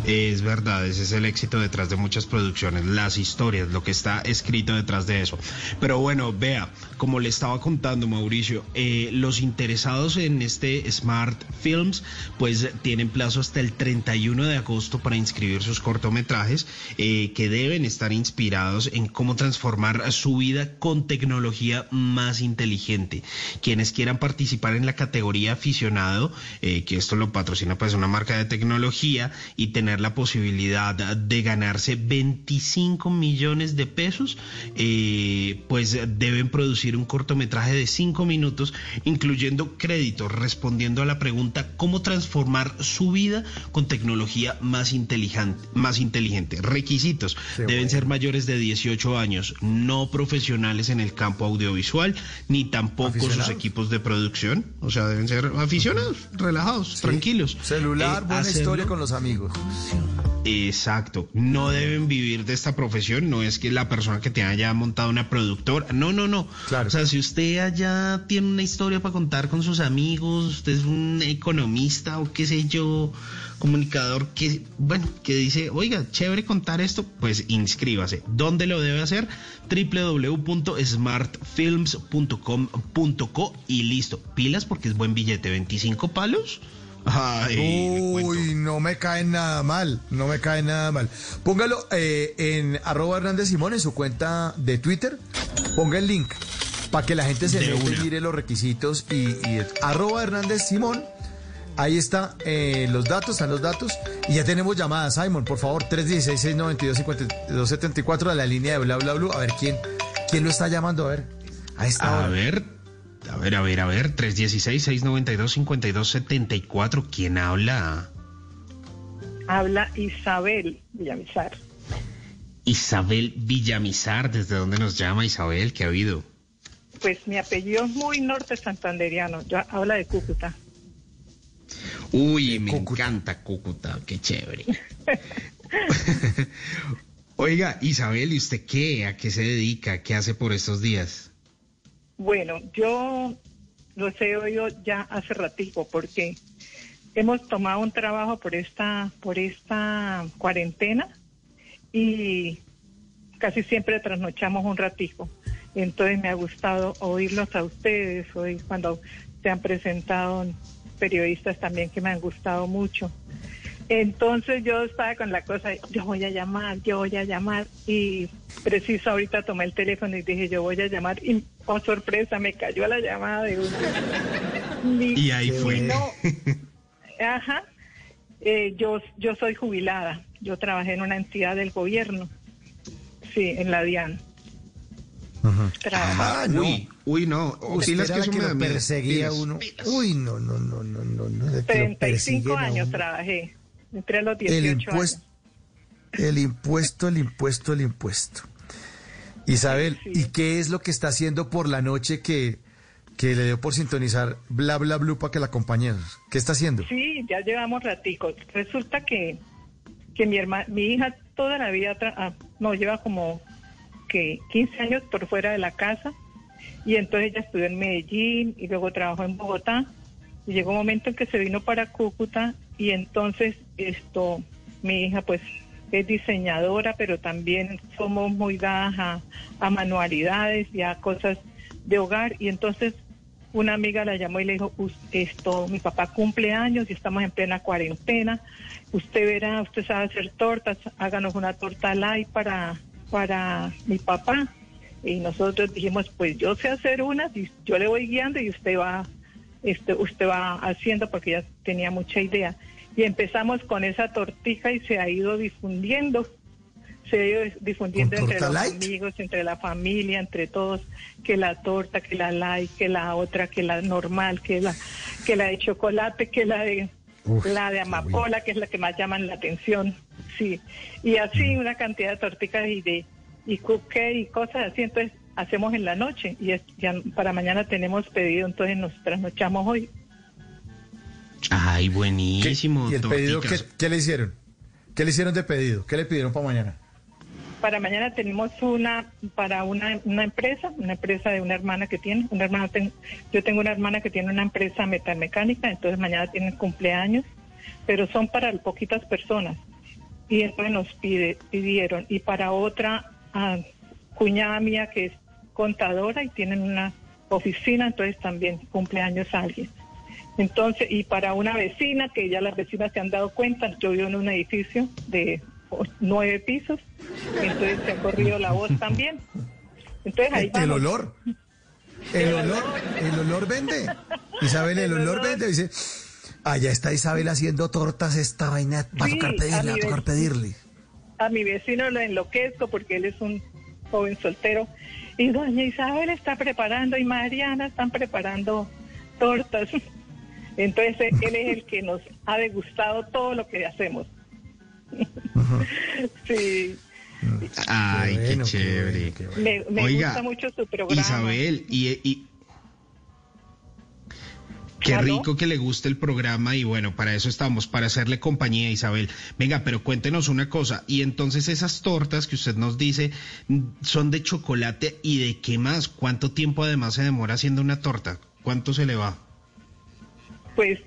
Es verdad, ese es el éxito detrás de muchas producciones, las historias, lo que está escrito detrás de eso. Pero bueno, vea, como le estaba contando Mauricio, eh, los interesados en este Smart Films, pues tienen plazo hasta el 31 de agosto para inscribir sus cortometrajes, eh, que deben estar inspirados en cómo transformar su vida con tecnología más inteligente. Quienes quieran participar en la categoría aficionado, eh, que esto lo patrocina pues una marca de tecnología y tener la posibilidad de ganarse 25 millones de pesos, eh, pues deben producir un cortometraje de 5 minutos, incluyendo créditos, respondiendo a la pregunta cómo transformar su vida con tecnología más inteligente. Más inteligente. Requisitos. Deben bueno. ser mayores de 18 años, no profesionales en el campo audiovisual, ni tampoco sus equipos de producción. O sea, deben ser aficionados, relajados, tranquilos. Celular, Eh, buena hacerlo- historia con los amigos. Exacto, no deben vivir de esta profesión, no es que la persona que te haya montado una productora, no, no, no. Claro. O sea, si usted allá tiene una historia para contar con sus amigos, usted es un economista o qué sé yo, comunicador que, bueno, que dice, oiga, chévere contar esto, pues inscríbase. ¿Dónde lo debe hacer? www.smartfilms.com.co y listo. Pilas porque es buen billete, 25 palos. Uy, no me cae nada mal, no me cae nada mal. Póngalo eh, en arroba Hernández Simón en su cuenta de Twitter, ponga el link para que la gente se mete y mire los requisitos y, y arroba Hernández Simón. Ahí está eh, los datos, están los datos. Y ya tenemos llamadas, Simon, por favor, 316-692-5274 a la línea de bla bla bla. A ver quién, quién lo está llamando, a ver. A esta A hora. ver, a ver, a ver, a ver, 316-692-5274, ¿quién habla? Habla Isabel Villamizar. Isabel Villamizar, ¿desde dónde nos llama Isabel? ¿Qué ha habido? Pues mi apellido es muy norte santanderiano. Yo habla de Cúcuta. Uy, me encanta Cúcuta, qué chévere. *laughs* *laughs* Oiga, Isabel, ¿y usted qué? ¿A qué se dedica? ¿Qué hace por estos días? Bueno, yo los he oído ya hace ratico porque hemos tomado un trabajo por esta por esta cuarentena y casi siempre trasnochamos un ratico. Entonces me ha gustado oírlos a ustedes, hoy cuando se han presentado periodistas también que me han gustado mucho. Entonces yo estaba con la cosa, yo voy a llamar, yo voy a llamar y preciso ahorita tomé el teléfono y dije yo voy a llamar y oh sorpresa me cayó la llamada de una. Y ahí fue. no, ajá, Eh, yo yo soy jubilada, yo trabajé en una entidad del gobierno, sí, en la DIAN. Ah, Uy, uy, no. Era que que me perseguía Pilas. uno. Uy, no, no, no, no, no, no. de que lo 35 persiguen a años uno. trabajé, entré a los El 18 impuesto, años. el impuesto, el impuesto, el impuesto. Isabel, ¿y qué es lo que está haciendo por la noche que, que le dio por sintonizar bla bla blue para que la acompañemos? ¿Qué está haciendo? Sí, ya llevamos ratico. Resulta que, que mi herma, mi hija toda la vida, tra- ah, no, lleva como que 15 años por fuera de la casa y entonces ella estudió en Medellín y luego trabajó en Bogotá y llegó un momento en que se vino para Cúcuta y entonces esto, mi hija pues es diseñadora, pero también somos muy dadas a, manualidades y a cosas de hogar y entonces una amiga la llamó y le dijo, "Us- esto, mi papá cumple años y estamos en plena cuarentena, usted verá, usted sabe hacer tortas, háganos una torta light para, para mi papá. Y nosotros dijimos, pues yo sé hacer unas y yo le voy guiando y usted va, este, usted va haciendo porque ya tenía mucha idea. Y empezamos con esa tortija y se ha ido difundiendo se ha ido difundiendo ¿Con entre los light? amigos, entre la familia, entre todos, que la torta, que la light, que la otra, que la normal, que la, que la de chocolate, que la de Uf, la de amapola, que es la que más llaman la atención, sí. Y así una cantidad de torticas y de y cupcake y cosas así, entonces hacemos en la noche y es- ya para mañana tenemos pedido, entonces nos trasnochamos hoy. Ay, buenísimo. ¿Y el pedido qué, qué le hicieron? ¿Qué le hicieron de pedido? ¿Qué le pidieron para mañana? Para mañana tenemos una para una, una empresa, una empresa de una hermana que tiene, una hermana ten- yo tengo una hermana que tiene una empresa metalmecánica, entonces mañana tienen cumpleaños, pero son para poquitas personas. Y entonces nos pide, pidieron y para otra ah, cuñada mía que es contadora y tienen una oficina, entonces también cumpleaños alguien. Entonces, y para una vecina, que ya las vecinas se han dado cuenta, yo vivo en un edificio de nueve pisos, entonces se ha corrido la voz también. Entonces ahí El vamos. olor. El olor, el olor vende. Isabel, el olor vende. Dice, allá está Isabel haciendo tortas, esta vaina. Va a tocar a pedirle, va a nivel- tocar pedirle. A mi vecino lo enloquezco porque él es un joven soltero. Y doña Isabel está preparando y Mariana están preparando tortas. Entonces él es el que nos ha degustado todo lo que hacemos. sí, Ay, qué, bueno, qué chévere. me, me Oiga, gusta mucho su programa. Isabel, y, y- qué ¿Aló? rico que le guste el programa y bueno, para eso estamos, para hacerle compañía, Isabel. Venga, pero cuéntenos una cosa, y entonces esas tortas que usted nos dice son de chocolate y de qué más, ¿cuánto tiempo además se demora haciendo una torta? ¿Cuánto se le va? Pues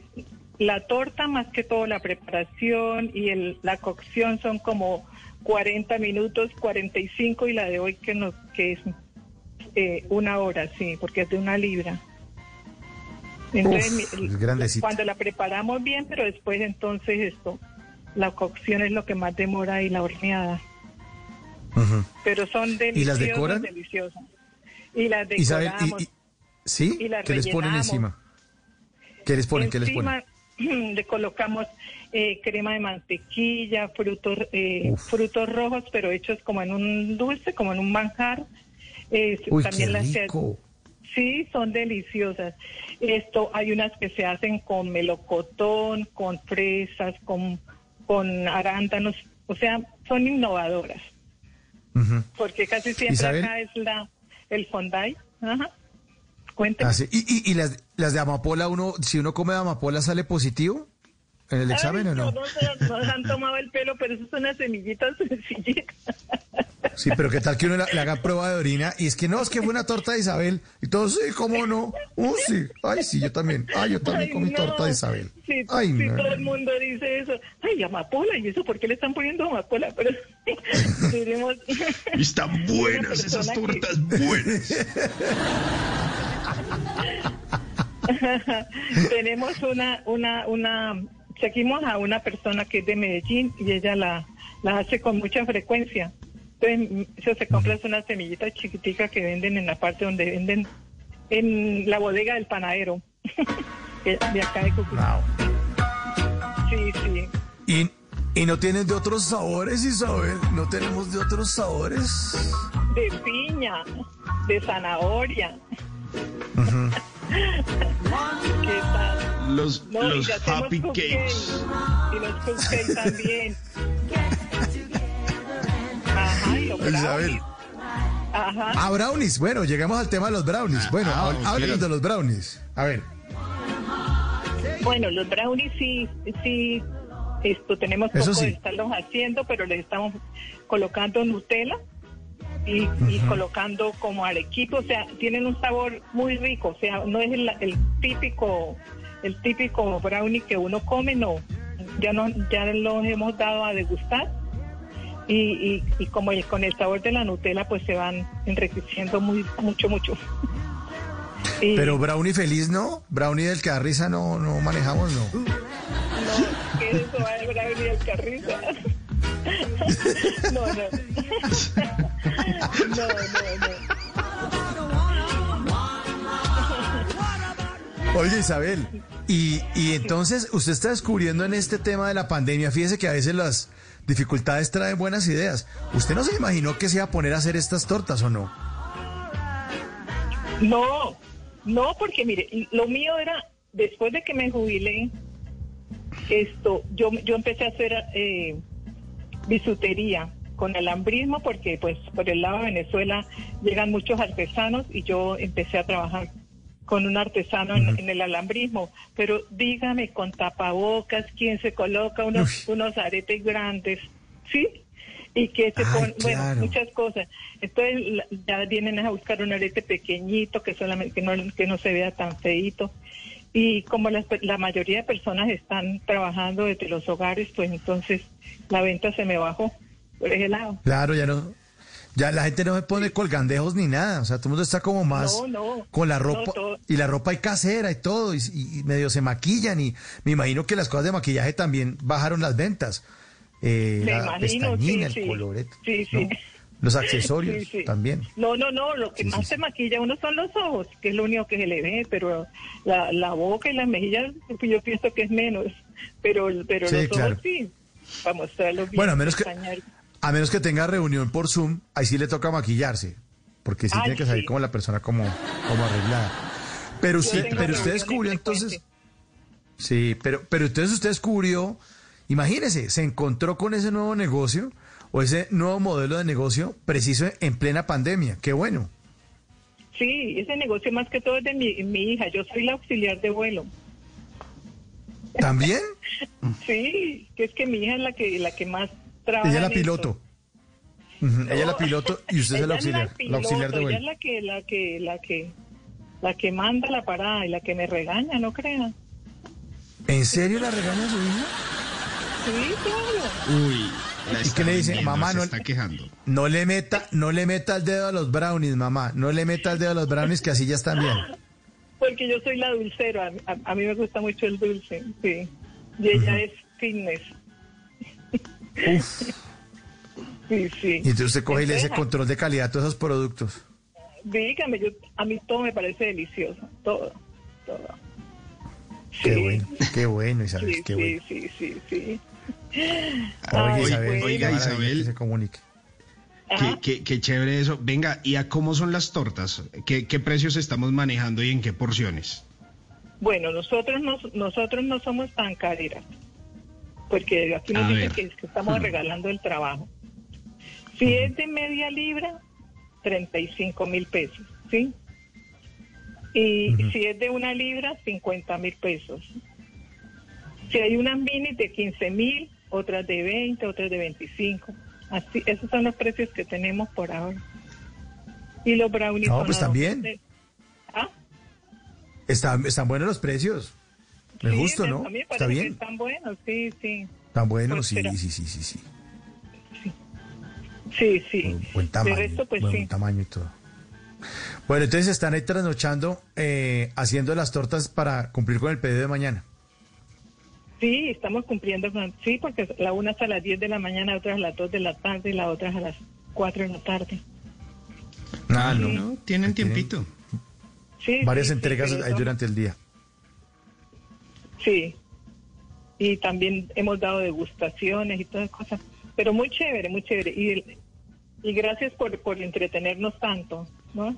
la torta más que todo la preparación y el, la cocción son como 40 minutos, 45 y la de hoy que nos que es eh, una hora, sí, porque es de una libra. Entonces, Uf, cuando la preparamos bien, pero después entonces esto, la cocción es lo que más demora y la horneada. Pero son ¿Y deliciosas, las decoran? deliciosas. Y las decoramos. y, y- ¿sí? y las ¿Qué les ponen encima? ¿Qué les ponen? ¿Qué les ponen? Encima *clears throat* le colocamos eh, crema de mantequilla, frutos eh, frutos rojos, pero hechos como en un dulce, como en un manjar. Eh, Uy, también qué las se- rico. Sí, son deliciosas. Esto hay unas que se hacen con melocotón, con fresas, con con arándanos, o sea, son innovadoras, porque casi siempre Isabel. acá es la el fondai. Ajá. Cuénteme. Ah. ¿Y, y, y las, las de amapola, uno, si uno come amapola, sale positivo en el examen Ay, o no? No, se- nos han tomado el pelo, pero eso es una semillita sencillita. Sí, pero qué tal que uno le, haga prueba de orina y es que no, es que fue una torta de Isabel. Y todos, sí, ¿cómo no? Uh, sí. Ay, sí, yo también. Ay, yo también Ay, comí no. torta de Isabel. Sí, Ay, sí, no. todo el mundo dice eso. Ay, amapola, ¿y eso por qué le están poniendo amapola? Pero *laughs* tenemos... Están *laughs* buenas esas que- tortas, buenas. *laughs* tenemos una, una, una, seguimos a una persona que es de Medellín y ella la, la hace con mucha frecuencia. Entonces, eso se compra es una semillita chiquitica que venden en la parte donde venden en la bodega del panadero *laughs* de acá de Cúcuta. Sí, sí. ¿Y, ¿Y no tienen de otros sabores, Isabel? ¿No tenemos de otros sabores? De piña, de zanahoria. Ujú. ¿Qué tal? Los, No, los happy cakes. Y los cupcakes también. Ajá, y los Isabel. brownies. Ajá. Ah, brownies. Bueno, llegamos al tema de los brownies. Bueno, ah, hab- ok. háblenos de los brownies. A ver. Bueno, los brownies sí, sí, esto tenemos poco sí. de estarlos haciendo, pero les estamos colocando Nutella y, y colocando como arequipe, o sea, tienen un sabor muy rico, o sea, no es el, el típico, el típico brownie que uno come, no, ya no, ya los hemos dado a degustar y, y, y como el, con el sabor de la Nutella, pues se van enriqueciendo muy, mucho, mucho. *laughs* Y- Pero brownie feliz, ¿no? Brownie del que da risa no, no manejamos, no. que eso va a brownie al carrizo. No, no. No, no, no. Oye, Isabel, y, y entonces usted está descubriendo en este tema de la pandemia, fíjese que a veces las dificultades traen buenas ideas. ¿Usted no se imaginó que se iba a poner a hacer estas tortas o no? No, no, porque mire, lo mío era, después de que me jubilé, esto, yo, yo empecé a hacer eh, bisutería con alambrismo, porque pues por el lado de Venezuela llegan muchos artesanos y yo empecé a trabajar con un artesano en, en el alambrismo, pero dígame con tapabocas, quién se coloca unos, unos aretes grandes, ¿sí? Y que se Ay, ponen, bueno, muchas cosas. Entonces la- ya vienen a buscar un arete pequeñito que solamente que no, que no se vea tan feito. Y como pe- la mayoría de personas están trabajando desde los hogares, pues entonces la venta se me bajó por ese lado. Claro, ya no. Ya la gente no se pone colgandejos ni nada. O sea, todo el mundo está como más No, no. con la ropa. y la ropa hay casera y todo. Y, medio se maquillan. Y me imagino que las cosas de maquillaje también bajaron las ventas. Eh, Me la imagino, pestañina, sí, el sí. colorete. Sí, ¿no? sí. Los *laughs* accesorios Sí, también. No, no, no, lo que más se maquilla uno son los ojos, que es lo único que se le ve, pero la, la boca y las mejillas pues, yo pienso que es menos, pero, pero Sí, los claro. ojos sí, para mostrarlos bien. Bueno, a menos que-. A menos que tenga reunión por Zoom, ahí sí le toca maquillarse. Porque sí Ay, tiene que salir sí. como la persona como, como arreglada. Pero usted, pero usted descubrió entonces. Sí, pero, pero entonces usted descubrió, imagínese, se encontró con ese nuevo negocio o ese nuevo modelo de negocio preciso en plena pandemia. Qué bueno. Sí, ese negocio más que todo es de mi, mi hija, yo soy la auxiliar de vuelo. ¿También? *laughs* Sí, que es que mi hija es la que, la que más trabaja. Ella es la en piloto. Ella es la piloto y usted es el auxiliar. la La auxiliar de vuelo. Ella es la que, la que, la que, la que manda la parada y la que me regaña, no crea. ¿En serio la regaña a su hija? Sí, claro. Uy, la ¿Y qué le dice? Mamá, se no, está quejando. no le meta, no le meta el dedo a los brownies, mamá. No le meta el dedo a los brownies que así ya están bien. Porque yo soy la dulcera. A, a- a mí me gusta mucho el dulce, sí. Y ella es fitness. Uf. Sí, sí. Y entonces usted coge y le dice control de calidad a todos esos productos. Dígame, yo, a mí todo me parece delicioso. Todo, todo. Qué bueno, qué bueno, Isabel, Sí, qué sí, bueno. sí, sí, sí. Oiga, Ay, Isabel, bueno. qué Oiga, maravilla Isabel. que se comunique. Qué, qué- qué chévere eso. Venga, ¿y a cómo son las tortas? ¿Qué, qué precios estamos manejando y en qué porciones? Bueno, nosotros no, nosotros no somos tan careras, porque aquí nos dicen que, que estamos *laughs* regalando el trabajo. Si es de media libra, 35 mil pesos, ¿sí? Y si es de una libra, 50 mil pesos. Si hay unas mini de 15 mil, otras de 20, otras de 25. Así, esos son los precios que tenemos por ahora. Y los brownies No, pues también. 12. ¿Ah? Están, están buenos los precios. Me Sí, gusta, me- ¿no? a mí me Está bien. Están buenos, sí, sí. Están buenos, Pues, sí, pero- sí, sí, sí, sí. Sí, sí. Buen tamaño, de resto, pues buen sí. tamaño y todo. Bueno, entonces están ahí trasnochando, eh, haciendo las tortas para cumplir con el pedido de mañana. Sí, estamos cumpliendo con... Sí, porque la una es a las 10 de la mañana, otra es a las 2 de la tarde y la otra es a las 4 de la tarde. Ah, no. No, tienen tiempito. Sí, Varias sí, sí, entregas son- durante el día. Sí. Y también hemos dado degustaciones y todas esas cosas. Pero muy chévere, muy chévere. Y, y gracias por, por entretenernos tanto, ¿no?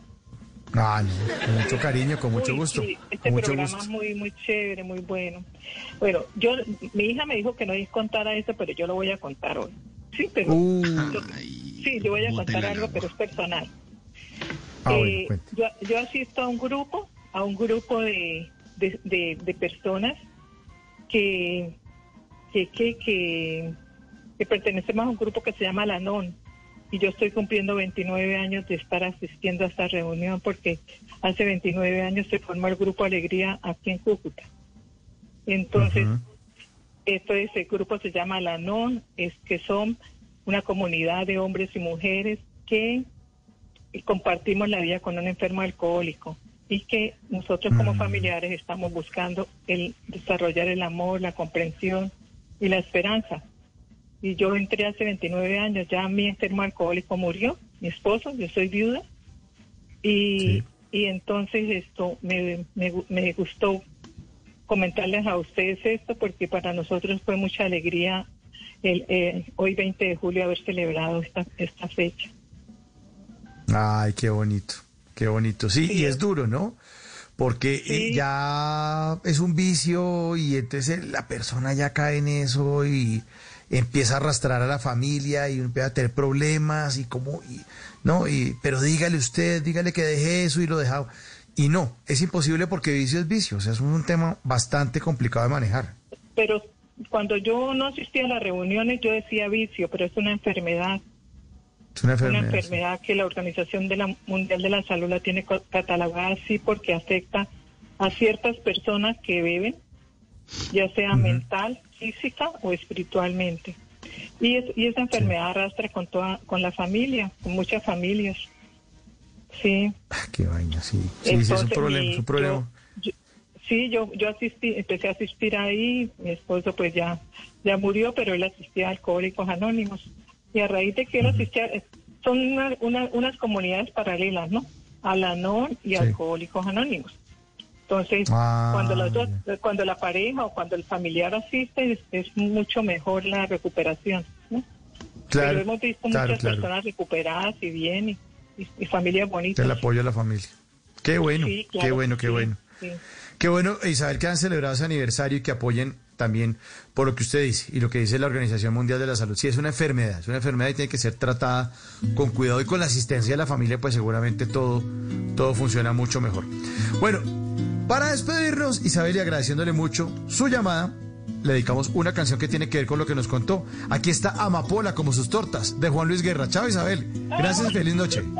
Ah, no, con mucho cariño, con mucho Uy, gusto. sí, este con mucho programa gusto. es muy, muy chévere, muy bueno. Bueno, yo, mi hija me dijo que no contara eso, pero yo lo voy a contar hoy. Sí, pero... Uh. yo- sí, yo voy a contar algo, agua. pero es personal. Ah, bueno, Eh, yo, yo asisto a un grupo, a un grupo de, de, de- de personas que, que, que, que, que pertenecemos a un grupo que se llama La NON. Y yo estoy cumpliendo 29 años de estar asistiendo a esta reunión porque hace 29 años se formó el Grupo Alegría aquí en Cúcuta. Entonces, esto es, el grupo se llama La NON, es que son una comunidad de hombres y mujeres que compartimos la vida con un enfermo alcohólico y que nosotros como familiares estamos buscando el desarrollar el amor, la comprensión y la esperanza. Y yo entré hace 29 años, ya mi enfermo alcohólico murió, mi esposo, yo soy viuda, y, y entonces esto me, me gustó comentarles a ustedes esto porque para nosotros fue mucha alegría el, eh, hoy 20 de julio haber celebrado esta, esta fecha. Ay, qué bonito, qué bonito. Sí, y es duro, ¿no? Porque eh, ya es un vicio y entonces la persona ya cae en eso y empieza a arrastrar a la familia y empieza a tener problemas y como, y, no, y, pero dígale usted, dígale que deje eso y lo deja. Y no, es imposible porque vicio es vicio, o sea, es un tema bastante complicado de manejar. Pero cuando yo no asistía a las reuniones yo decía vicio, pero es una enfermedad. Es una Una enfermedad. que la Organización de la Mundial de la Salud la tiene catalogada así porque afecta a ciertas personas que beben, ya sea mental, física o espiritualmente. Y, es- y esa enfermedad arrastra con toda, con la familia, con muchas familias. Sí. Ah, Qué vaina, sí. Sí, sí, es un Entonces, problema, mi- es un problema. yo- yo- sí, yo, yo asistí, empecé a asistir ahí, mi esposo pues ya, ya murió, pero él asistía a Alcohólicos Anónimos. Y a raíz de que eh, son una- una- unas comunidades paralelas, ¿no? Alanon y Sí. Alcohólicos Anónimos. Entonces, Ah, cuando, los dos, cuando la pareja o cuando el familiar asiste, es, es mucho mejor la recuperación, ¿no? Claro, Pero hemos visto claro, muchas claro. personas recuperadas y bien, y, y- y familias bonitas. El apoyo a la familia. Qué bueno, Sí, qué bueno, qué sí, bueno. Qué bueno, Isabel, que han celebrado ese aniversario y que apoyen también por lo que usted dice y lo que dice la Organización Mundial de la Salud. Sí, es una enfermedad, es una enfermedad y tiene que ser tratada con cuidado y con la asistencia de la familia, pues seguramente todo, todo funciona mucho mejor. Bueno, para despedirnos, Isabel, y agradeciéndole mucho su llamada, le dedicamos una canción que tiene que ver con lo que nos contó. Aquí está Amapola como sus tortas, de Juan Luis Guerra. Chao, Isabel. Gracias, feliz noche. *laughs*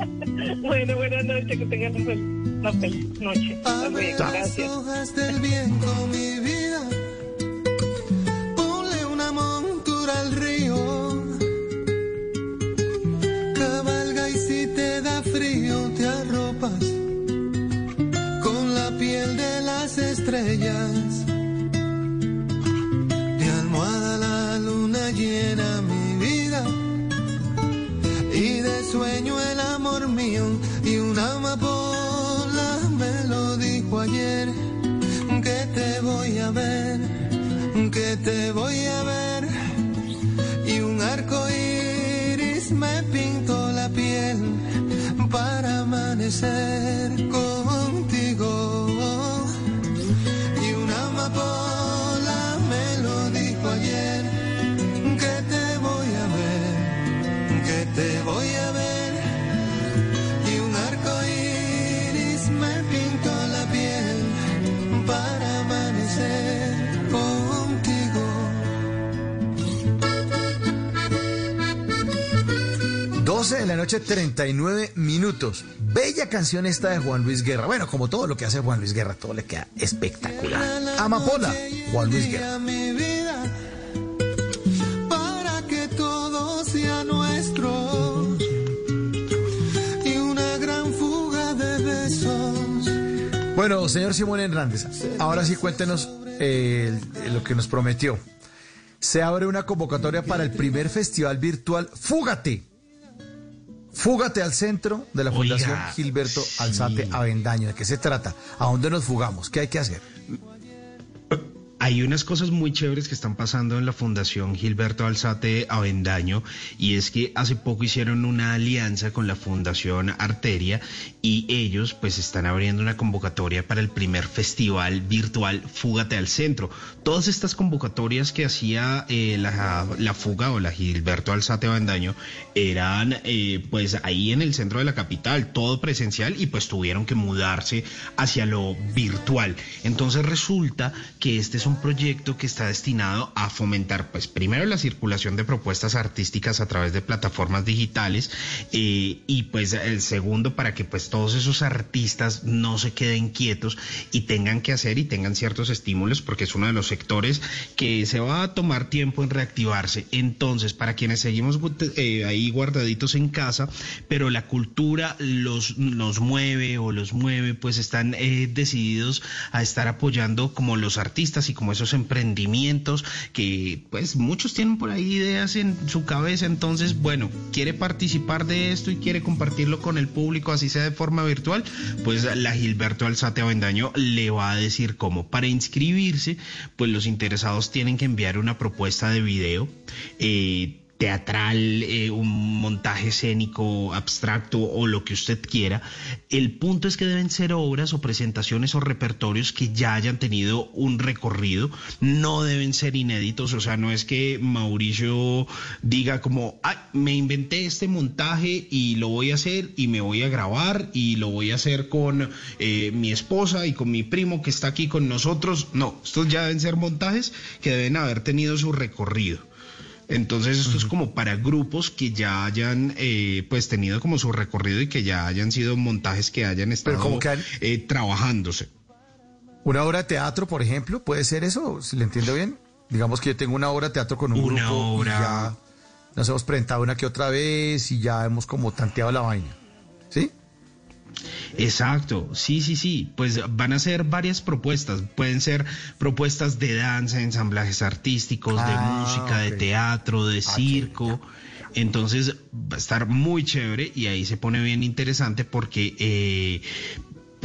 Bueno, buenas noches, que tengan una feliz noche. Hasta luego, Chao. gracias. hojas del viento, mi vida, al río. Cabalga y si te da frío te arropas con la piel de las estrellas. De almohada la luna llena mi vida y de sueño el amor mío y una amapola me lo dijo ayer que te voy a ver, que te voy a ver. Me pintó la piel para amanecer. 12 de la noche, 39 minutos. Bella canción esta de Juan Luis Guerra. Bueno, como todo lo que hace Juan Luis Guerra, todo le queda espectacular. Amapola, Juan Luis Guerra. mi vida para que todo sea nuestro y una gran fuga de besos. Bueno, señor Simón Hernández, ahora sí cuéntenos eh, lo que nos prometió. Se abre una convocatoria para el primer festival virtual Fúgate. Fúgate al centro de la Fundación Gilberto Alzate Avendaño. ¿De qué se trata? ¿A dónde nos fugamos? ¿Qué hay que hacer? Hay unas cosas muy chéveres que están pasando en la Fundación Gilberto Alzate Avendaño y es que hace poco hicieron una alianza con la Fundación Arteria y ellos pues están abriendo una convocatoria para el primer festival virtual Fúgate al Centro. Todas estas convocatorias que hacía eh, la, la Fuga o la Gilberto Alzate Avendaño eran eh, pues ahí en el centro de la capital, todo presencial y pues tuvieron que mudarse hacia lo virtual. Entonces resulta que este es un proyecto que está destinado a fomentar, pues primero la circulación de propuestas artísticas a través de plataformas digitales eh, y pues el segundo para que pues todos esos artistas no se queden quietos y tengan que hacer y tengan ciertos estímulos porque es uno de los sectores que se va a tomar tiempo en reactivarse. Entonces, para quienes seguimos eh, ahí guardaditos en casa, pero la cultura los, los mueve o los mueve, pues están eh, decididos a estar apoyando como los artistas y como esos emprendimientos que pues muchos tienen por ahí ideas en su cabeza, entonces bueno, quiere participar de esto y quiere compartirlo con el público, así sea de forma virtual, pues la Gilberto Alzate Avendaño le va a decir cómo. Para inscribirse, pues los interesados tienen que enviar una propuesta de video. Eh, teatral, eh, un montaje escénico abstracto o lo que usted quiera. El punto es que deben ser obras o presentaciones o repertorios que ya hayan tenido un recorrido, no deben ser inéditos, o sea, no es que Mauricio diga como, ay, me inventé este montaje y lo voy a hacer y me voy a grabar y lo voy a hacer con eh, mi esposa y con mi primo que está aquí con nosotros. No, estos ya deben ser montajes que deben haber tenido su recorrido. Entonces esto es como para grupos que ya hayan eh, pues tenido como su recorrido y que ya hayan sido montajes que hayan estado como que han- eh, trabajándose. ¿Una obra de teatro, por ejemplo? ¿Puede ser eso? Si le entiendo bien. Digamos que yo tengo una obra de teatro con un Una grupo obra. y ya nos hemos presentado una que otra vez y ya hemos como tanteado la vaina. ¿Sí? Exacto, sí, sí, sí, pues van a ser varias propuestas, pueden ser propuestas de danza, ensamblajes artísticos, Ah, de música, de teatro, de circo. Entonces va a estar muy chévere y ahí se pone bien interesante porque eh,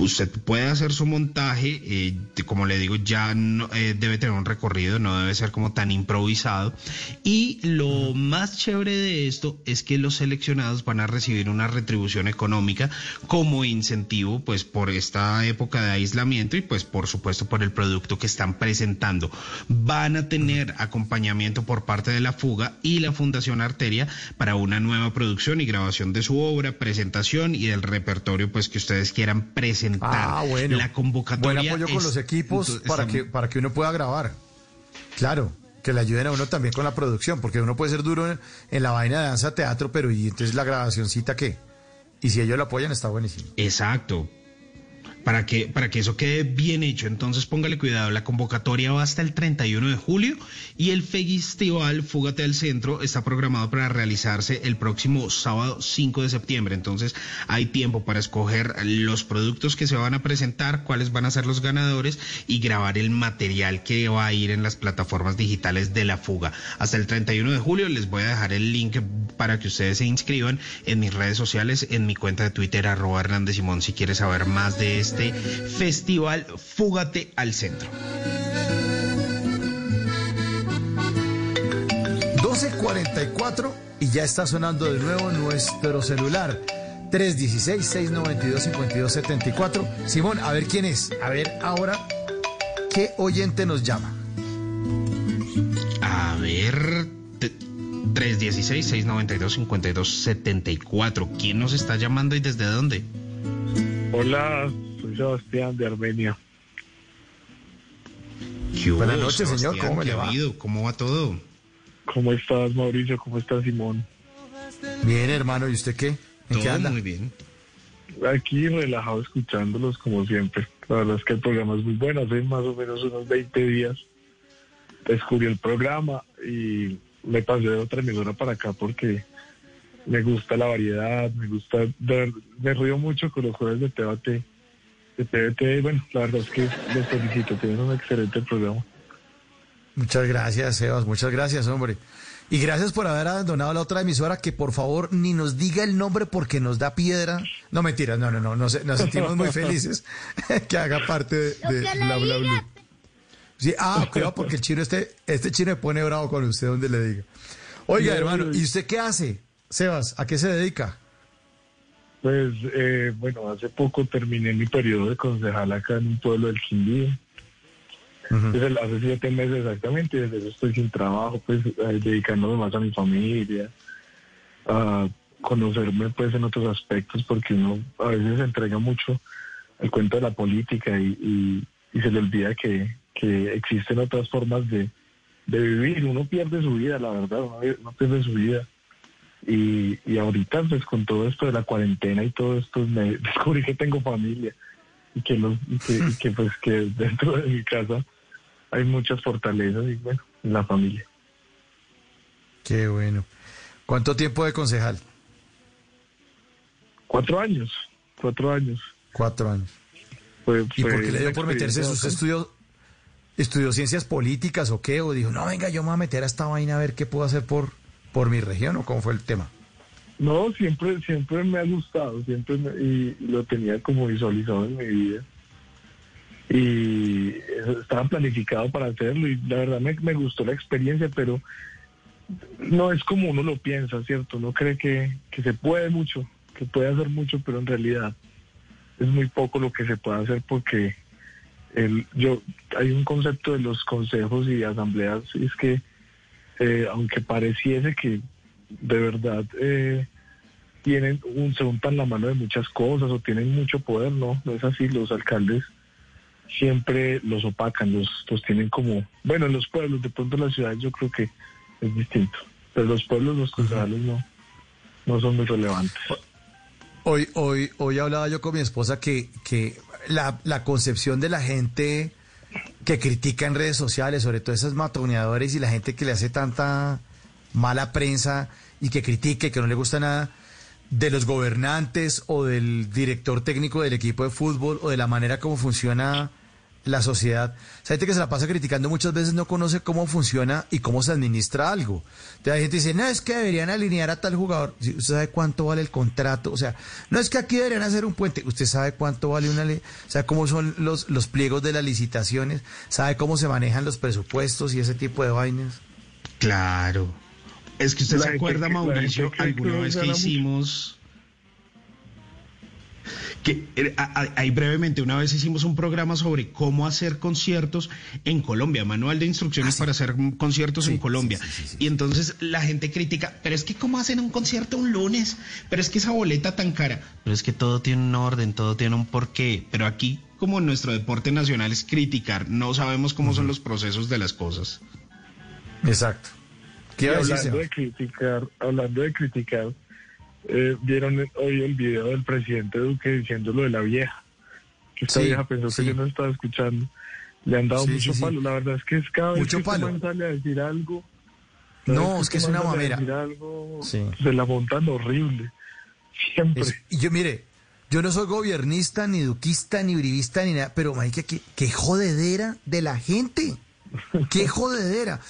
usted puede hacer su montaje, eh, como le digo, ya eh, debe tener un recorrido, no debe ser como tan improvisado. Y lo más chévere de esto es que los seleccionados van a recibir una retribución económica como incentivo, pues por esta época de aislamiento y pues por supuesto por el producto que están presentando. Van a tener acompañamiento por parte de la Fuga y la Fundación Arteria para una nueva producción y grabación de su obra, presentación y del repertorio pues que ustedes quieran presentar. Ah, bueno. La convocatoria Buen apoyo con es- los equipos entonces, para que, para que uno pueda grabar. Claro, que le ayuden a uno también con la producción, porque uno puede ser duro en, en la vaina de danza, teatro, pero ¿y entonces la grabacioncita qué? Y si ellos lo apoyan, está buenísimo. Exacto. Para que, para que eso quede bien hecho. Entonces póngale cuidado, la convocatoria va hasta el 31 de julio y el festival Fúgate al Centro está programado para realizarse el próximo sábado 5 de septiembre. Entonces hay tiempo para escoger los productos que se van a presentar, cuáles van a ser los ganadores y grabar el material que va a ir en las plataformas digitales de la fuga. Hasta el 31 de julio les voy a dejar el link para que ustedes se inscriban en mis redes sociales, en mi cuenta de Twitter, arroba Hernández Simón, si quieres saber más de este festival Fúgate al Centro. 12.44 y ya está sonando de nuevo nuestro celular. 316-692-5274. Simón, a ver quién es. A ver ahora qué oyente nos llama. A ver, 316-692-5274. ¿Quién nos está llamando y desde dónde? Hola, soy Sebastián de Armenia. Buenas noches, señor. ¿Cómo le va? ¿Cómo va todo? ¿Cómo estás, Mauricio? ¿Cómo estás, Simón? Bien, hermano. ¿Y usted qué? ¿En todo qué anda? muy bien. Aquí relajado escuchándolos como siempre. La verdad es que el programa es muy bueno. Hace más o menos unos 20 días descubrí el programa y me pasé de otra emisora para acá porque me gusta la variedad, me gusta, me río mucho con los jueves de debate de TVT. Bueno, la verdad es que los felicito, tienen un excelente programa. Muchas gracias, Sebas. Muchas gracias, hombre. Y gracias por haber abandonado la otra emisora que por favor ni nos diga el nombre porque nos da piedra. No, mentiras, no, no, no, nos, nos sentimos muy felices *laughs* que haga parte de, de Bla Bla Blue. Sí, ah, cuidado porque el chino este, este chino me pone bravo con usted donde le diga. Oiga, No, hermano, no, ¿y usted qué hace? Sebas, ¿a qué se dedica? Pues eh, bueno, hace poco terminé mi periodo de concejal acá en un pueblo del Quindío. Desde hace siete meses exactamente, desde eso estoy sin trabajo, pues eh, dedicándome más a mi familia, a conocerme pues en otros aspectos, porque uno a veces se entrega mucho al cuento de la política y, y- y se le olvida que, que existen otras formas de, de vivir. Uno pierde su vida, la verdad, uno, uno pierde su vida. Y, y ahorita, pues con todo esto de la cuarentena y todo esto, me *laughs* descubrí que tengo familia y que, los, y que, y que, pues que dentro de mi casa hay muchas fortalezas y bueno, la familia. Qué bueno. ¿Cuánto tiempo de concejal? Cuatro años, cuatro años. Cuatro años. Fue, ¿Y por qué le dio por meterse? ¿Usted estudió, estudió ciencias políticas o qué? ¿O dijo, no, venga, yo me voy a meter a esta vaina a ver qué puedo hacer por, por mi región? ¿O cómo fue el tema? No, siempre, siempre me ha gustado, siempre me- y lo tenía como visualizado en mi vida. Y estaba planificado para hacerlo y la verdad me, me gustó la experiencia, pero no es como uno lo piensa, ¿cierto? Uno cree que, que se puede mucho, que puede hacer mucho, pero en realidad es muy poco lo que se puede hacer porque el, yo hay un concepto de los consejos y asambleas, y es que eh, aunque pareciese que de verdad eh, tienen un, se untan la mano de muchas cosas o tienen mucho poder, no, no es así, los alcaldes siempre los opacan, los, los tienen como, bueno, en los pueblos, de pronto en las ciudades yo creo que es distinto, pero los pueblos, los concejales no, no son muy relevantes. Hoy, hoy, hoy hablaba yo con mi esposa que, que la, la concepción de la gente que critica en redes sociales, sobre todo esos matoneadores y la gente que le hace tanta mala prensa y que critique, que no le gusta nada, de los gobernantes o del director técnico del equipo de fútbol o de la manera como funciona la sociedad. O sea, gente que se la pasa criticando muchas veces no conoce cómo funciona y cómo se administra algo. Entonces hay gente que dice, no, es que deberían alinear a tal jugador. ¿Usted sabe cuánto vale el contrato? O sea, no es que aquí deberían hacer un puente. ¿Usted sabe cuánto vale una ley? O sea, cómo son los, los pliegos de las licitaciones. ¿Sabe cómo se manejan los presupuestos y ese tipo de vainas? Claro. Es que usted La se acuerda, que- Mauricio, alguna vez que mucho. Que, eh, ahí brevemente, una vez hicimos un programa sobre cómo hacer conciertos en Colombia, manual de instrucciones para hacer conciertos en Colombia. Y entonces la gente critica, pero es que cómo hacen un concierto un lunes, pero es que esa boleta tan cara, pero es que todo tiene un orden, todo tiene un porqué, pero aquí como nuestro deporte nacional es criticar, no sabemos cómo son los procesos de las cosas. Exacto. Decir, hablando de criticar, hablando de criticar, eh, vieron hoy el video del presidente Duque diciendo lo de la vieja, Esta Sí, vieja pensó sí. que yo no estaba escuchando. Le han dado Sí, mucho palo. La verdad es que es cada vez Mucho que palo. sale a decir algo. No, es que es una mamera. decir algo. Se la montan horrible. Siempre. Es- y yo, mire, yo no soy gobiernista, ni duquista, ni brivista, ni nada, pero, marica, qué, qué jodedera de la gente. Qué jodedera.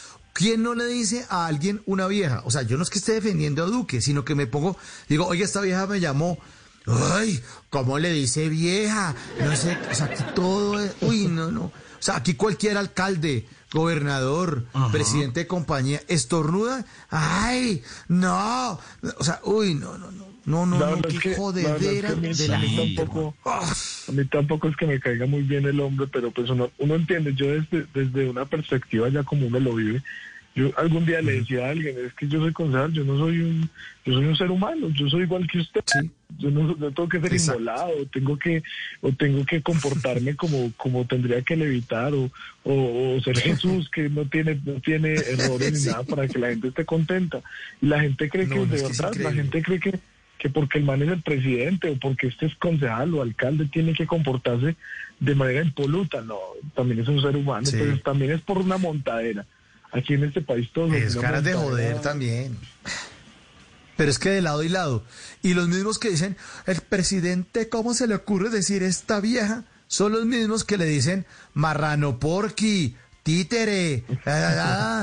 ¿Quién no le dice a alguien una vieja? O sea, yo no es que esté defendiendo a Duque, sino que me pongo, digo, oye, esta vieja me llamó. Ay, ¿cómo le dice vieja? No sé, o sea, aquí todo es, uy, no, no. O sea, aquí cualquier alcalde, gobernador, presidente de compañía, estornuda. Ay, no. O sea, uy, no, no, no. No, no, La no, es qué que- la verdad es jodedera que a mí- de a la mí gente. tampoco, a mí tampoco es que me caiga muy bien el hombre, pero pues uno, uno entiende, yo desde, desde una perspectiva ya como uno lo vive, yo algún día le decía a alguien, es que yo soy concejal, yo no soy un, yo soy un ser humano, yo soy igual que usted, yo no, no tengo que ser Exacto. inmolado, tengo que, o tengo que comportarme como, como tendría que levitar, o, o, o ser Jesús que no tiene, no tiene errores ni nada para que la gente esté contenta. Y la gente cree No, que no, de verdad, la gente cree que que porque el man es el presidente o porque este es concejal o alcalde tiene que comportarse de manera impoluta. No, también es un ser humano, Sí. pero también es por una montadera. Aquí en este país todos Es ganas de joder también. Pero es que de lado y lado. Y los mismos que dicen, el presidente, ¿cómo se le ocurre decir esta vieja? Son los mismos que le dicen marrano porqui, títere, ah, ah,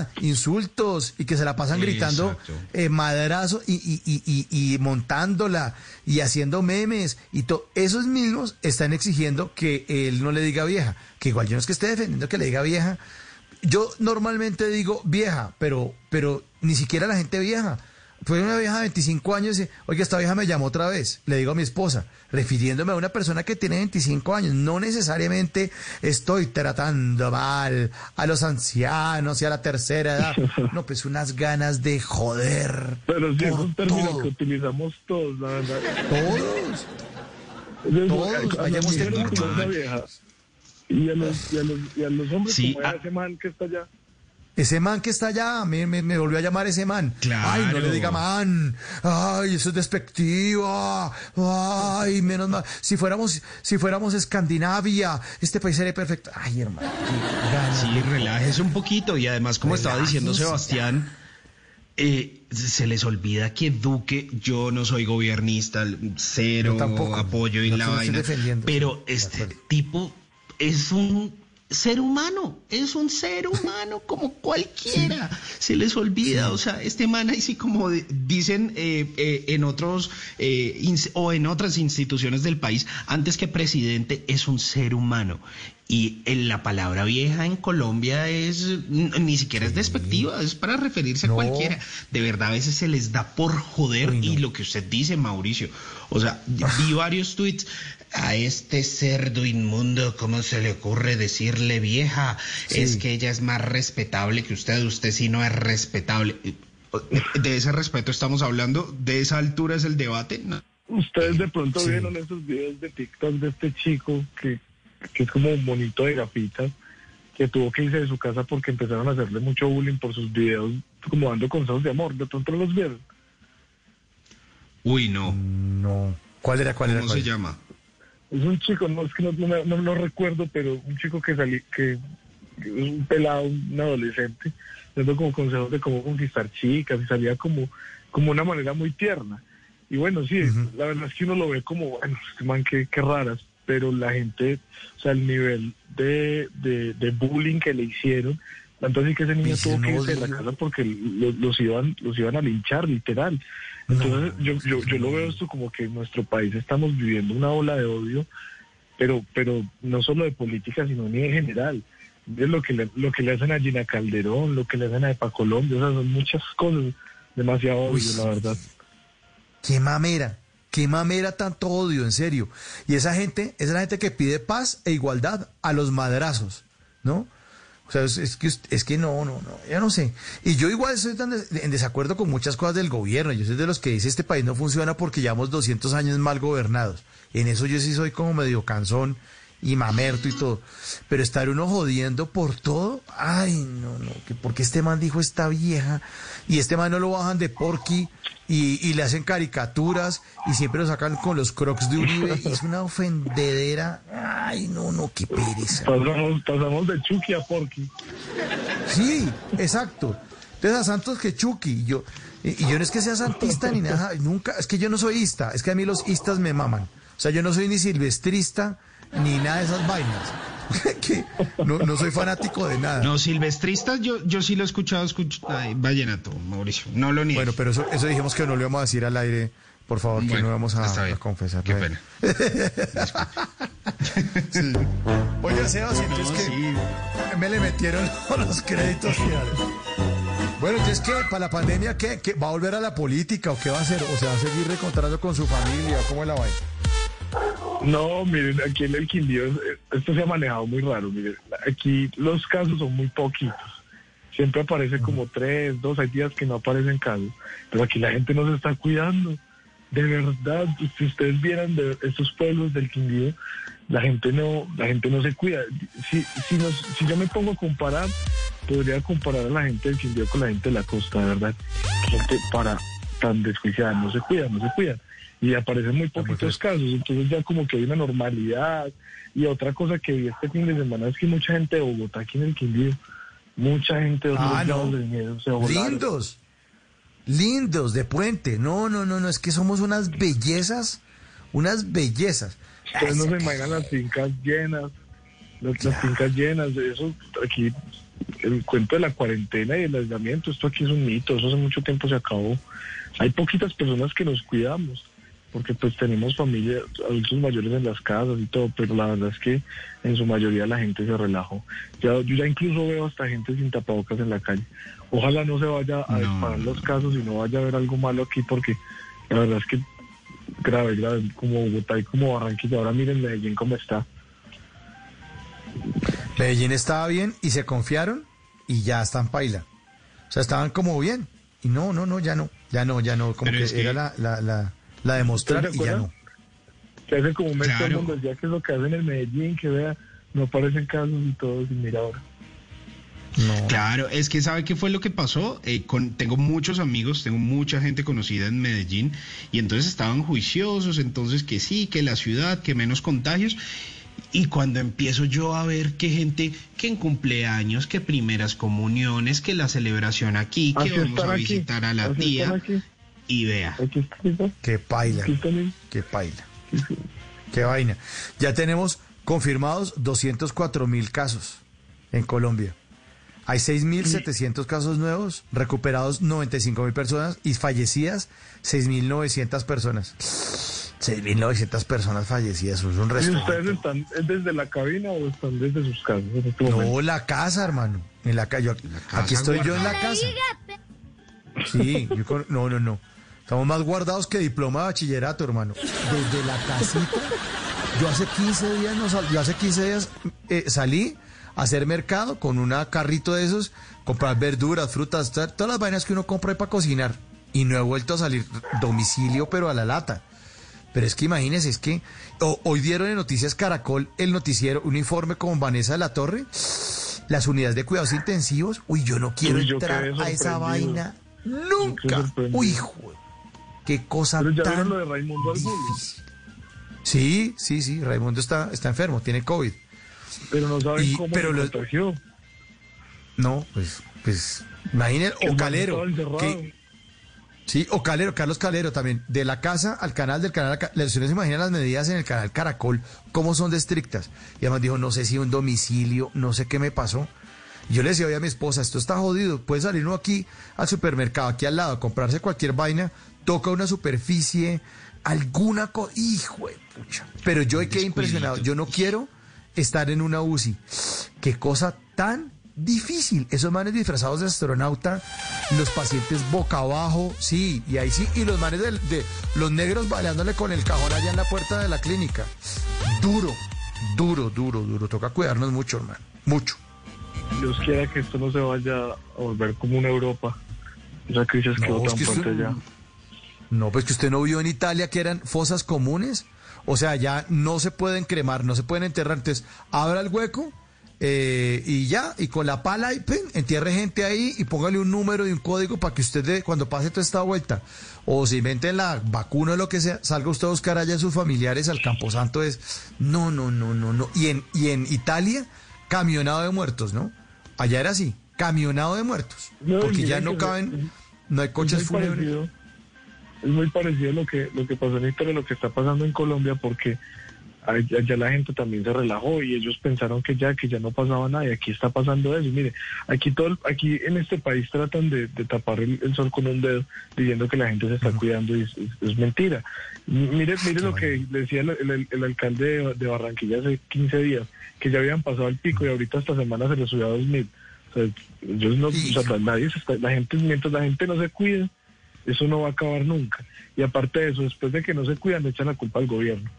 ah, *laughs* insultos, y que se la pasan gritando eh, madrazo y, y, y, y- y montándola y haciendo memes. Y to- esos mismos están exigiendo que él no le diga vieja. Que igual yo no es que esté defendiendo que le diga vieja. Yo normalmente digo vieja, pero, pero ni siquiera la gente vieja. Fue una vieja de 25 años y dice, oye, esta vieja me llamó otra vez. Le digo a mi esposa, refiriéndome a una persona que tiene 25 años. No necesariamente estoy tratando mal a los ancianos y a la tercera edad. *laughs* No, pues unas ganas de joder. Pero sí, es un término todo. que utilizamos todos, la verdad. Todos. Todos, vayamos de Y a los, y a los, y a los hombres Sí, como ah. ese man que está allá. Ese man que está allá, me, me, me volvió a llamar ese man. Claro. Ay, no le diga man. Ay, eso es despectivo. Ay, menos mal. Si fuéramos, si fuéramos Escandinavia, este país sería perfecto. Ay, hermano. Sí, relájese un poquito y además, como estaba diciendo Sebastián, eh, se les olvida que Duque, yo no soy gobiernista, cero Yo tampoco. apoyo y No la vaina, pero este tipo es un ser humano, es un ser humano como cualquiera, se les olvida, o sea, este man ahí sí como de- dicen eh, eh, en otros eh, o en otras instituciones del país, antes que presidente es un ser humano. Y en la palabra vieja en Colombia es ni siquiera es despectiva, es para referirse No. a cualquiera. De verdad a veces se les da por joder Uy, no. y lo que usted dice, Mauricio. O sea, vi varios tweets a este cerdo inmundo, ¿cómo se le ocurre decirle vieja? Sí. Es que ella es más respetable que usted, usted sí no es respetable. De ese respeto estamos hablando, de esa altura es el debate. ¿no? Ustedes de pronto Sí. vieron esos videos de TikTok de este chico que, que es como un monito de gafitas que tuvo que irse de su casa porque empezaron a hacerle mucho bullying por sus videos como dando consejos de amor. De pronto los vieron. Uy, no. No. ¿Cuál era? ¿Cuál era? ¿Cómo cuál? se llama? Es un chico, no es que no, no, no- no recuerdo, pero un chico que salí, que, que es un pelado, un adolescente, dando como consejos de cómo conquistar chicas y salía como, como una manera muy tierna. Y bueno, sí, la verdad es que uno lo ve como, bueno, este man, qué, qué raras, pero la gente, o sea, el nivel de, de, de bullying que le hicieron, tanto así que ese niño tuvo que irse de la casa porque lo- los iban, los iban a linchar, literal. Entonces, yo, yo, yo lo veo esto como que en nuestro país estamos viviendo una ola de odio, pero, pero no solo de política, sino a nivel general. Es lo que le, lo que le hacen a Gina Calderón, lo que le hacen a Epa Colombia, o sea, son muchas cosas, demasiado odio, Uy, la verdad. Qué mamera. Qué mamera tanto odio, en serio. Y esa gente, esa es la gente que pide paz e igualdad a los madrazos, ¿no? O sea, es, que, es que no, no, no, yo no sé. Y yo igual estoy en desacuerdo con muchas cosas del gobierno. Yo soy de los que dice este país no funciona porque llevamos 200 años mal gobernados. En eso yo sí soy como medio cansón y mamerto y todo. Pero estar uno jodiendo por todo, ay, que porque este man dijo esta vieja y este man no lo bajan de porqui y, y le hacen caricaturas y siempre lo sacan con los crocs de Uribe y es una ofendedera. Ay, no, no, qué pereza. Pasamos, pasamos de Chucky a Porky. Sí, exacto. Entonces a Santos que Chucky. Y yo, y, y yo no es que sea santista ni nada, nunca, es que yo no soy ista, es que a mí los istas me maman. O sea, yo no soy ni silvestrista ni nada de esas vainas. *laughs* que no, no soy fanático de nada. No, silvestristas, yo, yo sí lo he escuchado, escuch... Ay, vallenato, Mauricio, no lo niego. Bueno, pero eso, eso dijimos que no le vamos a decir al aire, por favor, que no vamos a, a confesar. Qué Bueno. *laughs* sí. Oye, entonces que me le metieron *laughs* los créditos finales. Bueno, entonces, ¿qué? ¿Para la pandemia qué? ¿Qué? ¿Va a volver a la política o qué va a hacer? ¿O se va a seguir recontrando con su familia? ¿Cómo es la vaina? No, miren, aquí en el Quindío eh, esto se ha manejado muy raro. Miren, aquí los casos son muy poquitos. Siempre aparece como tres, dos, hay días que no aparecen casos. Pero aquí la gente no se está cuidando. De verdad, si ustedes vieran de estos pueblos del Quindío, la gente no, la gente no se cuida. Si, si, nos- si yo me pongo a comparar, podría comparar a la gente del Quindío con la gente de la costa, de verdad. Gente para tan desjuiciada, no se cuidan, no se cuidan. Y aparecen muy poquitos casos, entonces ya como que hay una normalidad. Y otra cosa que vi este fin de semana es que mucha gente de Bogotá aquí en el Quindío, mucha gente de otros Ah, lados no. del miedo se. Lindos. Lindos, de puente. No, no, no, no, es que somos unas bellezas, unas bellezas. Ustedes no se imaginan las fincas llenas, las, las fincas llenas, de eso aquí, el cuento de la cuarentena y el aislamiento, esto aquí es un mito, eso hace mucho tiempo se acabó. Hay poquitas personas que nos cuidamos, porque pues tenemos familia, adultos mayores en las casas y todo, pero la verdad es que en su mayoría la gente se relajó. Ya, yo ya incluso veo hasta gente sin tapabocas en la calle. Ojalá no se vaya a disparar los casos y no vaya a haber algo malo aquí, porque la verdad es que grave, grave, como Bogotá y como Barranquilla. Ahora miren Medellín cómo está. Medellín estaba bien y se confiaron y ya están paila. O sea, estaban como bien. Y no, no, no, ya no, ya no, ya no. Como que, es que- era la, la, la, la de mostrar ¿Ustedes y ya no. Que hace como un mes todo el Claro. mundo decía que es lo que hacen en Medellín, que vea, no aparecen casos y todo, y mira ahora. Claro, es que sabe qué fue lo que pasó. Eh, con, tengo muchos amigos, tengo mucha gente conocida en Medellín y entonces estaban juiciosos, entonces que sí, que la ciudad, que menos contagios. Y cuando empiezo yo a ver que gente, que en cumpleaños, que primeras comuniones, que la celebración aquí, que Así vamos a aquí, visitar a la así tía. Y vea. Qué paila. Qué paila. Qué vaina. Ya tenemos confirmados 204 mil casos en Colombia. Hay 6.700 casos nuevos, recuperados 95 mil personas y fallecidas 6.900 personas. 6.900 personas fallecidas, eso es un ¿Y resto. ustedes están desde la cabina o están desde sus casas este? No, la casa, hermano. En la calle. Aquí estoy yo en la casa. Sí, yo con- no, no, no. Estamos más guardados que diploma de bachillerato, hermano. Desde la casita. Yo hace 15 días, no sal- yo hace 15 días eh, salí a hacer mercado con un carrito de esos, comprar verduras, frutas, ta- todas las vainas que uno compra ahí para cocinar. Y no he vuelto a salir domicilio, pero a la lata. Pero es que imagínense, es que hoy dieron en Noticias Caracol el noticiero, un informe con Vanessa de la Torre, las unidades de cuidados intensivos. Uy, yo no quiero Uy, yo entrar a esa vaina nunca. Uy, hijo, qué cosa Pero ya tan lo de Raimundo Angulo. Sí, sí, sí, Raimundo está, está enfermo, tiene COVID. Pero no saben Y- cómo pero se lo- contagió. No, pues, pues, el o Calero. que- sí, o Calero, Carlos Calero también. De la casa al canal, del canal. al ca- ¿Ustedes se imaginan las medidas en el canal Caracol? ¿Cómo son de estrictas? Y además dijo, no sé si un domicilio, no sé qué me pasó. Yo le decía hoy a mi esposa, esto está jodido, puede salir uno aquí al supermercado, aquí al lado, a comprarse cualquier vaina, toca una superficie, alguna cosa, hijo de pucha. Pero yo quedé impresionado, yo no quiero estar en una UCI. Qué cosa tan difícil. Esos manes disfrazados de astronauta, los pacientes boca abajo, sí, y ahí sí, y los manes de, los negros bailándole con el cajón allá en la puerta de la clínica. Duro, duro, duro, duro. Toca cuidarnos mucho, hermano, mucho. Dios quiera que esto no se vaya a volver como una Europa. Esa crisis No, quedó tan fuerte ya. No, pues que usted no vio en Italia que eran fosas comunes. O sea, ya no se pueden cremar, no se pueden enterrar. Entonces, abra el hueco eh, y ya, y con la pala y entierre gente ahí y póngale un número y un código para que usted, de, cuando pase toda esta vuelta, o si inventen la vacuna o lo que sea, salga usted a buscar allá a sus familiares al Camposanto. Es, no, no, no, no, no. Y en, y en Italia, camionado de muertos, ¿no? Allá era así, camionado de muertos. No, porque ya no caben, no hay coches fúnebres. Es muy parecido a lo que, lo que pasó en Italia, lo que está pasando en Colombia, porque allá la gente también se relajó y ellos pensaron que ya, que ya no pasaba nada y aquí está pasando eso. Mire, aquí todo, el- aquí en este país tratan de, de tapar el, el sol con un dedo diciendo que la gente se está cuidando y es, es- es mentira. Mire, mire lo que decía el, el- el alcalde de, de Barranquilla hace 15 días, que ya habían pasado el pico y ahorita esta semana se les subió a 2000. O sea, ellos no, o sea, nadie se está- la gente, mientras la gente no se cuide, eso no va a acabar nunca. Y aparte de eso, después de que no se cuidan, le echan la culpa al gobierno.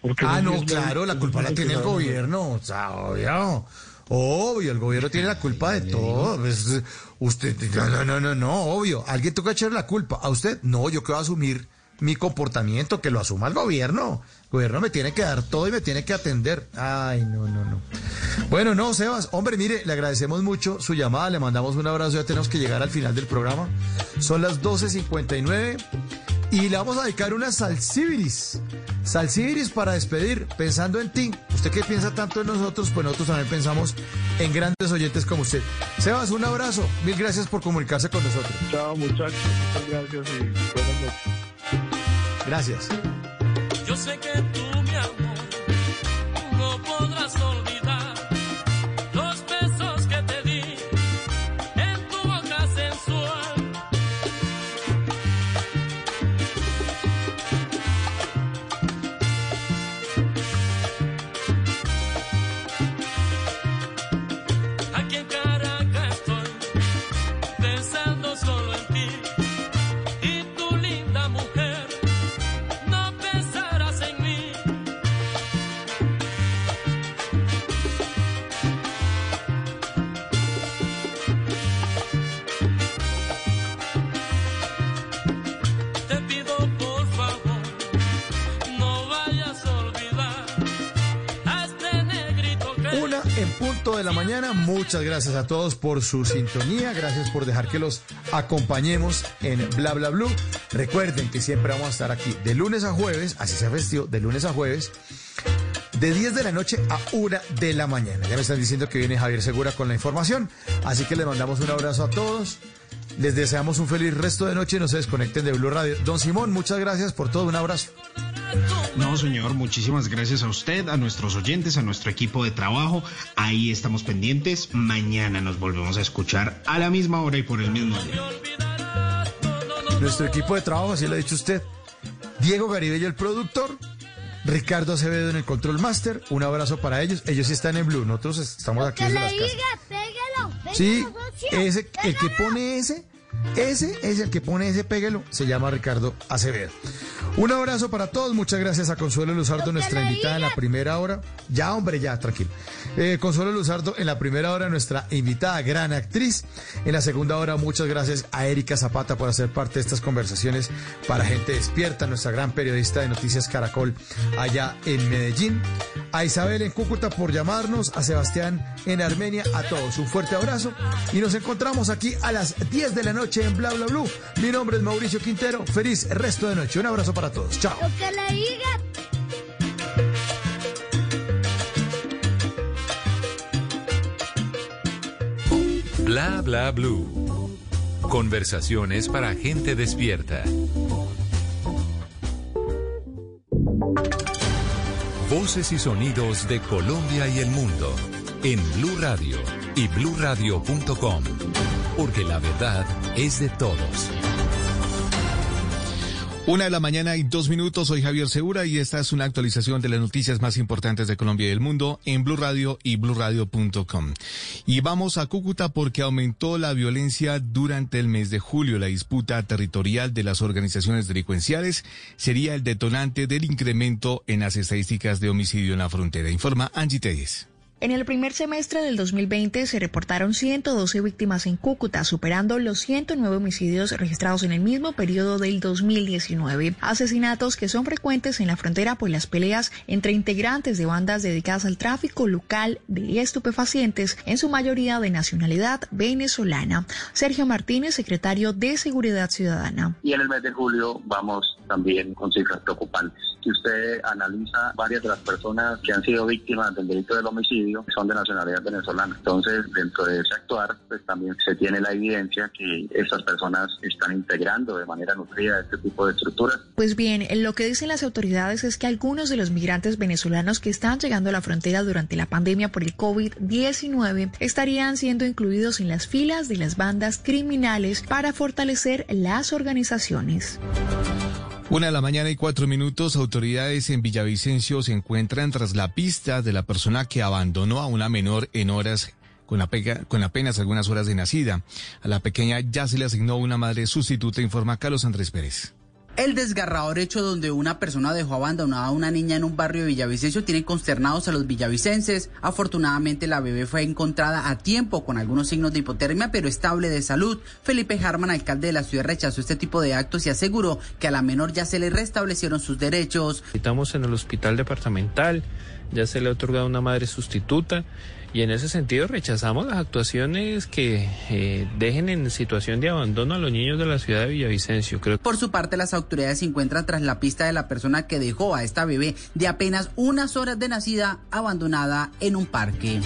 Porque Ah, no, claro, la culpa la tiene el a- gobierno, o sea, obvio. Obvio, el gobierno tiene la culpa de todo. pues, usted, no, no, no, no, no, obvio. Alguien toca echarle la culpa. ¿A usted? No, yo quiero asumir mi comportamiento, que lo asuma el gobierno. El gobierno me tiene que dar todo y me tiene que atender. Ay, no, no, no. Bueno, no, Sebas, hombre, mire, le agradecemos mucho su llamada, le mandamos un abrazo, ya tenemos que llegar al final del programa. Son las 12.59 y le vamos a dedicar una salsibiris. Salsibiris para despedir, pensando en ti. Usted que piensa tanto en nosotros, pues nosotros también pensamos en grandes oyentes como usted. Sebas, un abrazo. Mil gracias por comunicarse con nosotros. Chao, muchachos. Muchas gracias y. Gracias. La mañana. Muchas gracias a todos por su sintonía. Gracias por dejar que los acompañemos en Bla Bla Blue. Recuerden que siempre vamos a estar aquí de lunes a jueves, así sea festivo, de lunes a jueves, de 10 de la noche a 1 de la mañana. Ya me están diciendo que viene Javier Segura con la información. Así que les mandamos un abrazo a todos. Les deseamos un feliz resto de noche. No se desconecten de Blue Radio. Don Simón, muchas gracias por todo. Un abrazo. No, señor, muchísimas gracias a usted, a nuestros oyentes, a nuestro equipo de trabajo. Ahí estamos pendientes. Mañana nos volvemos a escuchar a la misma hora y por el mismo día. Nuestro equipo de trabajo, así lo ha dicho usted. Diego Garibello, el productor. Ricardo Acevedo en el Control Master. Un abrazo para ellos. Ellos sí están en Blue. Nosotros estamos aquí las casas. Sí, ese, el que pone ese, ese es el que pone ese, péguelo, se llama Ricardo Acevedo. Un abrazo para todos, muchas gracias a Consuelo Luzardo, nuestra invitada en la primera hora. Ya, hombre, ya, tranquilo. Eh, Consuelo Luzardo en la primera hora, nuestra invitada, gran actriz. En la segunda hora, muchas gracias a Erika Zapata por hacer parte de estas conversaciones para gente despierta, nuestra gran periodista de Noticias Caracol allá en Medellín. A Isabel en Cúcuta por llamarnos, a Sebastián en Armenia, a todos un fuerte abrazo y nos encontramos aquí a las 10 de la noche en Bla Bla Blue. Mi nombre es Mauricio Quintero, feliz resto de noche. Un abrazo para todos, chao. Lo que le diga. Bla bla blue. Conversaciones para gente despierta. Voces y sonidos de Colombia y el mundo en Blue Radio y bluradio.com, porque la verdad es de todos. Una de la mañana y dos minutos, soy Javier Segura y esta es una actualización de las noticias más importantes de Colombia y del mundo en Blue Radio y bluradio.com. Y vamos a Cúcuta porque aumentó la violencia durante el mes de julio. La disputa territorial de las organizaciones delincuenciales sería el detonante del incremento en las estadísticas de homicidio en la frontera, informa Angie Telles. En el primer semestre del 2020 se reportaron 112 víctimas en Cúcuta, superando los 109 homicidios registrados en el mismo periodo del 2019. Asesinatos que son frecuentes en la frontera por las peleas entre integrantes de bandas dedicadas al tráfico local de estupefacientes, en su mayoría de nacionalidad venezolana. Sergio Martínez, secretario de Seguridad Ciudadana. Y en el mes de julio vamos también con cifras preocupantes. Si usted analiza varias de las personas que han sido víctimas del delito del homicidio, son de nacionalidad venezolana. Entonces, dentro de ese actuar, pues también se tiene la evidencia que estas personas están integrando de manera nutrida este tipo de estructuras. Pues bien, lo que dicen las autoridades es que algunos de los migrantes venezolanos que están llegando a la frontera durante la pandemia por el COVID-19 estarían siendo incluidos en las filas de las bandas criminales para fortalecer las organizaciones. Una de la mañana y cuatro minutos, autoridades en Villavicencio se encuentran tras la pista de la persona que abandonó a una menor en horas con, apenas algunas horas de nacida. A la pequeña ya se le asignó una madre sustituta, informa Carlos Andrés Pérez. El desgarrador hecho donde una persona dejó abandonada a una niña en un barrio de Villavicencio tiene consternados a los villavicenses. Afortunadamente la bebé fue encontrada a tiempo con algunos signos de hipotermia pero estable de salud. Felipe Harman, alcalde de la ciudad, rechazó este tipo de actos y aseguró que a la menor ya se le restablecieron sus derechos. Estamos en el hospital departamental, ya se le ha otorgado una madre sustituta y en ese sentido rechazamos las actuaciones que eh, dejen en situación de abandono a los niños de la ciudad de Villavicencio. Por su parte, las autoridades se encuentran tras la pista de la persona que dejó a esta bebé de apenas unas horas de nacida abandonada en un parque.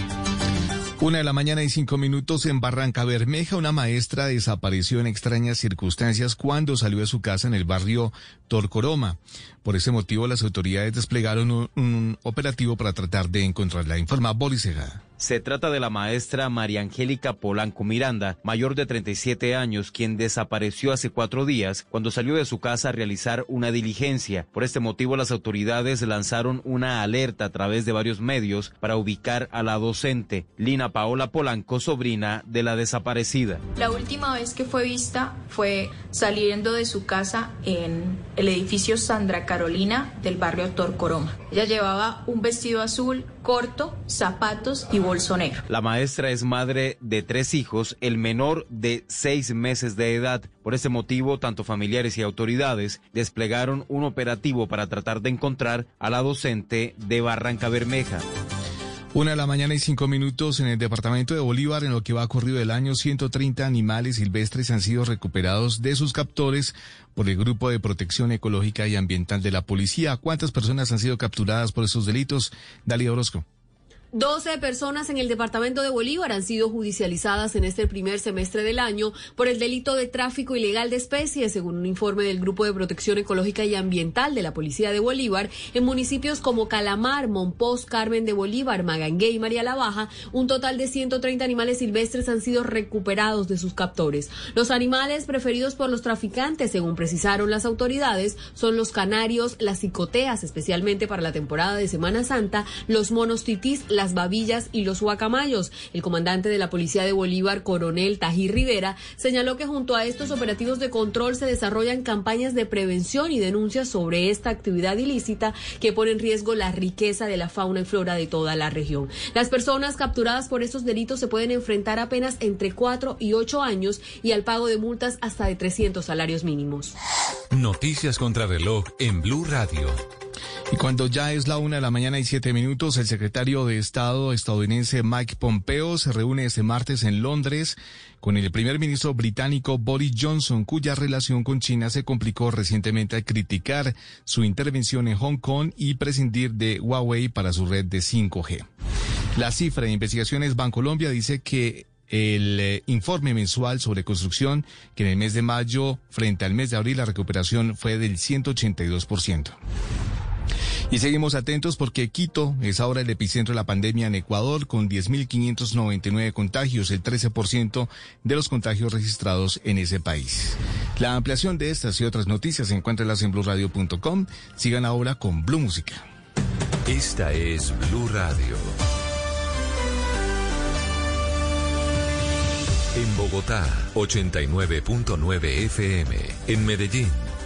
Una de la mañana y cinco minutos en Barranca Bermeja, una maestra desapareció en extrañas circunstancias cuando salió de su casa en el barrio Torcoroma. Por ese motivo, las autoridades desplegaron un, un operativo para tratar de encontrarla, informa Boris Ejada. Se trata de la maestra María Angélica Polanco Miranda, mayor de 37 años, quien desapareció hace cuatro días cuando salió de su casa a realizar una diligencia. Por este motivo, las autoridades lanzaron una alerta a través de varios medios para ubicar a la docente, Lina Paola Polanco, sobrina de la desaparecida. La última vez que fue vista fue saliendo de su casa en el edificio Sandra Carolina del barrio Torcoroma. Ella llevaba un vestido azul corto, zapatos y bolso negro. La maestra es madre de tres hijos, el menor de seis meses de edad. Por ese motivo, tanto familiares y autoridades desplegaron un operativo para tratar de encontrar a la docente de Barranca Bermeja. Una de la mañana y cinco minutos en el departamento de Bolívar, en lo que va corrido del año, 130 animales silvestres han sido recuperados de sus captores por el Grupo de Protección Ecológica y Ambiental de la Policía. ¿Cuántas personas han sido capturadas por esos delitos? Dalia Orozco. 12 personas en el departamento de Bolívar han sido judicializadas en este primer semestre del año por el delito de tráfico ilegal de especies, según un informe del Grupo de Protección Ecológica y Ambiental de la Policía de Bolívar, en municipios como Calamar, Monpós, Carmen de Bolívar, Magangué y María la Baja, un total de 130 animales silvestres han sido recuperados de sus captores. Los animales preferidos por los traficantes, según precisaron las autoridades, son los canarios, las cicoteas, especialmente para la temporada de Semana Santa, los monos titís, las babillas y los guacamayos. El comandante de la Policía de Bolívar, coronel Tají Rivera, señaló que junto a estos operativos de control se desarrollan campañas de prevención y denuncias sobre esta actividad ilícita que pone en riesgo la riqueza de la fauna y flora de toda la región. Las personas capturadas por estos delitos se pueden enfrentar apenas entre 4 y 8 años y al pago de multas hasta de 300 salarios mínimos. Noticias contra reloj en Blue Radio. Y cuando ya es la una de la mañana y siete minutos, el secretario de Estado estadounidense Mike Pompeo se reúne este martes en Londres con el primer ministro británico Boris Johnson, cuya relación con China se complicó recientemente al criticar su intervención en Hong Kong y prescindir de Huawei para su red de 5G. La cifra de investigaciones Bancolombia dice que el eh, informe mensual sobre construcción, que en el mes de mayo, frente al mes de abril, la recuperación fue del 182%. Y seguimos atentos porque Quito es ahora el epicentro de la pandemia en Ecuador con 10.599 contagios, el 13% de los contagios registrados en ese país. La ampliación de estas y otras noticias se encuentran en blueradio.com. Sigan ahora con Blue Música. Esta es Blue Radio. En Bogotá, 89.9 FM. En Medellín.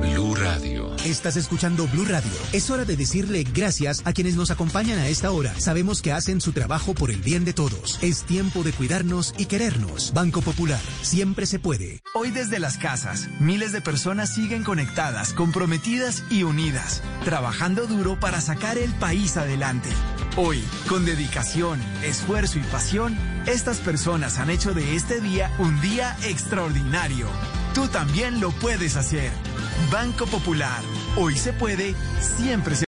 Blue Radio. Estás escuchando Blue Radio. Es hora de decirle gracias a quienes nos acompañan a esta hora. Sabemos que hacen su trabajo por el bien de todos. Es tiempo de cuidarnos y querernos. Banco Popular, siempre se puede. Hoy desde las casas, miles de personas siguen conectadas, comprometidas y unidas, trabajando duro para sacar el país adelante. Hoy, con dedicación, esfuerzo y pasión, estas personas han hecho de este día un día extraordinario. Tú también lo puedes hacer. Banco Popular. Hoy se puede, siempre se